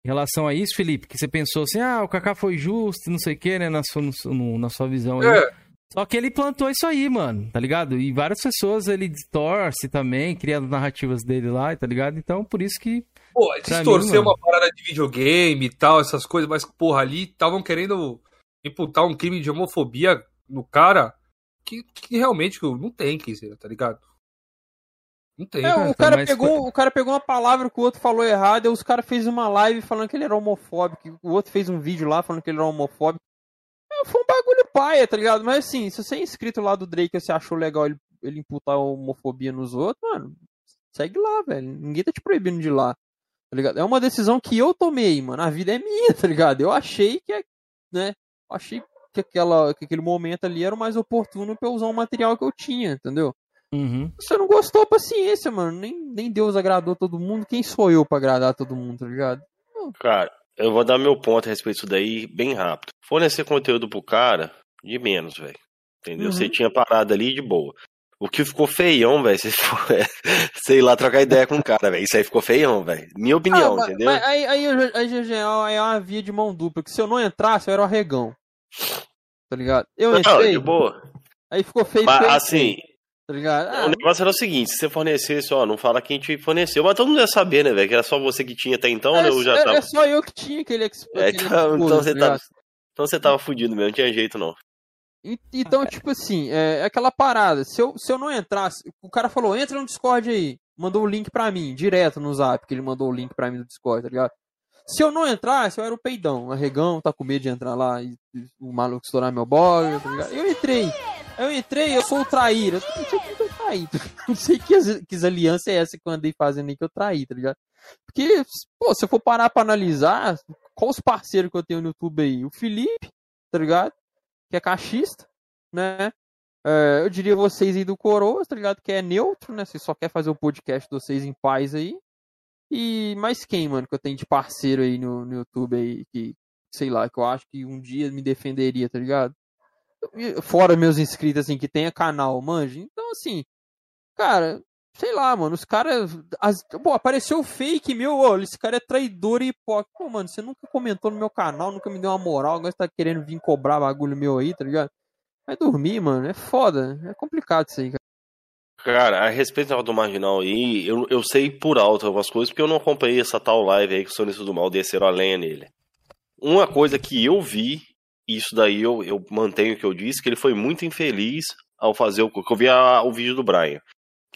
Em relação a isso, Felipe, que você pensou assim, ah, o Kaká foi justo, não sei o que, né, na sua, no- na sua visão aí. É, Só que ele plantou isso aí, mano, tá ligado? E várias pessoas ele distorce também, cria as narrativas dele lá, tá ligado? Então, por isso que... pô, distorcer mim, uma parada de videogame e tal, essas coisas, mas, porra, ali estavam querendo imputar um crime de homofobia no cara que, que realmente não tem, Kizer, tá ligado? Não tem. É, cara, o, cara mas pegou, o cara pegou uma palavra que o outro falou errado, e os caras fez uma live falando que ele era homofóbico, o outro fez um vídeo lá falando que ele era homofóbico. É, foi um bagulho paia, tá ligado? Mas assim, se você é inscrito lá do Drake e você achou legal ele, ele imputar homofobia nos outros, mano, segue lá, velho. Ninguém tá te proibindo de ir lá. Tá ligado? É uma decisão que eu tomei, mano. A vida é minha, tá ligado? Eu achei que, é, né? Achei que, aquela, que aquele momento ali era o mais oportuno pra eu usar um material que eu tinha, entendeu? Uhum. Se você não gostou, paciência, mano. Nem, nem Deus agradou todo mundo. Quem sou eu pra agradar todo mundo, tá ligado? Cara, eu vou dar meu ponto a respeito disso daí bem rápido. Fornecer conteúdo pro cara, de menos, velho. Entendeu? Uhum. Você tinha parado ali de boa. O que ficou feião, velho, você foi, sei lá, trocar ideia com o cara, velho. Isso aí ficou feião, velho. Minha opinião, Ah, mas- entendeu? Mas aí, aí, aí, já- já é uma via de mão dupla. Que se eu não entrasse, eu era o arregão. Tá ligado? Eu Não, entrei, de boa. aí ficou feio. Mas eu assim, Tá ligado? Ah, o negócio era o seguinte: se você fornecesse, ó, não fala quem te forneceu. Mas todo mundo ia saber, né, velho? Que era só você que tinha até então, né? é, Eu já é- tava. é só eu que tinha aquele exp- É, então, então você tá tava. ligado? Então você tava fudido mesmo, não tinha jeito não. Então, tipo assim, é é aquela parada. Se eu, se eu não entrasse, o cara falou, entra no Discord aí. Mandou o link pra mim, direto no zap, que ele mandou o link pra mim do Discord, tá ligado? Se eu não entrasse, eu era o peidão, arregão, tá com medo de entrar lá e, e o maluco estourar meu bolo, tá ligado? Eu entrei. Eu entrei, eu sou o traíra. Eu não sei que? Não sei que, que aliança é essa que eu andei fazendo aí que eu traí, tá ligado? Porque, pô, se eu for parar pra analisar, qual os parceiros que eu tenho no YouTube aí? O Felipe, tá ligado? Que é cachista, né? É, eu diria vocês aí do Coroas, tá ligado? Que é neutro, né? Você só quer fazer o podcast de vocês em paz aí. E mais quem, mano, que eu tenho de parceiro aí no, no YouTube aí, que, sei lá, que eu acho que um dia me defenderia, tá ligado? Fora meus inscritos, assim, que tenha canal, manja. Então, assim, cara, sei lá, mano, os caras. as- Pô, apareceu fake meu, ô, esse cara é traidor e hipócrita. Pô, mano, você nunca comentou no meu canal, nunca me deu uma moral, agora você tá querendo vir cobrar bagulho meu aí, tá ligado? Vai dormir, mano, é foda, é complicado isso aí, cara. Cara, a respeito do Marginal aí, eu, eu sei por alto algumas coisas, porque eu não acompanhei essa tal live aí que o Sonistas do Mal desceram a lenha nele. Uma coisa que eu vi, isso daí eu, eu mantenho o que eu disse, que ele foi muito infeliz ao fazer o. que eu vi a- o vídeo do Brian.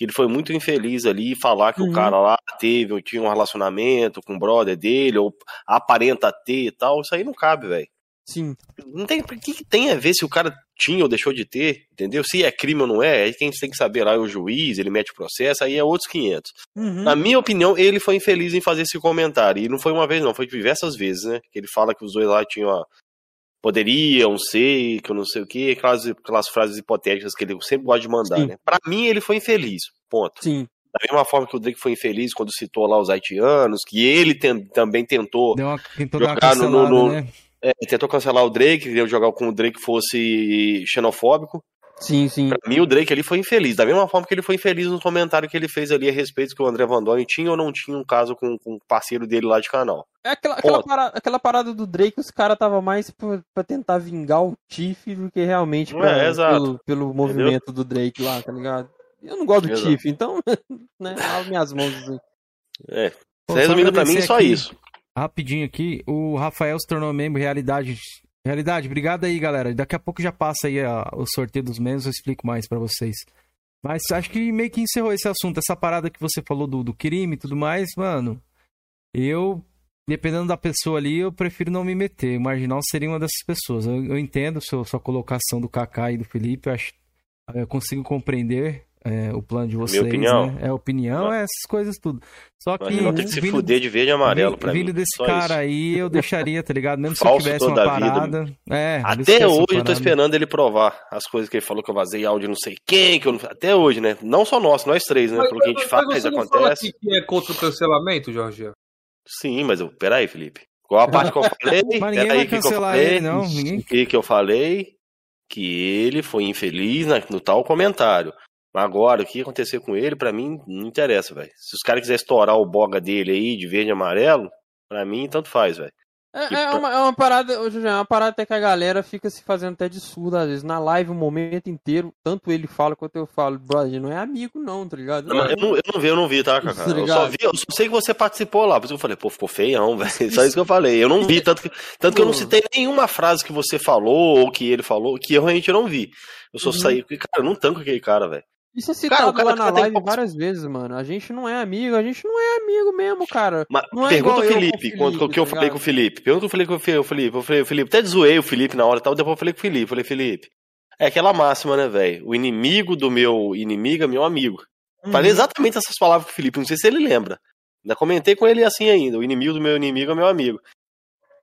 Que ele foi muito infeliz ali falar que Uhum. o cara lá teve, ou tinha um relacionamento com o brother dele, ou aparenta ter e tal. Isso aí não cabe, velho. Sim. Não tem, o que, que tem a ver se o cara tinha ou deixou de ter, entendeu? Se é crime ou não é, aí quem tem que saber lá é o juiz, ele mete o processo, aí é outros 500. Uhum. Na minha opinião, ele foi infeliz em fazer esse comentário. E não foi uma vez, não, foi diversas vezes, né? Que ele fala que os dois lá tinham. Poderiam ser, que eu não sei o que, aquelas, aquelas frases hipotéticas que ele sempre gosta de mandar, Sim. né? Pra mim, ele foi infeliz. Ponto. Sim. Da mesma forma que o Drake foi infeliz quando citou lá os haitianos, que ele tem- também tentou uma, tentou Jogar no- no- né? é, tentou cancelar o Drake, queria jogar com o Drake fosse xenofóbico. Sim, sim. Pra mim, o Drake ali foi infeliz. Da mesma forma que ele foi infeliz no comentário que ele fez ali a respeito que o André Vandoni tinha ou não tinha um caso com, com o parceiro dele lá de canal. É aquela, aquela, parada, aquela parada do Drake, os caras tava mais pra, pra tentar vingar o Tiff do que realmente pra- É, pelo, pelo movimento do Drake lá, tá ligado? Eu não gosto do Exato. Tiff, então, né, lavo minhas mãos assim. É. Pô, Resumindo pra mim, agradecer só aqui, isso. Rapidinho aqui, o Rafael se tornou membro Realidade. Realidade, obrigado aí, galera. Daqui a pouco já passa aí a- o sorteio dos membros, eu explico mais pra vocês. Mas acho que meio que encerrou esse assunto. Essa parada que você falou do, do crime e tudo mais, mano. Eu, dependendo da pessoa ali, eu prefiro não me meter. O Marginal seria uma dessas pessoas. Eu, eu entendo sua, sua colocação do Kaká e do Felipe. Eu, acho, eu consigo compreender é, o plano de vocês. opinião. Né? É opinião, é essas coisas tudo. Só que. Mas não tem que se vindo- fuder de verde e amarelo vindo, pra vindo mim. desse só cara isso. aí, eu deixaria, tá ligado? Mesmo se Falso eu tivesse uma toda a vida. parada. É, se Até hoje eu tô parada. esperando ele provar as coisas que ele falou que eu vazei áudio não sei quem, que eu não... Até hoje, né? Não só nós, nós três, né? Mas- Pelo que a gente mas- faz, mas acontece. que é contra o cancelamento, Jorge? Sim, mas eu. Peraí, Felipe. Qual a parte que eu falei? Mas ninguém vai que que eu cancelar falei? ele, não. Ninguém... O que, que eu falei? Que ele foi infeliz na- no tal comentário. Agora, o que aconteceu com ele, pra mim, não interessa, velho. Se os caras quiserem estourar o boga dele aí, de verde e amarelo, pra mim, tanto faz, velho. É, é pra- uma, é uma parada, ô, Jorge, é uma parada até que a galera fica se fazendo até de surdo, às vezes, na live o momento inteiro, tanto ele fala quanto eu falo, brother, não é amigo não, tá ligado? Não, eu, não, eu não vi, eu não vi, tá, Cacá? Tá Eu só vi, eu só sei que você participou lá, por isso que eu falei, pô, ficou feião, velho. Só isso que eu falei. Eu não vi, tanto que, tanto que eu não citei nenhuma frase que você falou ou que ele falou, que eu realmente não vi. Eu só Uhum. saí, porque, cara, eu não tanco aquele cara, velho. Isso é citado o cara lá na live poucos- várias vezes, mano. A gente não é amigo, a gente não é amigo mesmo, cara. Mas Não é pergunta o o Felipe, quando Felipe, que eu tá falei ligado? com o Felipe. Pergunta o Felipe com o Felipe. Eu falei, o Felipe, até zoei o Felipe na hora e tal, depois eu falei com o Felipe. Falei, Felipe, é aquela máxima, né, velho? O inimigo do meu inimigo é meu amigo. Uhum. Falei exatamente essas palavras com o Felipe, não sei se ele lembra. Ainda comentei com ele assim ainda. O inimigo do meu inimigo é meu amigo.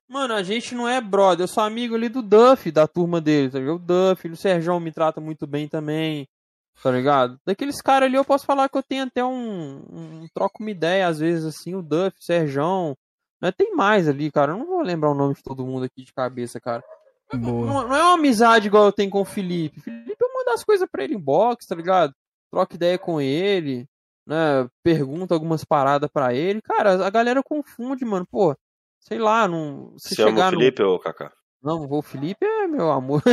Mano, a gente não é brother, eu sou amigo ali do Duff, da turma dele, tá ligado? O Duff, o Serjão me trata muito bem também, tá ligado? Daqueles caras ali eu posso falar que eu tenho até um, um troco uma ideia, às vezes, assim, o Duff, o Serjão, né? Tem mais ali, cara, eu não vou lembrar o nome de todo mundo aqui de cabeça, cara. Boa. Não, não é uma amizade igual eu tenho com o Felipe. Felipe, eu mando as coisas pra ele em box, tá ligado? Troca ideia com ele, né? Pergunta algumas paradas pra ele. Cara, a galera confunde, mano. Pô, sei lá, não. Se Você ama chegar o Felipe ou Kaká? Não, o Felipe é meu amor. é,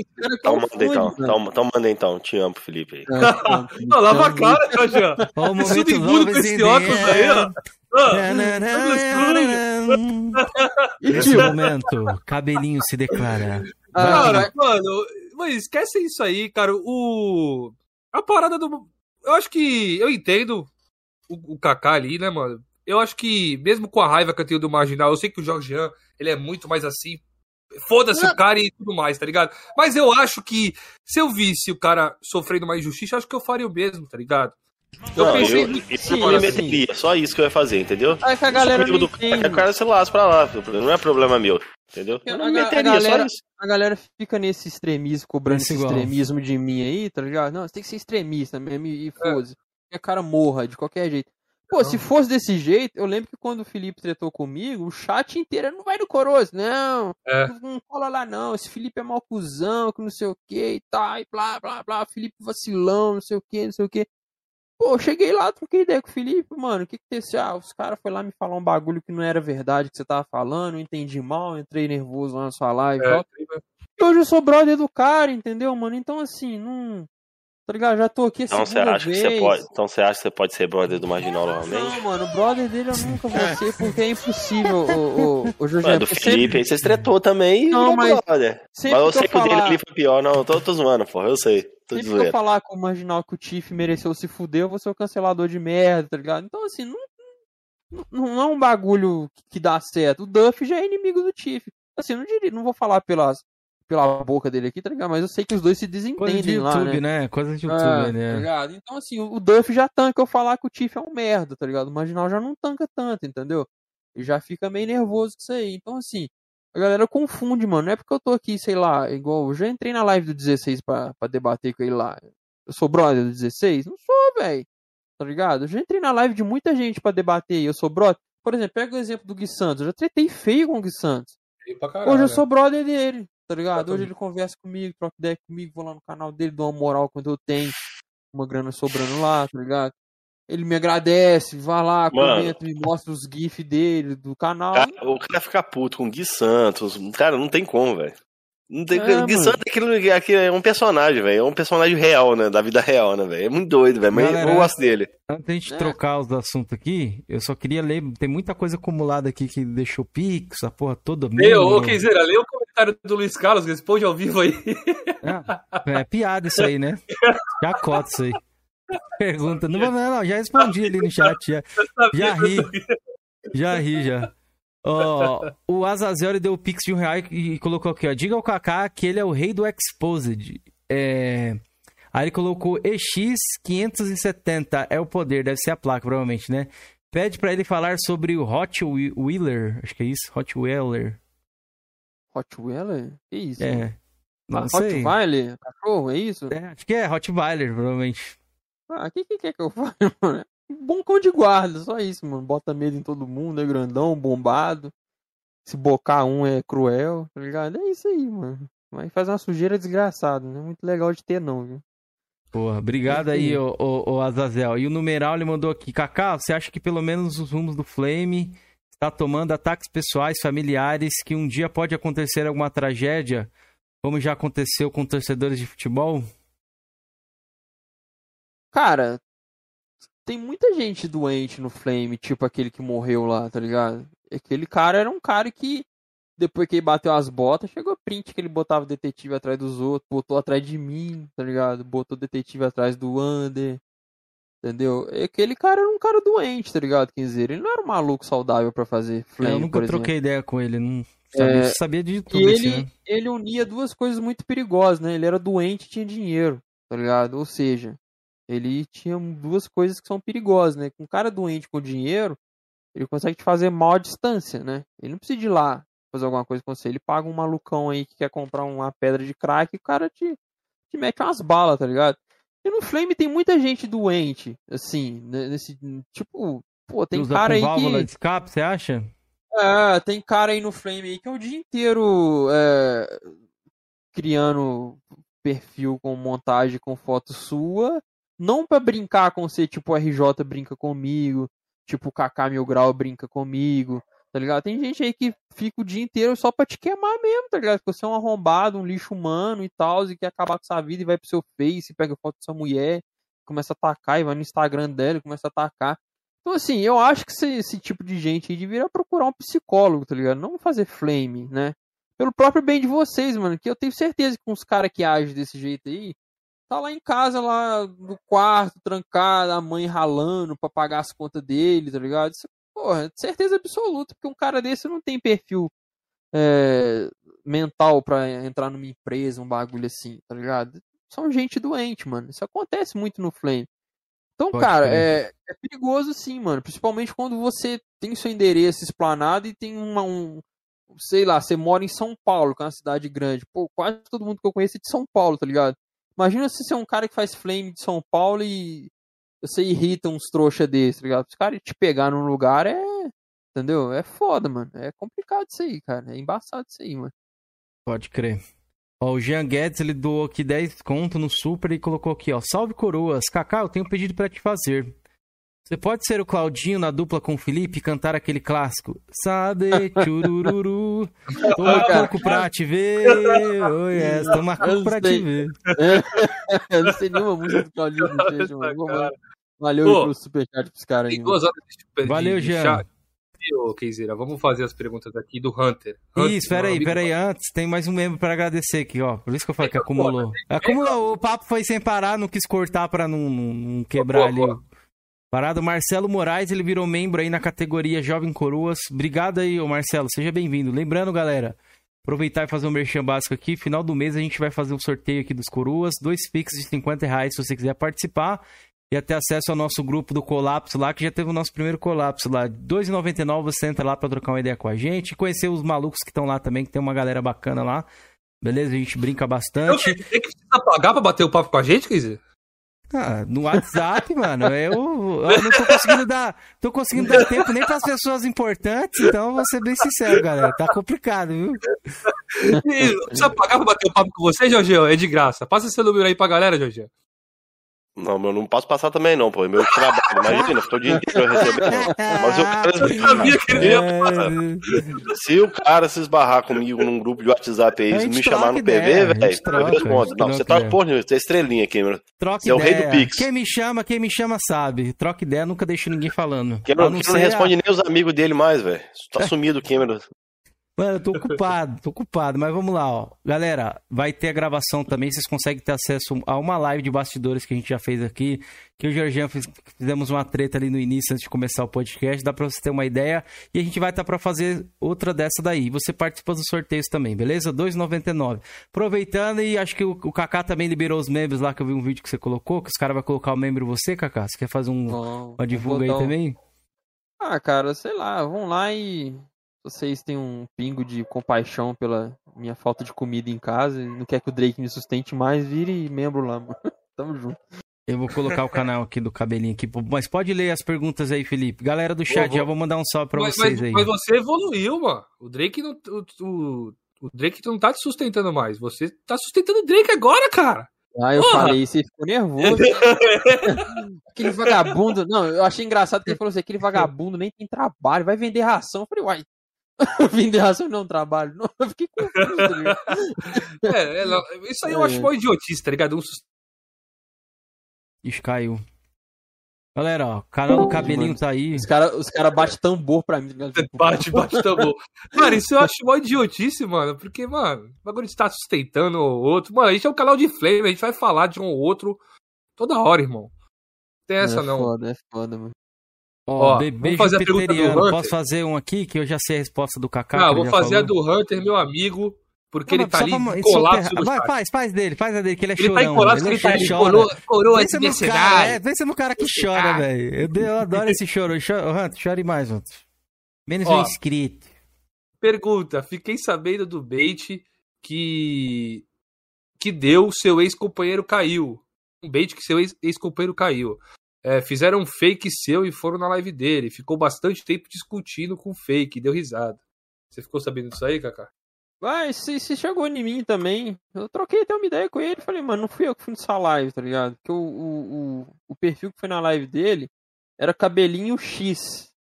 esse cara Então então. mano. Então, então. Te amo, Felipe. É, Não, lava a cara, Jorge. Ó, o Esse momento Sudimbudo com esse óculos aí, ó. Nesse momento, cabelinho se declara. ah, Cara, mano, mas esquece isso aí, cara. O. A parada do. Eu acho que. Eu entendo o, o Kaká ali, né, mano? Eu acho que, mesmo com a raiva que eu tenho do Marginal, eu sei que o Jorgean, ele é muito mais assim. Foda-se o cara e tudo mais, tá ligado? Mas eu acho que se eu visse o cara sofrendo uma injustiça, acho que eu faria o mesmo, tá ligado? Eu Não, pensei eu, eu sim, me assim. meteria, só isso que eu ia fazer, entendeu? É que a galera não do cara, o cara se lasca pra lá, não é problema meu, entendeu? Eu não me A- a meteria, galera- só isso. a galera fica nesse extremismo, cobrando esse extremismo de mim aí, tá ligado? Não, você tem que ser extremista mesmo e e foda-se. Que a cara morra de qualquer jeito. Pô, se fosse desse jeito, eu lembro que quando o Felipe tretou comigo, o chat inteiro não vai no Coroso, não. É. Não, não cola lá, não. Esse Felipe é mal cuzão, que não sei o que e tal, e blá, blá, blá. Felipe vacilão, não sei o que, não sei o que. Pô, eu cheguei lá, troquei ideia com o Felipe, mano. O que que tem esse? Ah, os caras foram lá me falar um bagulho que não era verdade que você tava falando, eu entendi mal, entrei nervoso lá na sua live É. E hoje eu sou brother do cara, entendeu, mano? Então, assim, não. Tá ligado? Já tô aqui Então você acha que vez. você pode. Então você acha que você pode ser brother do Marginal novamente? Não, mano, o brother dele eu nunca vou ser porque é impossível, o, o, o José. Ué, do Felipe, aí vocês tretou também e Não, mas brother. sempre Mas eu que sei eu que o dele falar- ali foi pior, não, eu tô, tô zoando, porra, eu sei. Tô Sempre que eu falar com o marginal que o Tiff mereceu se fuder, eu vou ser o cancelador de merda, tá ligado? Então, assim, não, não, é um bagulho que dá certo. O Duff já é inimigo do Tiff. Assim, não diria, não vou falar pelas, pela boca dele aqui, tá ligado? Mas eu sei que os dois se Coisa de desentendem lá, YouTube, né? né? Coisa de Ah, YouTube, tá né? ligado? Então, assim, o Duff já tanca eu falar que o Tiff é um merda, tá ligado? O Marginal já não tanca tanto, entendeu? E já fica meio nervoso com isso aí. Então, assim, a galera confunde, mano. Não é porque eu tô aqui, sei lá, igual. Eu já entrei na live do 16 pra, pra debater com ele lá. Eu sou brother do 16? Não sou, velho. Tá ligado? Eu já entrei na live de muita gente pra debater e eu sou brother. Por exemplo, pega o exemplo do Gui Santos. Eu já tretei feio com o Gui Santos. Feio pra caralho, Hoje eu sou brother dele, tá ligado? Hoje ele conversa comigo, troca ideia comigo, vou lá no canal dele, dou uma moral quando eu tenho uma grana sobrando lá, tá ligado? Ele me agradece, vai lá, Mano. comenta, me mostra os GIFs dele, do canal. Cara, o cara fica puto com o Gui Santos. Cara, não tem como, velho. Não tem, É, é, aquilo, aquilo é um personagem, velho. É um personagem real, né? Da vida real, né, velho? É muito doido, velho. Mas Galera, eu gosto dele. Antes da gente É. trocar os assuntos aqui, eu só queria ler. Tem muita coisa acumulada aqui que deixou Pix, a porra toda. Lê, ô. Kenzeira, lê o comentário do Luiz Carlos, responde ao vivo aí. É, é piada isso aí, né? Chacota isso aí. Pergunta. Não, não, não, já respondi ali no chat. Já, já ri. Já ri, já. Ó, o Azazel ele deu o Pix de um real e e colocou aqui, ó. Diga ao Kaká que ele é o rei do Exposed. É... Aí ele colocou EX570 é o poder, deve ser a placa, provavelmente, né? Pede pra ele falar sobre o Hot Whe- Wheeler. Acho que é isso, Hot Wheeler. Hot Wheeler? Que isso? É. Não Ah, sei. Rottweiler? Cachorro, é isso? É, acho que é Rottweiler, provavelmente. Ah, o que, que quer que eu fale, mano? Bom cão de guarda, só isso, mano. Bota medo em todo mundo, é grandão, bombado. Se bocar um é cruel, tá ligado? É isso aí, mano. Mas faz uma sujeira desgraçada, não é muito legal de ter, não, viu? Porra, obrigado aí, ô, ô, ô Azazel. E o numeral ele mandou aqui. Kaká, você acha que pelo menos os rumos do Flame está tomando ataques pessoais, familiares, que um dia pode acontecer alguma tragédia, como já aconteceu com torcedores de futebol? Cara, tem muita gente doente no Flame, tipo aquele que morreu lá, tá ligado? Aquele cara era um cara que, depois que ele bateu as botas, chegou a print que ele botava o detetive atrás dos outros, botou atrás de mim, tá ligado? Botou o detetive atrás do Wander, entendeu? Aquele cara era um cara doente, tá ligado? Quer dizer, ele não era um maluco saudável pra fazer Flame, eu nunca troquei ideia com ele, não sabia, É, sabia de E tudo isso, ele, né? ele unia duas coisas muito perigosas, né? Ele era doente e tinha dinheiro, tá ligado? Ou seja, ele tinha duas coisas que são perigosas, né? Com um cara doente com dinheiro, ele consegue te fazer mal à distância, né? Ele não precisa de ir lá fazer alguma coisa com você. Ele paga um malucão aí que quer comprar uma pedra de crack e o cara te, te mete umas balas, tá ligado? E no Flame tem muita gente doente, assim, né? nesse tipo, pô, tem Usa cara aí válvula que de escape, você acha? é, tem cara aí no Flame aí que é o dia inteiro é, criando perfil com montagem com foto sua, não pra brincar com você, tipo o RJ brinca comigo, tipo o Kaká Mil Grau brinca comigo, tá ligado? Tem gente aí que fica o dia inteiro só pra te queimar mesmo, tá ligado? Que você é um arrombado, um lixo humano e tal, e quer acabar com sua vida e vai pro seu Face, pega foto dessa mulher, começa a atacar e vai no Instagram dela e começa a atacar. Então, assim, eu acho que esse, esse tipo de gente aí deveria procurar um psicólogo, tá ligado? Não fazer flame, né? Pelo próprio bem de vocês, mano. Que eu tenho certeza que uns caras que agem desse jeito aí, tá lá em casa, lá no quarto, trancado, a mãe ralando pra pagar as contas dele, tá ligado? Isso, porra, certeza absoluta, porque um cara desse não tem perfil é, mental pra entrar numa empresa, um bagulho assim, tá ligado? São gente doente, mano. Isso acontece muito no Flame. Então, Pode cara, é, é perigoso sim, mano. Principalmente quando você tem seu endereço explanado e tem uma, um. Sei lá, você mora em São Paulo, que é uma cidade grande. Pô, quase todo mundo que eu conheço é de São Paulo, tá ligado? Imagina se você é um cara que faz flame de São Paulo e. você irrita uns trouxa desses, tá ligado? Os caras te pegar num lugar é. Entendeu? É foda, mano. É complicado isso aí, cara. É embaçado isso aí, mano. Pode crer. Ó, o Jean Guedes, ele doou aqui 10 conto no Super e colocou aqui, ó. Salve coroas. Kaká, eu tenho um pedido pra te fazer. Você pode ser o Claudinho na dupla com o Felipe e cantar aquele clássico? Sabe, churururu. Toma coco pra te ver. Oh, yes, toma coco pra te ver. Eu não sei nenhuma música do Claudinho Bochecha, mano. Vamos lá. Valeu Pô, aí pelo superchat pros caras aí, Tem mano. duas horas de, Valeu, de Jean. E, Ô, Keizera, vamos fazer as perguntas aqui do Hunter. Hunter Isso, peraí, peraí. Antes, tem mais um membro pra agradecer aqui, ó. Por isso que eu falei que acumulou. Acumulou, o papo foi sem parar, não quis cortar pra não, não- não quebrar Boa, ali. boa. Parado, Marcelo Moraes, ele virou membro aí na categoria Jovem Coroas. Obrigado aí, ô Marcelo, seja bem-vindo. Lembrando, galera, aproveitar e fazer um merchan básico aqui. Final do mês a gente vai fazer um sorteio aqui dos Coroas. Dois Pix de 50 reais se você quiser participar. E até acesso ao nosso grupo do Colapso lá, que já teve o nosso primeiro colapso lá. R$ 2,99 você entra lá pra trocar uma ideia com a gente. E conhecer os malucos que estão lá também, que tem uma galera bacana lá. Beleza? A gente brinca Eu bastante. Tem que precisa pagar pra bater o papo com a gente, Keizera? Ah, no WhatsApp, mano, eu, eu não tô conseguindo dar, tô conseguindo dar tempo nem pras pessoas importantes, então vou ser bem sincero, galera. Tá complicado, viu? E Precisa pagar pra bater o papo com você, Jorginho? É de graça. Passa seu número aí pra galera, Jorginho. Não, meu, não posso passar também, não, pô. É meu trabalho. Imagina, ficou o dia inteiro eu recebendo. Mas eu sabia que ele ia É, Se o cara se esbarrar comigo num grupo de WhatsApp aí, e me chamar no ideia, PV, velho, eu respondo. a gente Não, você tá, porra, você é estrelinha aqui, mano. troca Você é o rei ideia. do Pix. Quem me chama, quem me chama sabe. Troca ideia, nunca deixo ninguém falando. Que A não, responde nem os amigos dele mais, velho. Tá sumido o Cameron. Mano, eu tô ocupado, tô ocupado, mas vamos lá, ó. Galera, vai ter a gravação também, vocês conseguem ter acesso a uma live de bastidores que a gente já fez aqui, que o Jorginho fiz- fizemos uma treta ali no início antes de começar o podcast, dá pra você ter uma ideia, e a gente vai estar pra fazer outra dessa daí. Você participa dos sorteios também, beleza? 2,99. Aproveitando, e acho que o, o Kaká também liberou os membros lá, que eu vi um vídeo que você colocou, que os caras vão colocar o membro você, Kaká? Você quer fazer um, Bom, uma divulga aí também? Ah, cara, sei lá, vão lá e vocês têm um pingo de compaixão pela minha falta de comida em casa e não quer que o Drake me sustente mais, vire membro lá, mano. Tamo junto. Eu vou colocar o canal aqui do cabelinho aqui, mas pode ler as perguntas aí, Felipe. Galera do chat, vou. já vou mandar um salve pra mas, vocês mas- aí. mas você evoluiu, mano. O Drake não. O, o, o Drake não tá te sustentando mais. Você tá sustentando o Drake agora, cara. Ah, eu Porra! falei, você ficou nervoso. aquele vagabundo. Não, eu achei engraçado que ele falou assim: aquele vagabundo nem tem trabalho, vai vender ração. Eu falei, uai. Vender ração não é um trabalho. Não, eu fiquei confuso, tá ligado? É, é, não, isso aí eu acho É. mó idiotice, tá ligado? Um Ixi, caiu. Galera, ó, o canal do cabelinho Mano. tá aí. Os caras os cara batem tambor pra mim. tá? Bate, bate tambor. Mano, isso eu acho mó idiotice, mano. Porque, mano, o bagulho de estar sustentando ou outro. Mano, a gente é um canal de flame, a gente vai falar de um ou outro toda hora, irmão. Tem essa é não. foda, é foda, mano. Ó, bebê fazer a pergunta do. Hunter? Posso fazer um aqui que eu já sei a resposta do Kaká? Não, ele vou fazer a falou? do Hunter, meu amigo, porque Não, ele tá ali pra- no Vai, faz, faz dele, faz a dele, que ele é Ele tá em chorão. colapso, ele, ele tá ali, coroa, coroa Pensa de é, pensa no cara que chora, velho. Eu, eu adoro esse choro. Chora, ô, Hunter, chore mais, Hunter. Menos Ó. um inscrito. Pergunta, fiquei sabendo do bait que que deu seu ex-companheiro caiu. Um bait que seu ex- ex-companheiro caiu. É, fizeram um fake seu e foram na live dele. Ficou bastante tempo discutindo com o fake, deu risada. Você ficou sabendo disso aí, Kaká? Vai, se, se chegou em mim também. Eu troquei até uma ideia com ele. Falei, mano, não fui eu que fui nessa live, tá ligado? Porque o, o, o, o perfil que foi na live dele era cabelinho X.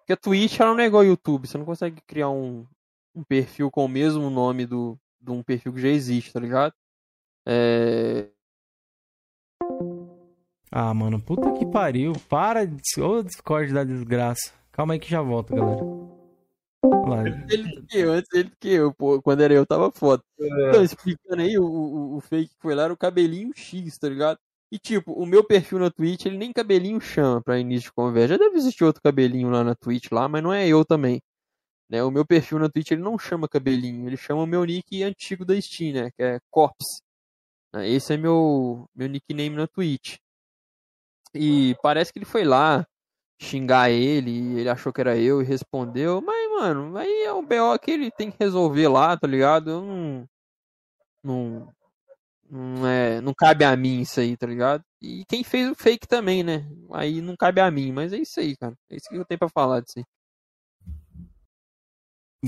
Porque a Twitch é igual ao YouTube. Você não consegue criar um, um perfil com o mesmo nome do, de um perfil que já existe, tá ligado? É, Ah, mano, puta que pariu. Para de. Ô, Discord da desgraça. Calma aí que já volto, galera. Ele do que eu, antes ele do que eu, pô. Quando era eu, tava foda. Então, explicando aí, o, o, o fake que foi lá era o cabelinho X, tá ligado? E tipo, o meu perfil na Twitch, ele nem cabelinho chama pra início de conversa. Já deve existir outro cabelinho lá na Twitch lá, mas não é eu também. Né? O meu perfil na Twitch, ele não chama cabelinho, ele chama o meu nick antigo da Steam, né? Que é Corpse. Né, Esse é meu, meu nickname na Twitch. E parece que ele foi lá xingar ele, e ele achou que era eu e respondeu. Mas, mano, aí é um BO que ele tem que resolver lá, tá ligado? Eu não. Não, Não, é, não cabe a mim isso aí, tá ligado? E quem fez o fake também, né? Aí não cabe a mim, mas é isso aí, cara. É isso que eu tenho pra falar disso aí.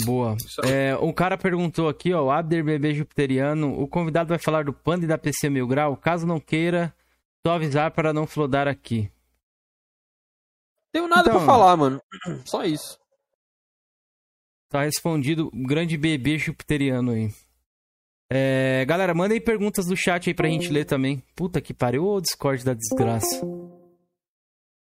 Boa. É, um cara perguntou aqui, ó, o Abder Bebê Jupiteriano, o convidado vai falar do Panda e da PC Mil Grau? Caso não queira, só avisar para não flodar aqui. Tenho nada Então- pra falar, mano. Só isso. Tá respondido, grande bebê jupiteriano aí. É, galera, mandem perguntas do chat aí pra gente ler também. Puta que pariu, ô Discord da desgraça.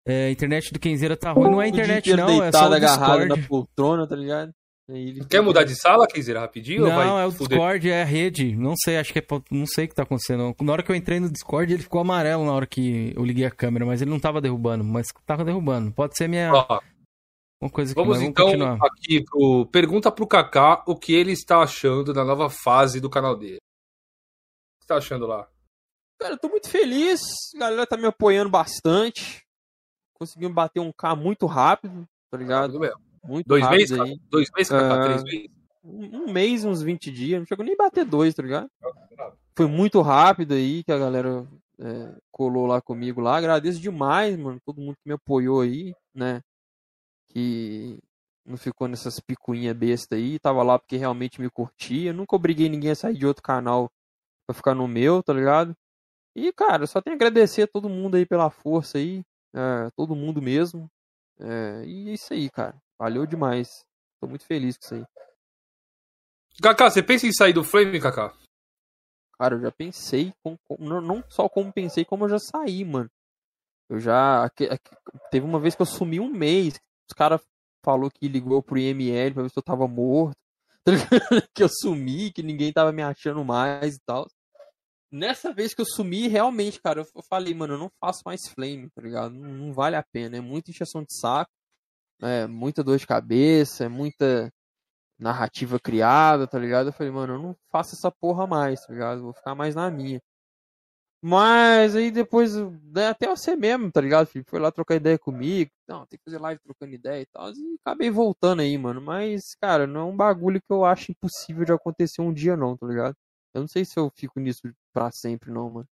É, a internet do Kenzeira tá ruim. Não é internet não, é só o agarrado Discord. na poltrona, tá ligado? Ele Quer mudar de sala, Kenzeira, rapidinho? ou Não, vai é o fuder? Discord, é a rede. Não sei, acho que é. Não sei o que tá acontecendo. Na hora que eu entrei no Discord, ele ficou amarelo na hora que eu liguei a câmera, mas ele não tava derrubando, mas tava derrubando. Pode ser minha. Ó, Uma coisa que vamos mas então continuar. aqui pro. Pergunta pro Kaká o que ele está achando da nova fase do canal dele. O que você tá achando lá? Cara, eu tô muito feliz. A galera tá me apoiando bastante. Conseguimos bater um K muito rápido, tá ligado? Tudo bem. Muito Dois rápido meses, aí. Dois meses? Ah. Três meses? Um mês, uns 20 dias. Não chegou nem a bater dois, tá ligado? Foi muito rápido aí que a galera é, colou lá comigo lá. Agradeço demais, mano. Todo mundo que me apoiou aí, né? Que não ficou nessas picuinhas besta aí. Tava lá porque realmente me curtia. Nunca obriguei ninguém a sair de outro canal pra ficar no meu, tá ligado? E, cara, só tenho a agradecer a todo mundo aí pela força aí. é, todo mundo mesmo. É, e é isso aí, cara. Valeu demais. Tô muito feliz com isso aí. Kaká, você pensa em sair do Flame, Kaká? Cara, eu já pensei, com- com- não, só como pensei, como eu já saí, mano. Eu já. aque- aque- teve uma vez que eu sumi um mês. Os caras falou que ligou pro IML pra ver se eu tava morto. tá que eu sumi, que ninguém tava me achando mais e tal. Nessa vez que eu sumi, realmente, cara, eu falei, mano, eu não faço mais flame, tá ligado? Não, não vale a pena. É muita injeção de saco, é muita dor de cabeça, é muita narrativa criada, tá ligado? Eu falei, mano, eu não faço essa porra mais, tá ligado? Vou ficar mais na minha. Mas aí depois, né, até você mesmo, tá ligado, Felipe? Foi lá trocar ideia comigo. Não, tem que fazer live trocando ideia e tal. E acabei voltando aí, mano. Mas, cara, não é um bagulho que eu acho impossível de acontecer um dia, não, tá ligado? Eu não sei se eu fico nisso pra sempre, não, mano.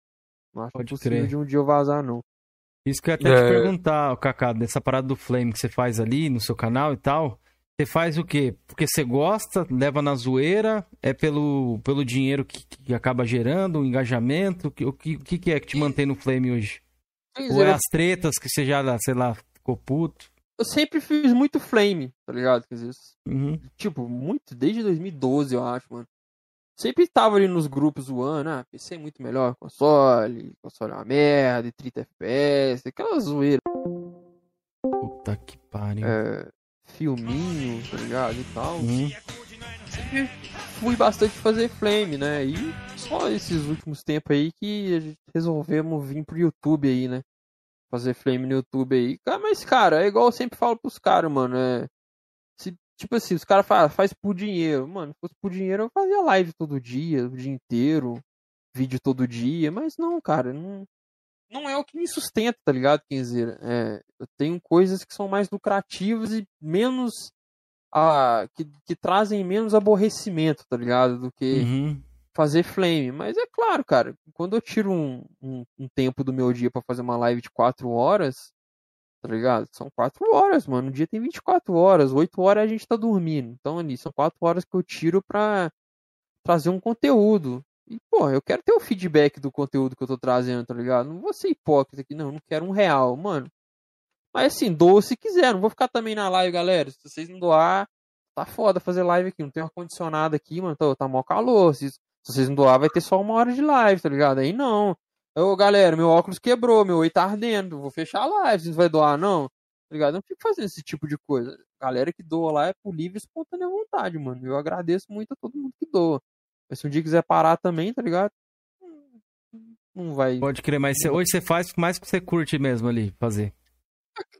Não acho Pode impossível crer. de um dia eu vazar, não. Isso que eu ia até É. te perguntar, Kaká, dessa parada do Flame que você faz ali no seu canal e tal. Você faz o quê? Porque você gosta, leva na zoeira, é pelo, pelo dinheiro que, que acaba gerando, o engajamento? O que, o que, o que é que te mantém no Flame hoje? Pois Ou é é, as tretas que você já, sei lá, ficou puto? eu sempre fiz muito flame, tá ligado? Quer dizer, Uhum. tipo, muito, desde 2012, eu acho, mano. Sempre tava ali nos grupos zoando, ah, PC é muito melhor console, console é uma merda, e 30 FPS, aquela zoeira, Puta que pariu. é, filminho, tá ligado, e tal. Uhum. Sempre fui bastante fazer flame, né, e só esses últimos tempos aí que a gente resolvemos vir pro YouTube aí, né, fazer flame no YouTube aí. Mas, cara, é igual eu sempre falo pros caras, mano, é... Tipo assim, os caras fazem faz por dinheiro. Mano, se fosse por dinheiro, eu fazia live todo dia, o dia inteiro, vídeo todo dia, mas não, cara, não, não é o que me sustenta, tá ligado, Kenzeira? É, eu tenho coisas que são mais lucrativas e menos. Ah, que, que trazem menos aborrecimento, tá ligado? Do que Uhum. fazer flame. Mas é claro, cara, quando eu tiro um, um, um tempo do meu dia pra fazer uma live de 4 horas, tá ligado? São 4 horas, mano. O dia tem 24 horas, 8 horas a gente tá dormindo. Então ali, são 4 horas que eu tiro pra trazer um conteúdo. E, pô, eu quero ter o feedback do conteúdo que eu tô trazendo, tá ligado? Não vou ser hipócrita aqui, não. Não quero um real, mano. Mas assim, doa se quiser. Não vou ficar também na live, galera. Se vocês não doar, tá foda fazer live aqui. Não tem ar-condicionado aqui, mano. Tá, tá mó calor. Se, se vocês não doar, vai ter só uma hora de live, tá ligado? Aí não. Ô, galera, meu óculos quebrou, meu oi tá ardendo. Vou fechar a live. Vocês não vai doar, não? Tá ligado? Eu não fico fazendo esse tipo de coisa. Galera que doa lá é por livre e espontânea vontade, mano. Eu agradeço muito a todo mundo que doa. Mas se um dia quiser parar também, tá ligado? Não vai. Pode crer, mas você- hoje você faz mais que você curte mesmo ali, fazer.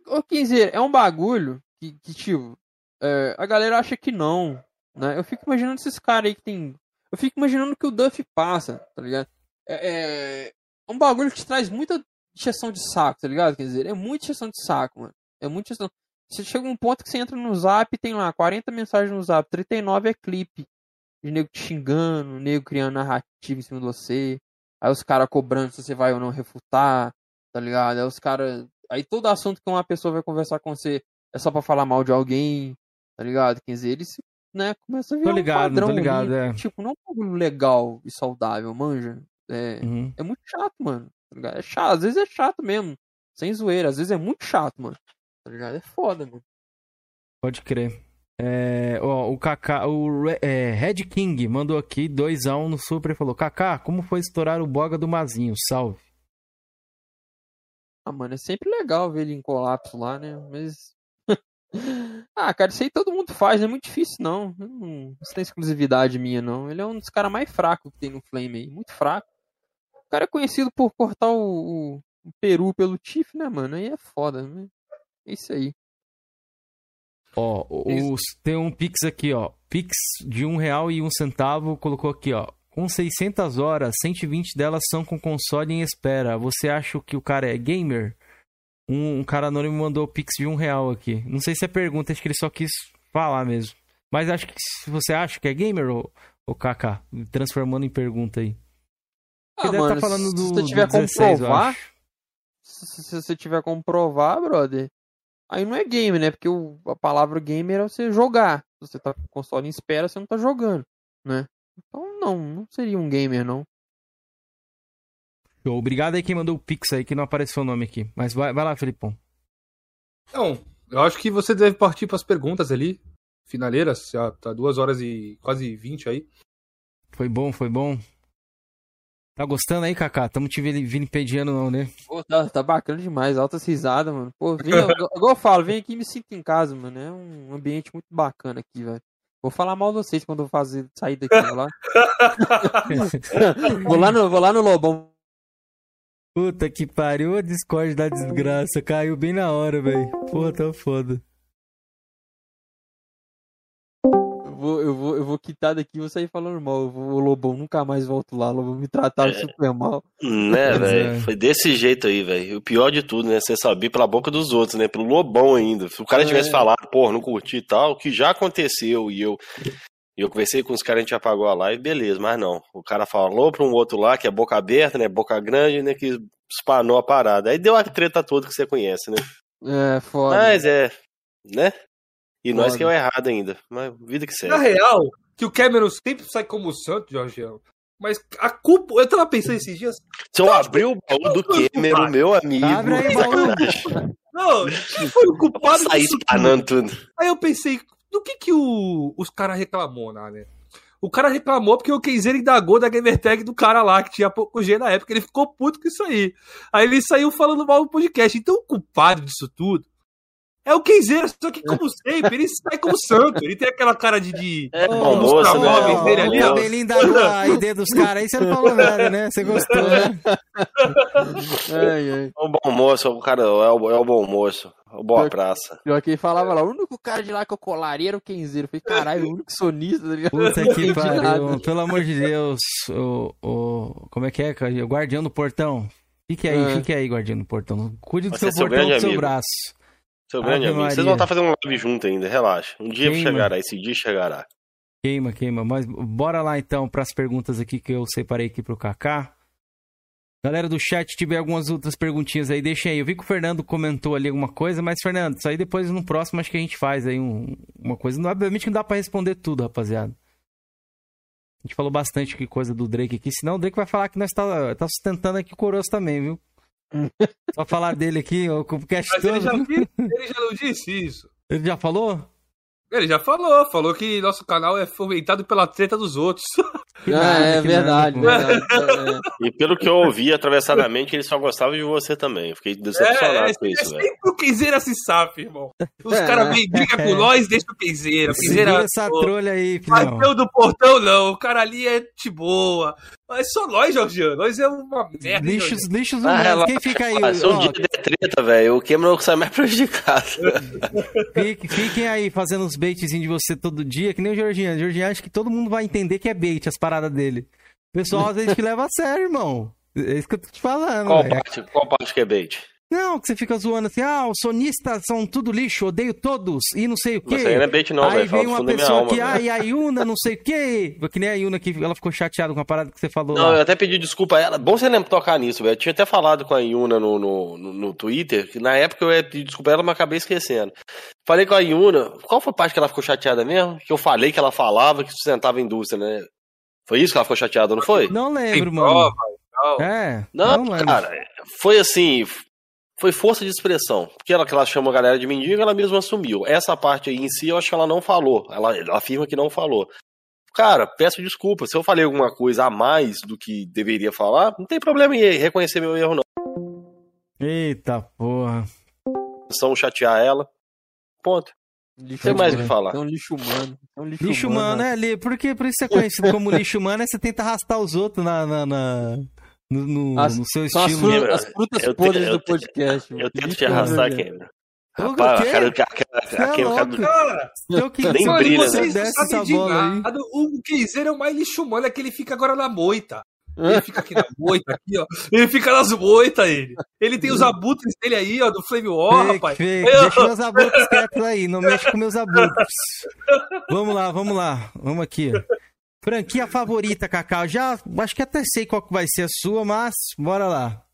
Ô, Quinzeiro, é um bagulho que, que tipo, é, a galera acha que não, né? Eu fico imaginando esses caras aí que tem. Eu fico imaginando que o Duff passa, tá ligado? É, é um bagulho que te traz muita injeção de saco, tá ligado? Quer dizer, é muita injeção de saco, mano. É muita injeção. Você chega num ponto que você entra no zap e tem lá 40 mensagens no zap, 39 é clipe. De nego te xingando, nego criando narrativa em cima de você. Aí os caras cobrando se você vai ou não refutar, tá ligado? Aí os caras. Aí todo assunto que uma pessoa vai conversar com você é só pra falar mal de alguém, tá ligado? Quer dizer, eles, né, começa a virar Tô ligado, um padrão tô ligado, ali, é. Tipo, não é um bagulho legal e saudável, manja. É, Uhum. é muito chato, mano. tá? É chato, às vezes é chato mesmo. Sem zoeira, às vezes é muito chato, mano. Tá ligado? É foda, mano. Pode crer. É, ó, o Kaká, o Re- é, Red King mandou aqui 2x1 no Super e falou: Kaká, como foi estourar o boga do Mazinho? Salve. Ah, mano, é sempre legal ver ele em colapso lá, né? Mas. ah, cara, isso aí todo mundo faz, não é muito difícil, não. Não isso não é exclusividade minha, não. Ele é um dos caras mais fracos que tem no Flame aí. Muito fraco. O cara é conhecido por cortar o, o- o peru pelo Tiff, né, mano? Aí é foda, né? É isso aí. Ó, os, tem um Pix aqui, ó. Pix de um real e um centavo colocou aqui, ó. Com 600 horas, 120 delas são com console em espera. Você acha que o cara é gamer? Um, um cara anônimo mandou Pix de um real aqui. Não sei se é pergunta, acho que ele só quis falar mesmo. Mas acho que se você acha que é gamer, ou o Kaká, transformando em pergunta aí. Ah, deve mano, tá falando se do, você tiver do como 16, eu provar, acho. se, se você tiver como provar, brother, aí não é game, né? Porque o- a palavra gamer é você jogar. Se você tá com o console em espera, você não tá jogando, né? Então não, não seria um gamer, não. Show. Obrigado aí quem mandou o Pix aí, que não apareceu o nome aqui. Mas vai, vai lá, Felipão. Então, eu acho que você deve partir para as perguntas ali, finaleiras, já tá duas horas e quase 20 aí. Foi bom, foi bom. Tá gostando aí, Kaká? Tamo te vili- vilipendiando não, né? Pô, tá, tá bacana demais, altas risadas, mano. Pô, vem, igual igual eu falo, vem aqui e me sinto em casa, mano. É um ambiente muito bacana aqui, velho. Vou falar mal de vocês quando eu fazer, sair daqui, vou lá. vou lá no, vou lá no Lobão. Puta que pariu, a Discord da desgraça. Caiu bem na hora, velho. Porra, tá foda. Vou, eu vou, eu vou quitar daqui e vou sair falando mal. Eu vou, o Lobão, nunca mais volto lá. O Lobão me trataram É. super mal. Né, velho? é. Foi desse jeito aí, velho. O pior de tudo, né? Você sabia pela boca dos outros, né? Pelo Lobão ainda. Se o cara É. tivesse falado, porra, não curti e tal, o que já aconteceu e eu. E eu conversei com os caras, a gente apagou a live, beleza, mas não. O cara falou pra um outro lá, que é boca aberta, né? Boca grande, né? Que espanou a parada. Aí deu a treta toda que você conhece, né? É, foda. Mas é, né? E nós que é o errado ainda. Mas vida que Na segue. real, que o Cameron sempre sai como santo, Jorgeão. Mas a culpa. Eu tava pensando esses dias. Se eu abrir o baú do Cameron, meu amigo. Abre aí, baú. Não, quem foi o culpado Sair disso tudo? espanando tudo. Aí eu pensei, do que que o, os caras reclamou lá, né? O cara reclamou porque o Kenzeiro indagou da gamertag do cara lá, que tinha pouco G na época, ele ficou puto com isso aí. Aí ele saiu falando mal no podcast. Então o culpado disso tudo é o Kenzeiro, só que como sempre, ele sai como santo. Ele tem aquela cara de... de... É bom moço, né? dele ali, o ó. cabelinho da a ID dos caras aí, você não falou nada, né? Você gostou, né? Ai, ai. É o bom moço, o cara é o, é o bom moço. O boa praça. Pior que ele falava lá, o único cara de lá que eu colaria era o Kenzeiro. Eu falei, caralho, o único sonista, tá? Puta Não que pariu. Pelo amor de Deus. O, o, como é que é, cara? O guardião do portão. Fique aí, É. fique aí, guardião do portão. Cuide do Você seu portão com seu amigo. braço. Seu grande Ave amigo. Vocês Maria. vão estar fazendo uma live junto ainda, relaxa. Um dia Queima. chegará, esse dia chegará. Queima, queima. Mas bora lá então para as perguntas aqui que eu separei aqui pro Kaká. Galera do chat, tiver algumas outras perguntinhas aí, deixa aí. Eu vi que o Fernando comentou ali alguma coisa, mas Fernando, isso aí depois no próximo acho que a gente faz aí um- uma coisa. Não, obviamente não dá pra responder tudo, rapaziada. A gente falou bastante que coisa do Drake aqui, senão o Drake vai falar que nós tá, tá sustentando aqui o Coroço também, viu? Só falar dele aqui, o cast Mas ele já, todo. ele já não disse isso. Ele já falou? Ele já falou, falou que nosso canal é fomentado pela treta dos outros. Ah, é verdade, verdade. É, E pelo que eu ouvi atravessadamente, ele só gostava de você também. Eu fiquei decepcionado com isso, velho. sempre o Kenzeira se sabe, irmão. Os É. caras vêm briga com nós, deixa o Kenzeira. Kenzeira essa pô, trolha aí, filhão. Bateu do portão, não. O cara ali é de boa. Mas só nós, Jorgiano. Nós é uma merda. hein, Lixos, Jorgiano? lixos Ah, humanos. relaxa, Quem fica aí? Ah, se um dia der treta, velho, o Cameron sai mais prejudicado. fique- fiquem aí fazendo os baitzinhos de você todo dia, que nem o Jorginho. O Jorginho acha que todo mundo vai entender que é bait as paradas dele. O pessoal às vezes te leva a sério, irmão. É isso que eu tô te falando, Qual parte, qual parte que é bait? Não, que você fica zoando assim, ah, os sonistas são tudo lixo, odeio todos, e não sei o quê. Isso aí não é bait não, aí vem uma pessoa alma, que, ah, e a Yuna, não sei o quê. Que nem a Yuna que ela ficou chateada com a parada que você falou Não, lá. eu até pedi desculpa a ela. Bom você lembrar tocar nisso, velho. Eu tinha até falado com a Yuna no, no, no, no Twitter, que na época eu ia pedir desculpa a ela, mas acabei esquecendo. Falei com a Yuna, qual foi a parte que ela ficou chateada mesmo? Que eu falei que ela falava que sustentava a indústria, né? Foi isso que ela ficou chateada, não foi? Não Tem lembro, mano. prova tal. É, Não, lembro. cara, foi assim, foi força de expressão. Porque ela que ela chama a galera de mendigo, ela mesma assumiu. Essa parte aí em si, eu acho que ela não falou. Ela, ela afirma que não falou. Cara, peço desculpa. Se eu falei alguma coisa a mais do que deveria falar, não tem problema em reconhecer meu erro, não. Eita porra. São chatear ela. Ponto. Lixo Tem mais o que humano. falar. É um lixo humano. É um lixo, Lixo humano, né? é, porque por isso você é conhecido como lixo humano, é você tenta arrastar os outros na, na, na- no, no- As- no seu São as, estilo. fru- as frutas Eu podres eu do podcast. Eu mano. tento te arrastar, humano, Cameron. O Rapaz, a cara, é louco. Cara, Eu que Nem brilha, você né? vocês não desce sabem de aí. nada. O Keizeiro é o mais lixo humano, é que ele fica agora na moita. Ele fica aqui na moita, aqui, ó. Ele fica nas moitas, ele. Ele tem os abutres dele aí, ó, do Flame War, Fake, rapaz. fake. Deixa meus abutres quietos aí, não mexe com meus abutres. Vamos lá, vamos lá. Vamos aqui. Franquia favorita, Cacau. Já acho que até sei qual que vai ser a sua, mas bora lá.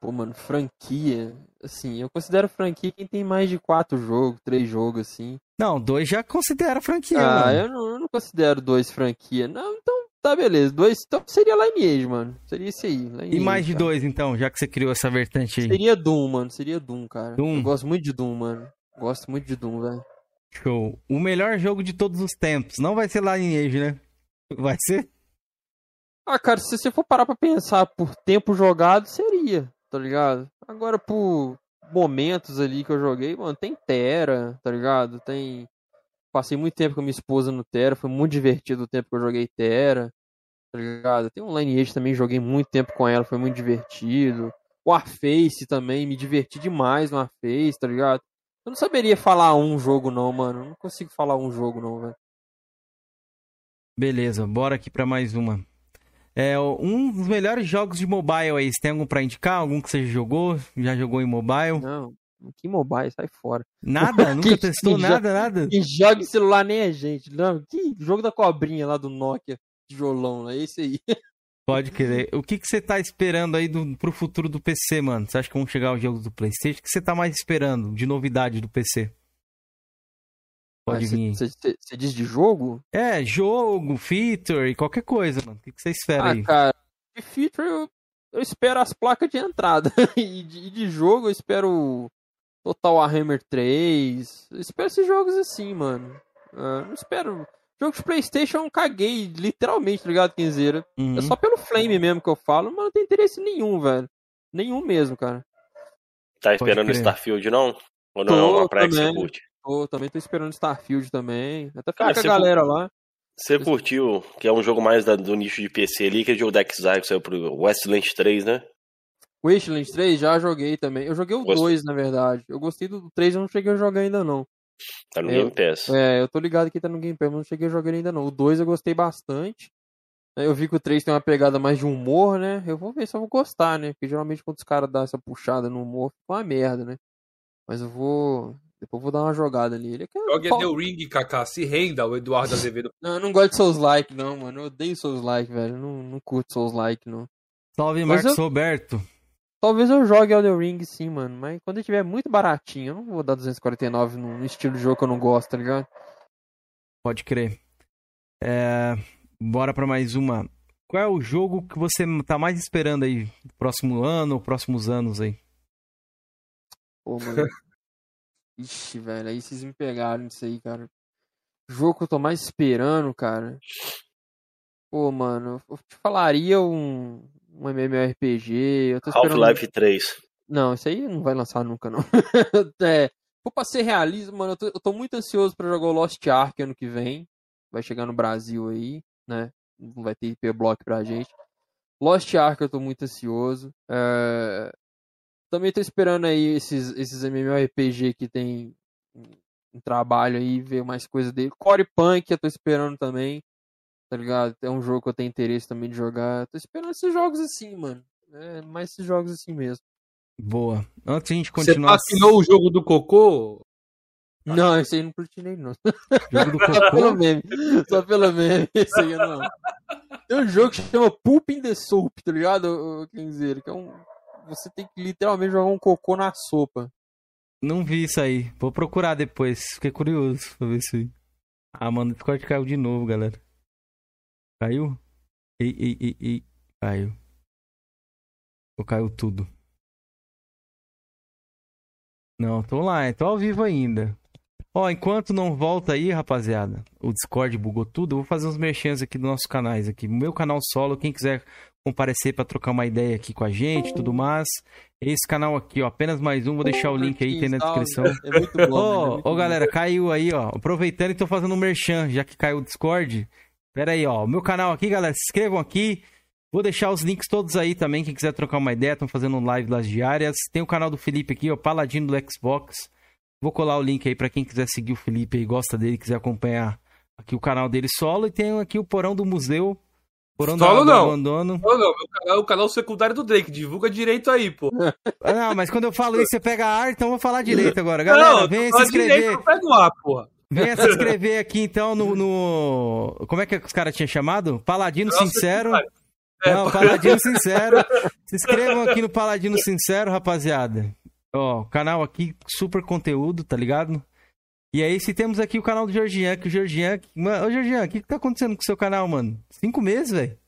Pô, mano, franquia. Assim, eu considero franquia quem tem mais de quatro jogos, três jogos, assim. Não, dois já considera franquia, ah, mano. eu não, eu não considero dois franquia. Não, então tá beleza. Dois, então seria Lineage, mano. Seria esse aí. Lineage, E mais de cara. dois, então, já que você criou essa vertente aí. Seria Doom, mano. Seria Doom, cara. Doom. Eu gosto muito de Doom, mano. Gosto muito de Doom, velho. Show. O melhor jogo de todos os tempos. Não vai ser Lineage, né? Vai ser? Ah, cara, se você for parar pra pensar por tempo jogado, seria, tá ligado? Agora, por momentos ali que eu joguei, mano, tem Terra, tá ligado? Tem. Passei muito tempo com a minha esposa no Terra, foi muito divertido o tempo que eu joguei Terra, tá ligado? Tem um Lineage também, joguei muito tempo com ela, foi muito divertido. Warface também, me diverti demais no Warface, tá ligado? Eu não saberia falar um jogo, não, mano. Eu não consigo falar um jogo, não, velho. Beleza, bora aqui pra mais uma. É, um dos melhores jogos de mobile aí. Você tem algum pra indicar? Algum que você jogou? Já jogou em mobile? Não, que mobile, sai fora. Nada? Nunca Que- testou que nada, nada? Quem joga em celular nem é gente. Não, que jogo da cobrinha lá do Nokia, tijolão, é esse aí. Pode querer. O que, que você tá esperando aí do, pro futuro do PC, mano? Você acha que vão chegar os jogos do Playstation? O que você tá mais esperando de novidade do PC? Pode vir. Você diz de jogo? É, jogo, feature, qualquer coisa, mano. O que, que você espera Ah, aí? cara, de feature eu, eu espero as placas de entrada. e, de, de jogo eu espero Total Warhammer 3. Eu espero esses jogos assim, mano. Ah, não espero. Jogo de Playstation eu caguei, literalmente, tá ligado, Quinzeira? Uhum. É só pelo Flame mesmo que eu falo, mas não tem interesse nenhum, velho. Nenhum mesmo, cara. Tá esperando o. Starfield, não? Ou não Tô, é uma praia que você também. curte? Tô, também tô esperando Starfield também. Até falar com a galera lá. Você curtiu, que é um jogo mais da- do nicho de PC ali, que é o jogo da Exile que saiu pro Westland 3, né? Wasteland 3 já joguei também. Eu joguei o Gost- 2, na verdade. Eu gostei do 3, eu não cheguei a jogar ainda não. Tá no Eu- Game Pass. É, eu tô ligado que tá no Game Pass, mas não cheguei a jogar ele ainda não. O 2 eu gostei bastante. Eu vi que o 3 tem uma pegada mais de humor, né? Eu vou ver se eu vou gostar, né? Porque geralmente quando os caras dão essa puxada no humor, fica uma merda, né? Mas eu vou. Depois eu vou dar uma jogada nele. É que eu- Jogue The Ring, Kaká. Se renda, o Eduardo Azevedo. Não, eu não gosto de Souls Like, não, mano. Eu odeio Souls Like, velho. Eu não, não curto Souls Like, não. Salve, Mas Marcos eu- Roberto. Talvez eu jogue Elden Ring sim, mano. Mas quando ele tiver muito baratinho, eu não vou dar 249 num estilo de jogo que eu não gosto, tá ligado? Pode crer. É, bora pra mais uma. Qual é o jogo que você tá mais esperando aí? Próximo ano ou próximos anos aí? Pô, mano. Ixi, velho, aí vocês me pegaram nisso aí, cara. Jogo que eu tô mais esperando, cara. Pô, mano, eu te falaria um, um MMORPG. Eu tô esperando. Half-Life 3. Não, isso aí não vai lançar nunca, não. é, for pra ser realista, mano, eu tô, eu tô muito ansioso pra jogar o Lost Ark ano que vem. Vai chegar no Brasil aí, né? Não vai ter IP Block pra gente. Lost Ark eu tô muito ansioso. É, Também tô esperando aí esses, esses MMORPG que tem um trabalho aí, ver mais coisa dele. Core Punk eu tô esperando também. Tá ligado? É um jogo que eu tenho interesse também de jogar. Tô esperando esses jogos assim, mano. É, mais esses jogos assim mesmo. Boa. Antes a gente Você continuar. platinou o jogo do cocô? Não, esse aí não platinei, não. Jogo do Só pelo cocô. meme. Só pelo meme. Esse aí não. Tem um jogo que chama Poop in the Soup, tá ligado, Kenzeiro? Que é um. Você tem que literalmente jogar um cocô na sopa. Não vi isso aí. Vou procurar depois. Fiquei curioso pra ver se. Ah, mano, o Discord caiu de novo, galera. Caiu? Ei, ei, ei, ei. Caiu. Ou caiu tudo? Não, tô lá, tô ao vivo ainda. Ó, enquanto não volta aí, rapaziada, o Discord bugou tudo, eu vou fazer uns merchans aqui dos nossos canais aqui. Meu canal solo, quem quiser comparecer pra trocar uma ideia aqui com a gente e tudo mais. Esse canal aqui, ó, apenas mais um, vou deixar o link aí, tem na descrição. É muito bom. Ô, mano, é ô galera, caiu aí, ó. Aproveitando e tô fazendo um merchan, já que caiu o Discord. Pera aí, ó. O meu canal aqui, galera, se inscrevam aqui. Vou deixar os links todos aí também, quem quiser trocar uma ideia, estão fazendo live das diárias. Tem o canal do Felipe aqui, ó, Paladino do Xbox. Vou colar o link aí pra quem quiser seguir o Felipe aí, gosta dele, quiser acompanhar aqui o canal dele solo. E tem aqui o Porão do Museu. Porão Solo do não. Abandono. Não, não, meu canal é o canal secundário do Drake. Divulga direito aí, pô. Ah, Não, mas quando eu falo isso, você pega a ar, então eu vou falar direito agora. Galera, não, venha se fala direito, inscrever. eu pego lá, porra. Venha se inscrever aqui então no. no- Como é que os caras tinham chamado? Paladino Canal Sincero. É, Não, Paladino Sincero. Se inscrevam aqui no Paladino Sincero, rapaziada. Ó, canal aqui, super conteúdo, tá ligado? E aí, se temos aqui o canal do Georgian, que o Georgian. Mano, ô Georgian, o que, que tá acontecendo com o seu canal, mano? Cinco meses, velho.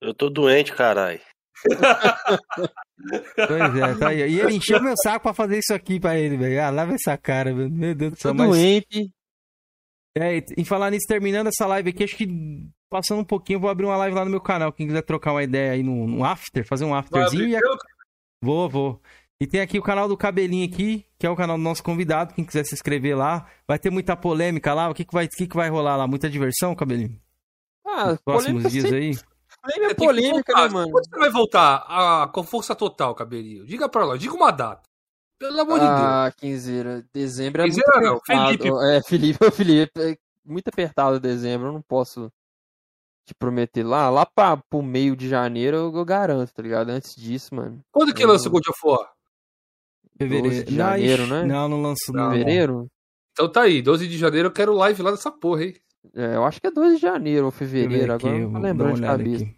Eu tô doente, caralho. Pois é, tá aí. E ele encheu meu saco pra fazer isso aqui pra ele, velho. Ah, lava essa cara, velho. Meu Deus do céu. Mas, doente. é, e- em falar nisso, terminando essa live aqui, acho que passando um pouquinho, eu vou abrir uma live lá no meu canal. Quem quiser trocar uma ideia aí no, no after, fazer um afterzinho. E a- pelo- Vou, vou. E tem aqui o canal do Cabelinho aqui, que é o canal do nosso convidado. Quem quiser se inscrever lá. Vai ter muita polêmica lá. O que, que, vai, o que, que vai rolar lá? Muita diversão, Cabelinho? Ah, Nos próximos dias sempre- aí? É polêmica, né, mano? Quando você vai voltar a, com força total, Cabelinho? Diga pra nós, diga uma data. Pelo amor de Deus. Ah, quinzeira. Dezembro é Quinzeira muito não, apertado. Felipe. É, Felipe, Felipe. É muito apertado dezembro. Eu não posso te prometer lá. Lá pra, pro meio de janeiro eu, eu garanto, tá ligado? Antes disso, mano. Quando que eu- lança o God of War? Fevereiro. de Não, janeiro, né? Não, não lanço não. Fevereiro? Então tá aí, 12 de janeiro eu quero live lá dessa porra, hein? É, eu acho que é 2 de janeiro ou fevereiro. aqui, Agora eu não lembrando de cabeça. aqui.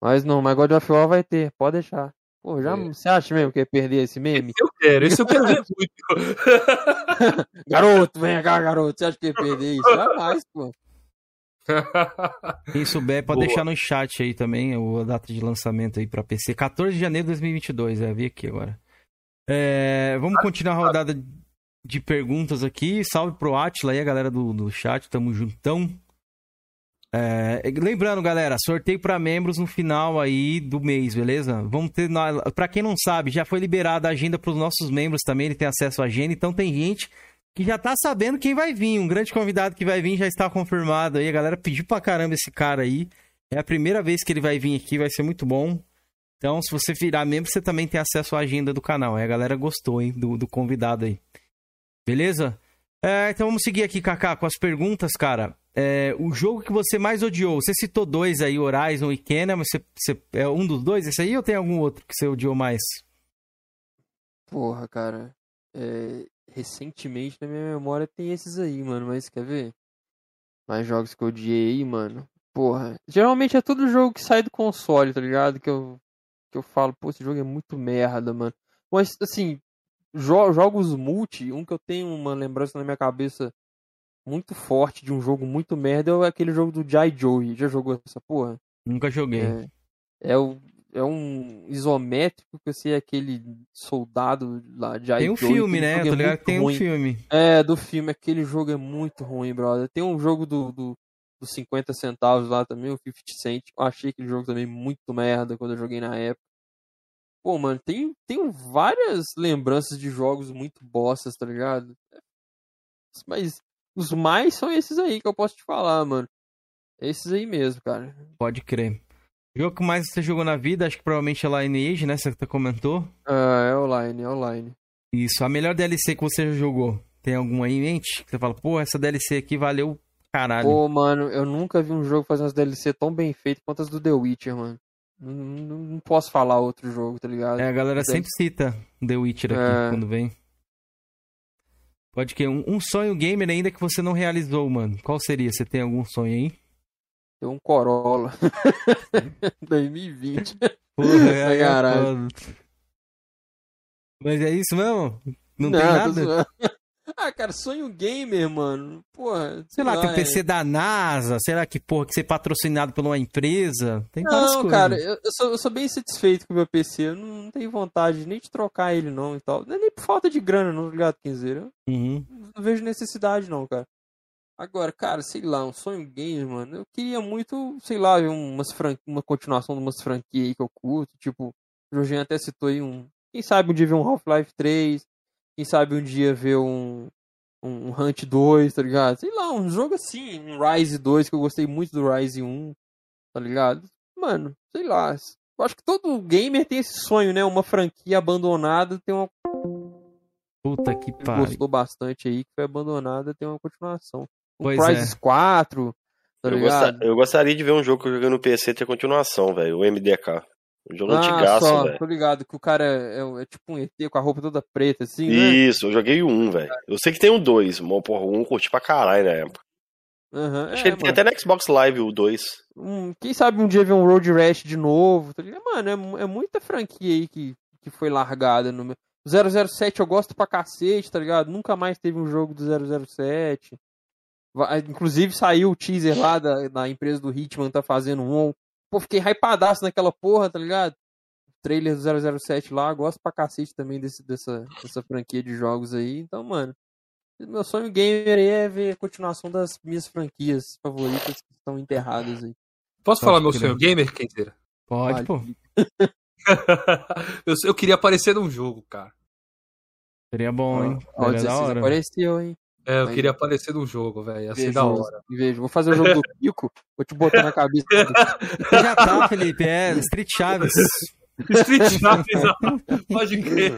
Mas não, mas God of War vai ter. Pode deixar. Pô, já, É. você acha mesmo que ia perder esse meme? Eu quero, esse eu quero ver muito. Garoto, vem cá, garoto. Você acha que ia perder isso? Jamais, pô. Quem souber, pode Boa. deixar no chat aí também o- a data de lançamento aí pra PC. 14 de janeiro de 2022, é, vi aqui agora. É, vamos continuar a rodada de perguntas aqui. Salve pro Atila aí, a galera do, do chat, tamo juntão. É, lembrando, galera, sorteio pra membros no final aí do mês, beleza? Vamos ter, pra quem não sabe, já foi liberada a agenda pros nossos membros também, ele tem acesso à agenda, então tem gente que já tá sabendo quem vai vir. Um grande convidado que vai vir já está confirmado aí. A galera pediu pra caramba esse cara aí. É a primeira vez que ele vai vir aqui, vai ser muito bom. Então, se você virar membro, você também tem acesso à agenda do canal. Aí a galera gostou, hein, do, do convidado aí. Beleza? É, então vamos seguir aqui, Kaká, com as perguntas, cara. É, o jogo que você mais odiou, você citou dois aí, Horizon e Kena, mas você, você- é um dos dois esse aí ou tem algum outro que você odiou mais? Porra, cara. É, recentemente na minha memória tem esses aí, mano. Mas quer ver? Mais jogos que eu odiei aí, mano. Porra. Geralmente é todo jogo que sai do console, tá ligado? Que eu, que eu falo, pô, esse jogo é muito merda, mano. Mas, assim, jo- jogos multi, um que eu tenho uma lembrança na minha cabeça muito forte de um jogo muito merda é aquele jogo do Jai Joey. Já jogou essa porra? Nunca joguei. É, é, o, é um isométrico que você é aquele soldado lá de tem um Joey, filme, né? jogo Tô é ligado que tem um ruim. filme. É, do filme, aquele jogo é muito ruim, brother. Tem um jogo do, do, dos 50 centavos lá também, o 50 Cent. Eu achei aquele jogo também muito merda quando eu joguei na época. Pô, mano, tem, tem várias lembranças de jogos muito bostas, tá ligado? Mas os mais são esses aí que eu posso te falar, mano. Esses aí mesmo, cara. Pode crer. O jogo que mais você jogou na vida, acho que provavelmente é Lineage, né? Você comentou. Ah, é online, é online. Isso. A melhor DLC que você já jogou, tem alguma aí em mente? Que você fala, pô, essa DLC aqui valeu caralho. Pô, mano, eu nunca vi um jogo fazer umas DLC tão bem feitas quanto as do The Witcher, mano. Não, não- não posso falar outro jogo, tá ligado? É, a galera Deve- sempre cita The Witcher aqui É. quando vem. Pode que um, um sonho gamer ainda que você não realizou, mano. Qual seria? Você tem algum sonho aí? Tem um Corolla. 2020. Porra, é Caralho. Mas é isso mesmo? Não, tem tô nada? Ah, cara, sonho gamer, mano. Porra, Sei lá, tem é. PC da NASA, sei lá que porra, que ser patrocinado por uma empresa. Tem várias Não, coisas. cara, eu, eu sou, eu sou bem satisfeito com o meu PC. Eu não, não tenho vontade nem de trocar ele, não, e tal. É nem por falta de grana, não, tá ligado, Quinzeiro? Uhum. não vejo necessidade, não, cara. Agora, cara, sei lá, um sonho gamer, mano. Eu queria muito, sei lá, ver umas fran... uma continuação de umas franquias aí que eu curto. Tipo, o Jorginho até citou aí um. Quem sabe um dia ver um Half-Life 3. Quem sabe um dia ver um. Um Hunt 2, tá ligado? Sei lá, um jogo assim, um Rise 2, que eu gostei muito do Rise 1, tá ligado? Mano, sei lá. Eu acho que todo gamer tem esse sonho, né? Uma franquia abandonada tem uma Puta que pariu. gostou bastante aí, que foi abandonada, tem uma continuação. Um Pois Crysis 4, tá Eu, ligado? gosta- eu gostaria de ver um jogo que eu joguei no PC ter continuação, velho. O MDK. Um jogo ah, antigaço, só, velho. tô ligado, que o cara é, é tipo um ET com a roupa toda preta, assim, né? Isso, eu joguei o um, velho. Eu sei que tem o dois, mas porra, o um eu curti pra caralho na época. Aham, Acho é, que ele tem mano. até no Xbox Live o 2. Um- quem sabe um dia ver um Road Rash de novo, tá? Mano, é, é muita franquia aí que, que foi largada no meu... 007 eu gosto pra cacete, tá ligado? Nunca mais teve um jogo do 007. Vai- Inclusive saiu o teaser lá da, da empresa do Hitman, tá fazendo um. Pô, fiquei hypadaço naquela porra, tá ligado? Trailer do 007 lá, gosto pra cacete também desse, dessa, dessa franquia de jogos aí. Então, mano, meu sonho gamer aí é ver a continuação das minhas franquias favoritas que estão enterradas aí. Posso Pode falar meu sonho gamer, Kenzeira? Pode, Vale. pô. eu, eu queria aparecer num jogo, cara. Seria bom, hein? Ó, o Seria da 16 hora. apareceu, hein? É, eu Aí. queria aparecer num jogo, velho. Ser da hora. invejoso. Vou fazer o jogo do Pico, vou te botar na cabeça. Já tá, Felipe. É, Street Chaves. Street Chaves, pode crer.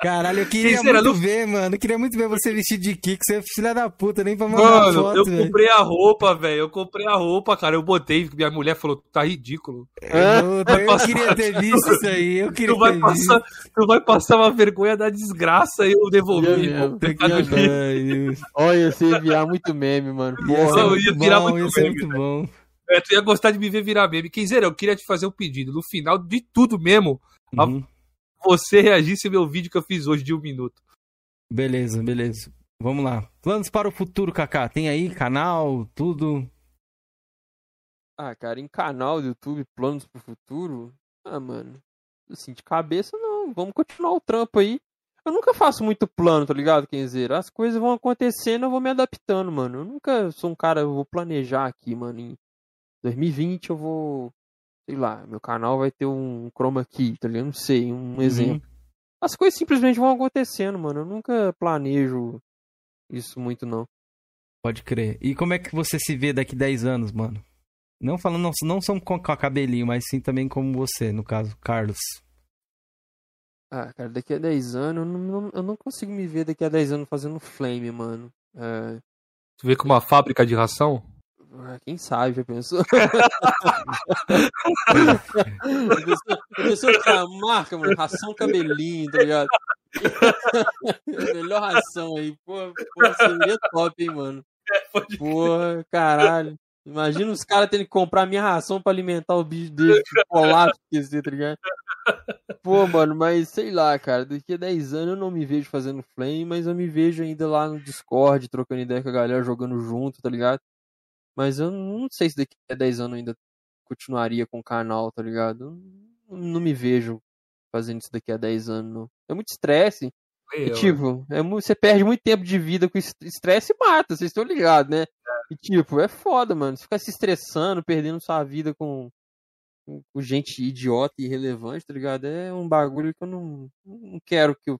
Caralho, eu queria Sincera, muito não- ver, mano. Eu queria muito ver você vestido de Kiko. Você é filha da puta, nem pra mandar Mano, foto, eu velho. comprei a roupa, velho. Eu comprei a roupa, cara. Eu botei, minha mulher falou, tá ridículo. Puta, Eu queria ter visto isso aí. Eu queria Tu vai, ter passar, tu vai passar uma vergonha da desgraça e eu devolvi. Ia visto. Ai, dia. Deus. Olha, você ia virar muito meme, mano. Ia Porra. ser eu muito ia virar bom, muito ia meme, muito bom. É, tu ia gostar de me ver virar meme. Quinzeira, eu queria te fazer um pedido. No final de tudo mesmo, Uhum. você reagisse ao meu vídeo que eu fiz hoje de um minuto. Beleza, beleza. Vamos lá. Planos para o futuro, Kaká. Tem aí canal, tudo. Ah, cara, em canal do YouTube, planos pro futuro? Ah, mano. Assim, de cabeça não. Vamos continuar o trampo aí. Eu nunca faço muito plano, tá ligado, Kenzeiro? As coisas vão acontecendo, eu vou me adaptando, mano. Eu nunca sou um cara, eu vou planejar aqui, mano. Em 2020 eu vou. Sei lá, meu canal vai ter um chroma key, tá ligado? Não sei, um exemplo. As coisas simplesmente vão acontecendo, mano. Eu nunca planejo isso muito, não. Pode crer. E como é que você se vê daqui 10 anos, mano? Não falando, não, não são com, a cabelinho, mas sim também como você, no caso, Carlos. Ah, cara, daqui a 10 anos, eu não, não- eu não consigo me ver daqui a 10 anos fazendo flame, mano. É, Tu vê com uma fábrica de ração? Ah, quem sabe, já pensou? Pensou, que é a marca, mano? Ração cabelinho, tá ligado? Melhor ração aí. Pô, pô, seria top, hein, mano? Porra, caralho. Imagina os caras tendo que comprar minha ração pra alimentar o bicho dele, tipo, colapso, esquecer, tá ligado? Pô, mano, mas sei lá, cara, daqui a 10 anos eu não me vejo fazendo flame, mas eu me vejo ainda lá no Discord, trocando ideia com a galera, jogando junto, tá ligado? Mas eu não sei se daqui a 10 anos eu ainda continuaria com o canal, tá ligado? Eu não me vejo fazendo isso daqui a 10 anos, não. É muito estresse. E, tipo, é, mu- você perde muito tempo de vida com est- estresse e mata, vocês estão ligados, né? E, tipo, é foda, mano. Você ficar se estressando, perdendo sua vida com, com, com gente idiota e irrelevante, tá ligado? É um bagulho que eu não, não quero que, eu-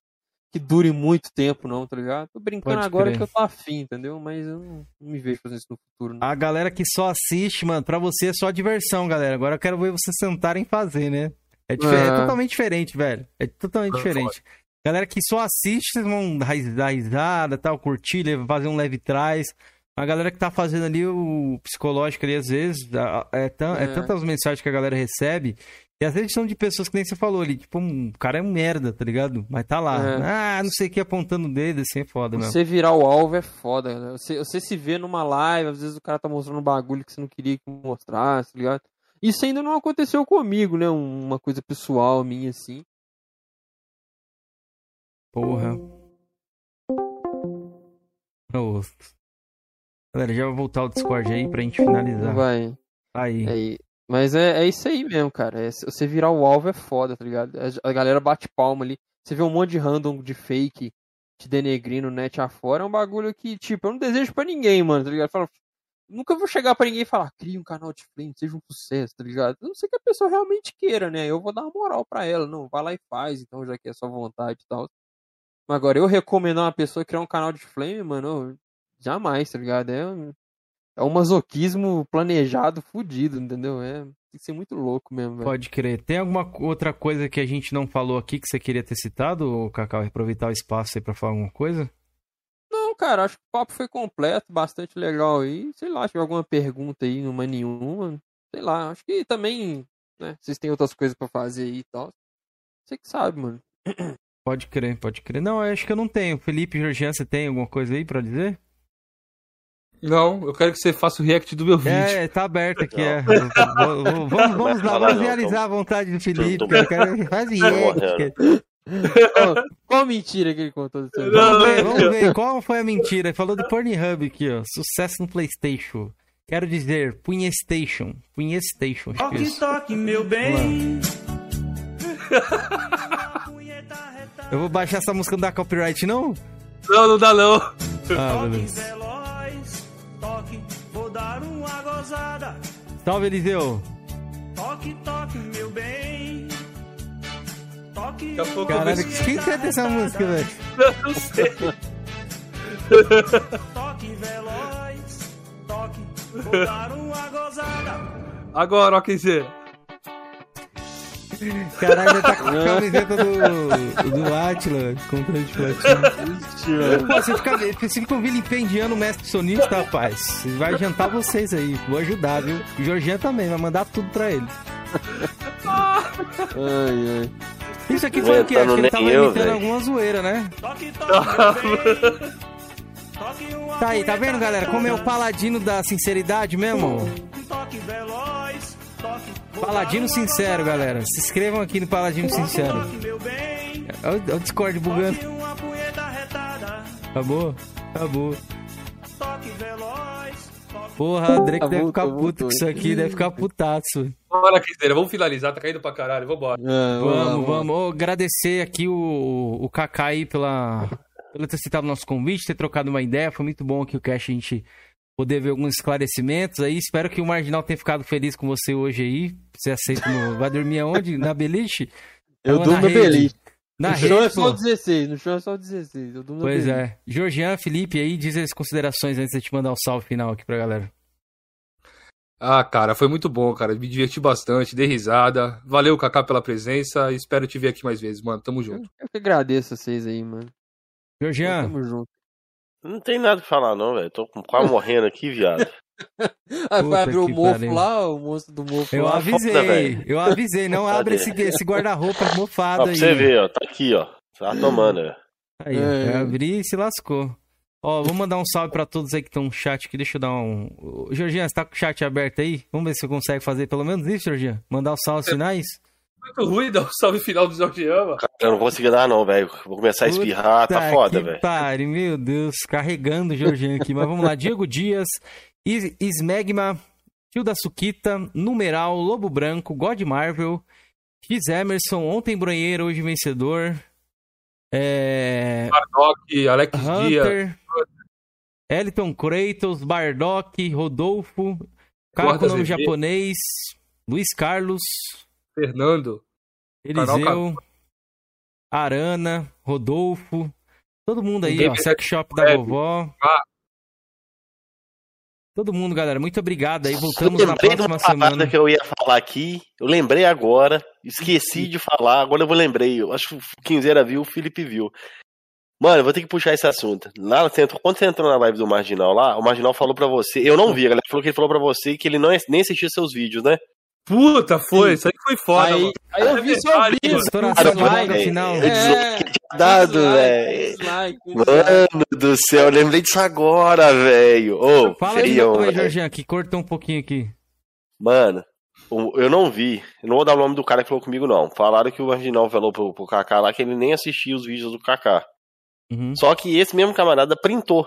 que dure muito tempo, não, tá ligado? Tô brincando Pode agora crer. que eu tô afim, entendeu? Mas eu não, não me vejo fazendo isso no futuro, não. A galera que só assiste, mano, pra você é só diversão, galera. Agora eu quero ver vocês sentarem e fazer, né? É, é É. totalmente diferente, velho. É totalmente diferente. Galera que só assiste, vocês vão dar ris- dar risada, tal, curtir, levar- fazer um leve trás. A galera que tá fazendo ali o psicológico ali, às vezes, é, tan- é É. tantas mensagens que a galera recebe, e às vezes são de pessoas que nem você falou ali, tipo, um o cara é um merda, tá ligado? Mas tá lá. É. Ah, não sei o que, apontando o dedo, assim, é foda mesmo. Você virar o alvo é foda, galera. Você, você se vê numa live, às vezes o cara tá mostrando um bagulho que você não queria que mostrasse, tá ligado? Isso ainda não aconteceu comigo, né? Um- Uma coisa pessoal minha, assim. Porra. Galera, já vai voltar o Discord aí pra gente finalizar. Vai. Aí. É, mas é, é isso aí mesmo, cara. É, você virar o alvo é foda, tá ligado? A, galera bate palma ali. Você vê um monte de random de fake te denegrindo net afora. É um bagulho que, tipo, eu não desejo pra ninguém, mano, tá ligado? Nunca vou chegar pra ninguém e falar, cria um canal de flame, seja um sucesso, tá ligado? A não sei que a pessoa realmente queira, né? Eu vou dar uma moral pra ela. Não, vai lá e faz, então, já que é sua vontade e tal. Agora, eu recomendar uma pessoa criar um canal de flame, mano, jamais, tá ligado? É, é um masoquismo planejado, fudido, entendeu? É, tem que ser muito louco mesmo. Pode crer. Tem alguma outra coisa que a gente não falou aqui que você queria ter citado, Cacau? Aproveitar o espaço aí pra falar alguma coisa? Não, cara, acho que o papo foi completo, bastante legal aí. Sei lá, se tiver alguma pergunta aí, numa nenhuma. Sei lá, acho que também, né, vocês têm outras coisas pra fazer aí e tal. Você que sabe, mano. Pode crer, pode crer. Não, acho que eu não tenho. Felipe Georgian, você tem alguma coisa aí pra dizer? Não, eu quero que você faça o react do meu vídeo. É, tá aberto aqui, é. Vamos, vamos- lá, vamos realizar a vontade do Felipe. Eu quero que faz react. Qual, qual mentira que ele contou do seu Não, Vamos ver, vamos ver qual foi a mentira. Ele falou do Pornhub aqui, ó. Sucesso no PlayStation. Quero dizer, Punhestation. Punhestation, acho que é toque, meu bem. Eu vou baixar essa música não dá copyright, não? Não, não dá não. Ah, Toque beleza. Gozada. Salve, Eliseu. Toque, toque, meu bem. Toque. Daqui a pouco eu Caralho, quem canta essa música, velho? Não sei. Toque veloz, toque, vou dar uma gozada. Agora, ó, quem dizer. Caralho, ele tá com a camiseta do, do Atila, controle de platina. Pô, você fica, vocês ficam vilipendiando o mestre sonista, rapaz. Vai jantar vocês aí. Vou ajudar, viu? O Jorginho também, vai mandar tudo pra ele. Ai, ai. Isso aqui foi o quê? Acho que ele tava eu, imitando velho. alguma zoeira, né? Toque, toque. Toque uma Tá aí, tá vendo, galera? Como é o paladino da sinceridade mesmo? Toque veloz, Paladino sincero, galera. Se inscrevam aqui no Paladino Sincero. Olha o- o Discord bugando. Acabou? Acabou. Porra, André que Tá deve ficar puto com isso aqui, deve ficar putaço. Bora, dizer. Vamos finalizar, tá caindo pra caralho. Vambora. É, Vamos, vamos. Ô, agradecer aqui o, o Kaká aí pela, pelo ter citado o nosso convite, ter trocado uma ideia. Foi muito bom aqui o Cash a gente poder ver alguns esclarecimentos aí. Espero que o Marginal tenha ficado feliz com você hoje aí. Você aceita no... Vai dormir aonde? Na beliche? Eu durmo na beliche. Na no rede, chão é só 16, no chão é só 16. Eu durmo na Pois beliche. é. Georgian, Felipe aí, diz as considerações antes de eu te mandar o salve final aqui pra galera. Ah, cara, foi muito bom, cara. Me diverti bastante, dei risada. Valeu, Kaká, pela presença. Espero te ver aqui mais vezes, mano. Tamo junto. Eu que agradeço vocês aí, mano. Georgian, Tamo junto. Não tem nada pra falar, não, velho. Tô quase morrendo aqui, viado. Ah, Puta vai abrir o mofo pariu. lá, o monstro do mofo eu lá. avisei, foda, eu avisei, não abre esse, esse guarda-roupa Ó, mofado pra aí. você ver, ó. Tá aqui, ó. Tá tomando, velho. Aí, É. eu abri e se lascou. Ó, vou mandar um salve pra todos aí que estão no chat aqui. Deixa eu dar um. Ô, Georgian, você tá com o chat aberto aí? Vamos ver se você consegue fazer pelo menos isso, Georgian. Mandar os salves finais? Muito ruim dar o salve final do Georgiama. Cara, eu não vou conseguir dar, não, velho. Vou começar a espirrar, tá foda, velho. pare, meu Deus, carregando o Georgian aqui. Mas vamos lá, Diego Dias, Is- Ismegma, Tio da Suquita, Numeral, Lobo Branco, God Marvel, X Emerson, Ontem Bronheiro, hoje vencedor. É. Bardock, Alex Dias. Hunter, Eliton Kratos, Bardock, Rodolfo, Caco nome japonês, Luiz Carlos, Fernando. Eliseu, Canal Arana, Rodolfo, todo mundo aí, ó, Sex Shop da vovó. Ah. Todo mundo, galera, muito obrigado aí. Voltamos na próxima semana. que eu ia falar aqui. Eu lembrei agora. Esqueci de falar. Agora eu vou lembrei. Eu acho que o Quinzeira viu, o Felipe viu. Mano, eu vou ter que puxar esse assunto. Lá, você entrou- quando você entrou na live do Marginal lá, o Marginal falou pra você. Eu não vi, a galera falou que ele falou pra você que ele não, nem assistia seus vídeos, né? Puta, foi. Isso aí foi foda, Aí, mano. aí eu vi É seu vídeo. com de logo dislike. final. É, tinha dado, velho. Mano do céu, eu lembrei disso agora, velho. Ô, Fala de feião, novo aí. Jorginho, que cortou um pouquinho aqui. Mano, eu não vi. Eu não vou dar o nome do cara que falou comigo, não. Falaram que o Marginal falou pro, pro Kaká lá que ele nem assistia os vídeos do Kaká. Uhum. Só que esse mesmo camarada printou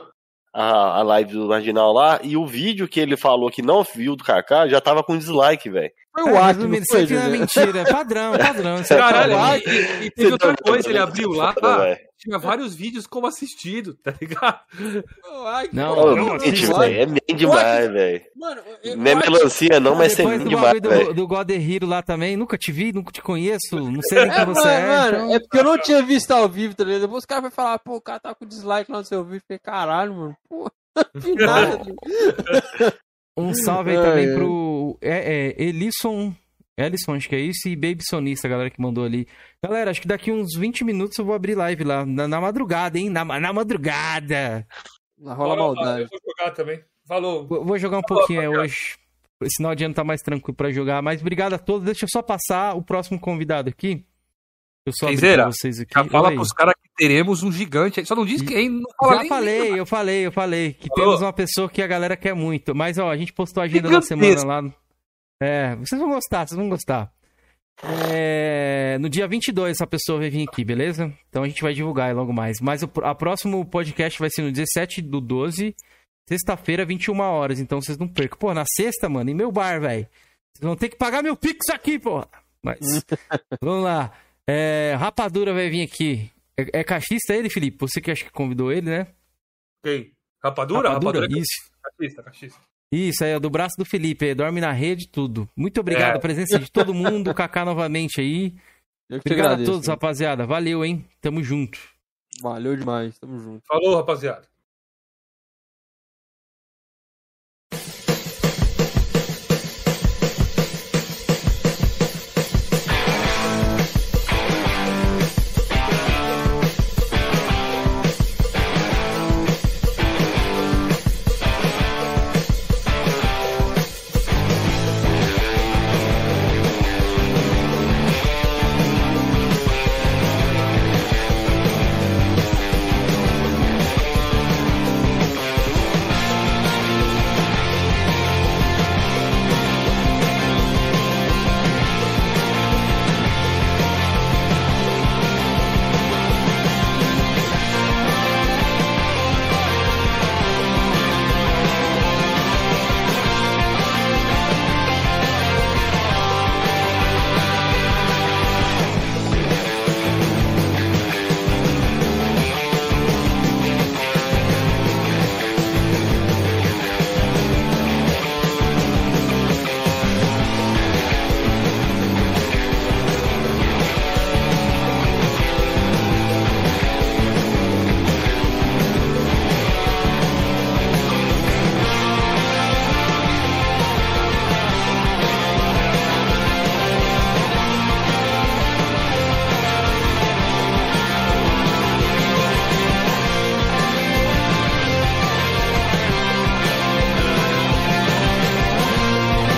a, a live do Marginal lá e o vídeo que ele falou que não viu do Kaká já tava com dislike, velho. Foi É, o Acre, não resumindo, foi, isso aqui não é mentira. Padrão, padrão. É Caralho, padrão. e, e teve outra coisa, ele abriu lá, velho. tinha vários vídeos como assistido, tá ligado? O Acre, Não, não, não, não, velho, é bem demais, velho. Não é o Acre- melancia, não, mas é bem demais, do, do God Hero lá também, nunca te vi, nunca te conheço, não sei nem É, quem mano, você é. mano, então- é porque eu não tinha visto ao vivo, tá ligado? Depois os caras vão falar, pô, o cara tá com dislike lá no seu vídeo. Eu Falei, caralho, mano, pô, não vi nada. Um salve aí Ai, também ai. pro é, é, Elisson. Elisson, acho que é isso, e Baby Sonista, a galera que mandou ali. Galera, acho que daqui uns 20 minutos eu vou abrir live lá, na, na madrugada, hein? Na, na madrugada. Lá rola maldade. Eu vou jogar também. Falou. Vou vou jogar um pouquinho aí hoje. Esse final de ano tá mais tranquilo pra jogar, mas obrigado a todos. Deixa eu só passar o próximo convidado aqui. Eu só pra vocês aqui. Já fala Oi. pros caras que teremos um gigante. Só não diz quem, não fala Já falei, eu falei, eu falei. Que Falou? temos uma pessoa que a galera quer muito. Mas, ó, a gente postou a agenda da semana lá. É, vocês vão gostar, vocês vão gostar. É, no dia 22 essa pessoa vai vir aqui, beleza? Então a gente vai divulgar logo mais. Mas o a próximo podcast vai ser no 17 do 12, sexta-feira, 21 horas. Então vocês não percam. Pô, na sexta, mano, em meu bar, velho. Vocês vão ter que pagar meu pix aqui, pô. Mas, vamos lá. É, Rapadura vai vir aqui. É, é cachista ele, Felipe? Você que acha que convidou ele, né? Quem? Rapadura? Rapadura, é Isso. cachista, cachista. Isso, aí, é do braço do Felipe, aí, dorme na rede, tudo. Muito obrigado É. a presença de todo mundo, Kaká novamente aí. Obrigado a agradeço. todos, rapaziada. Valeu, hein? Tamo junto. Valeu demais, tamo junto. Falou, rapaziada.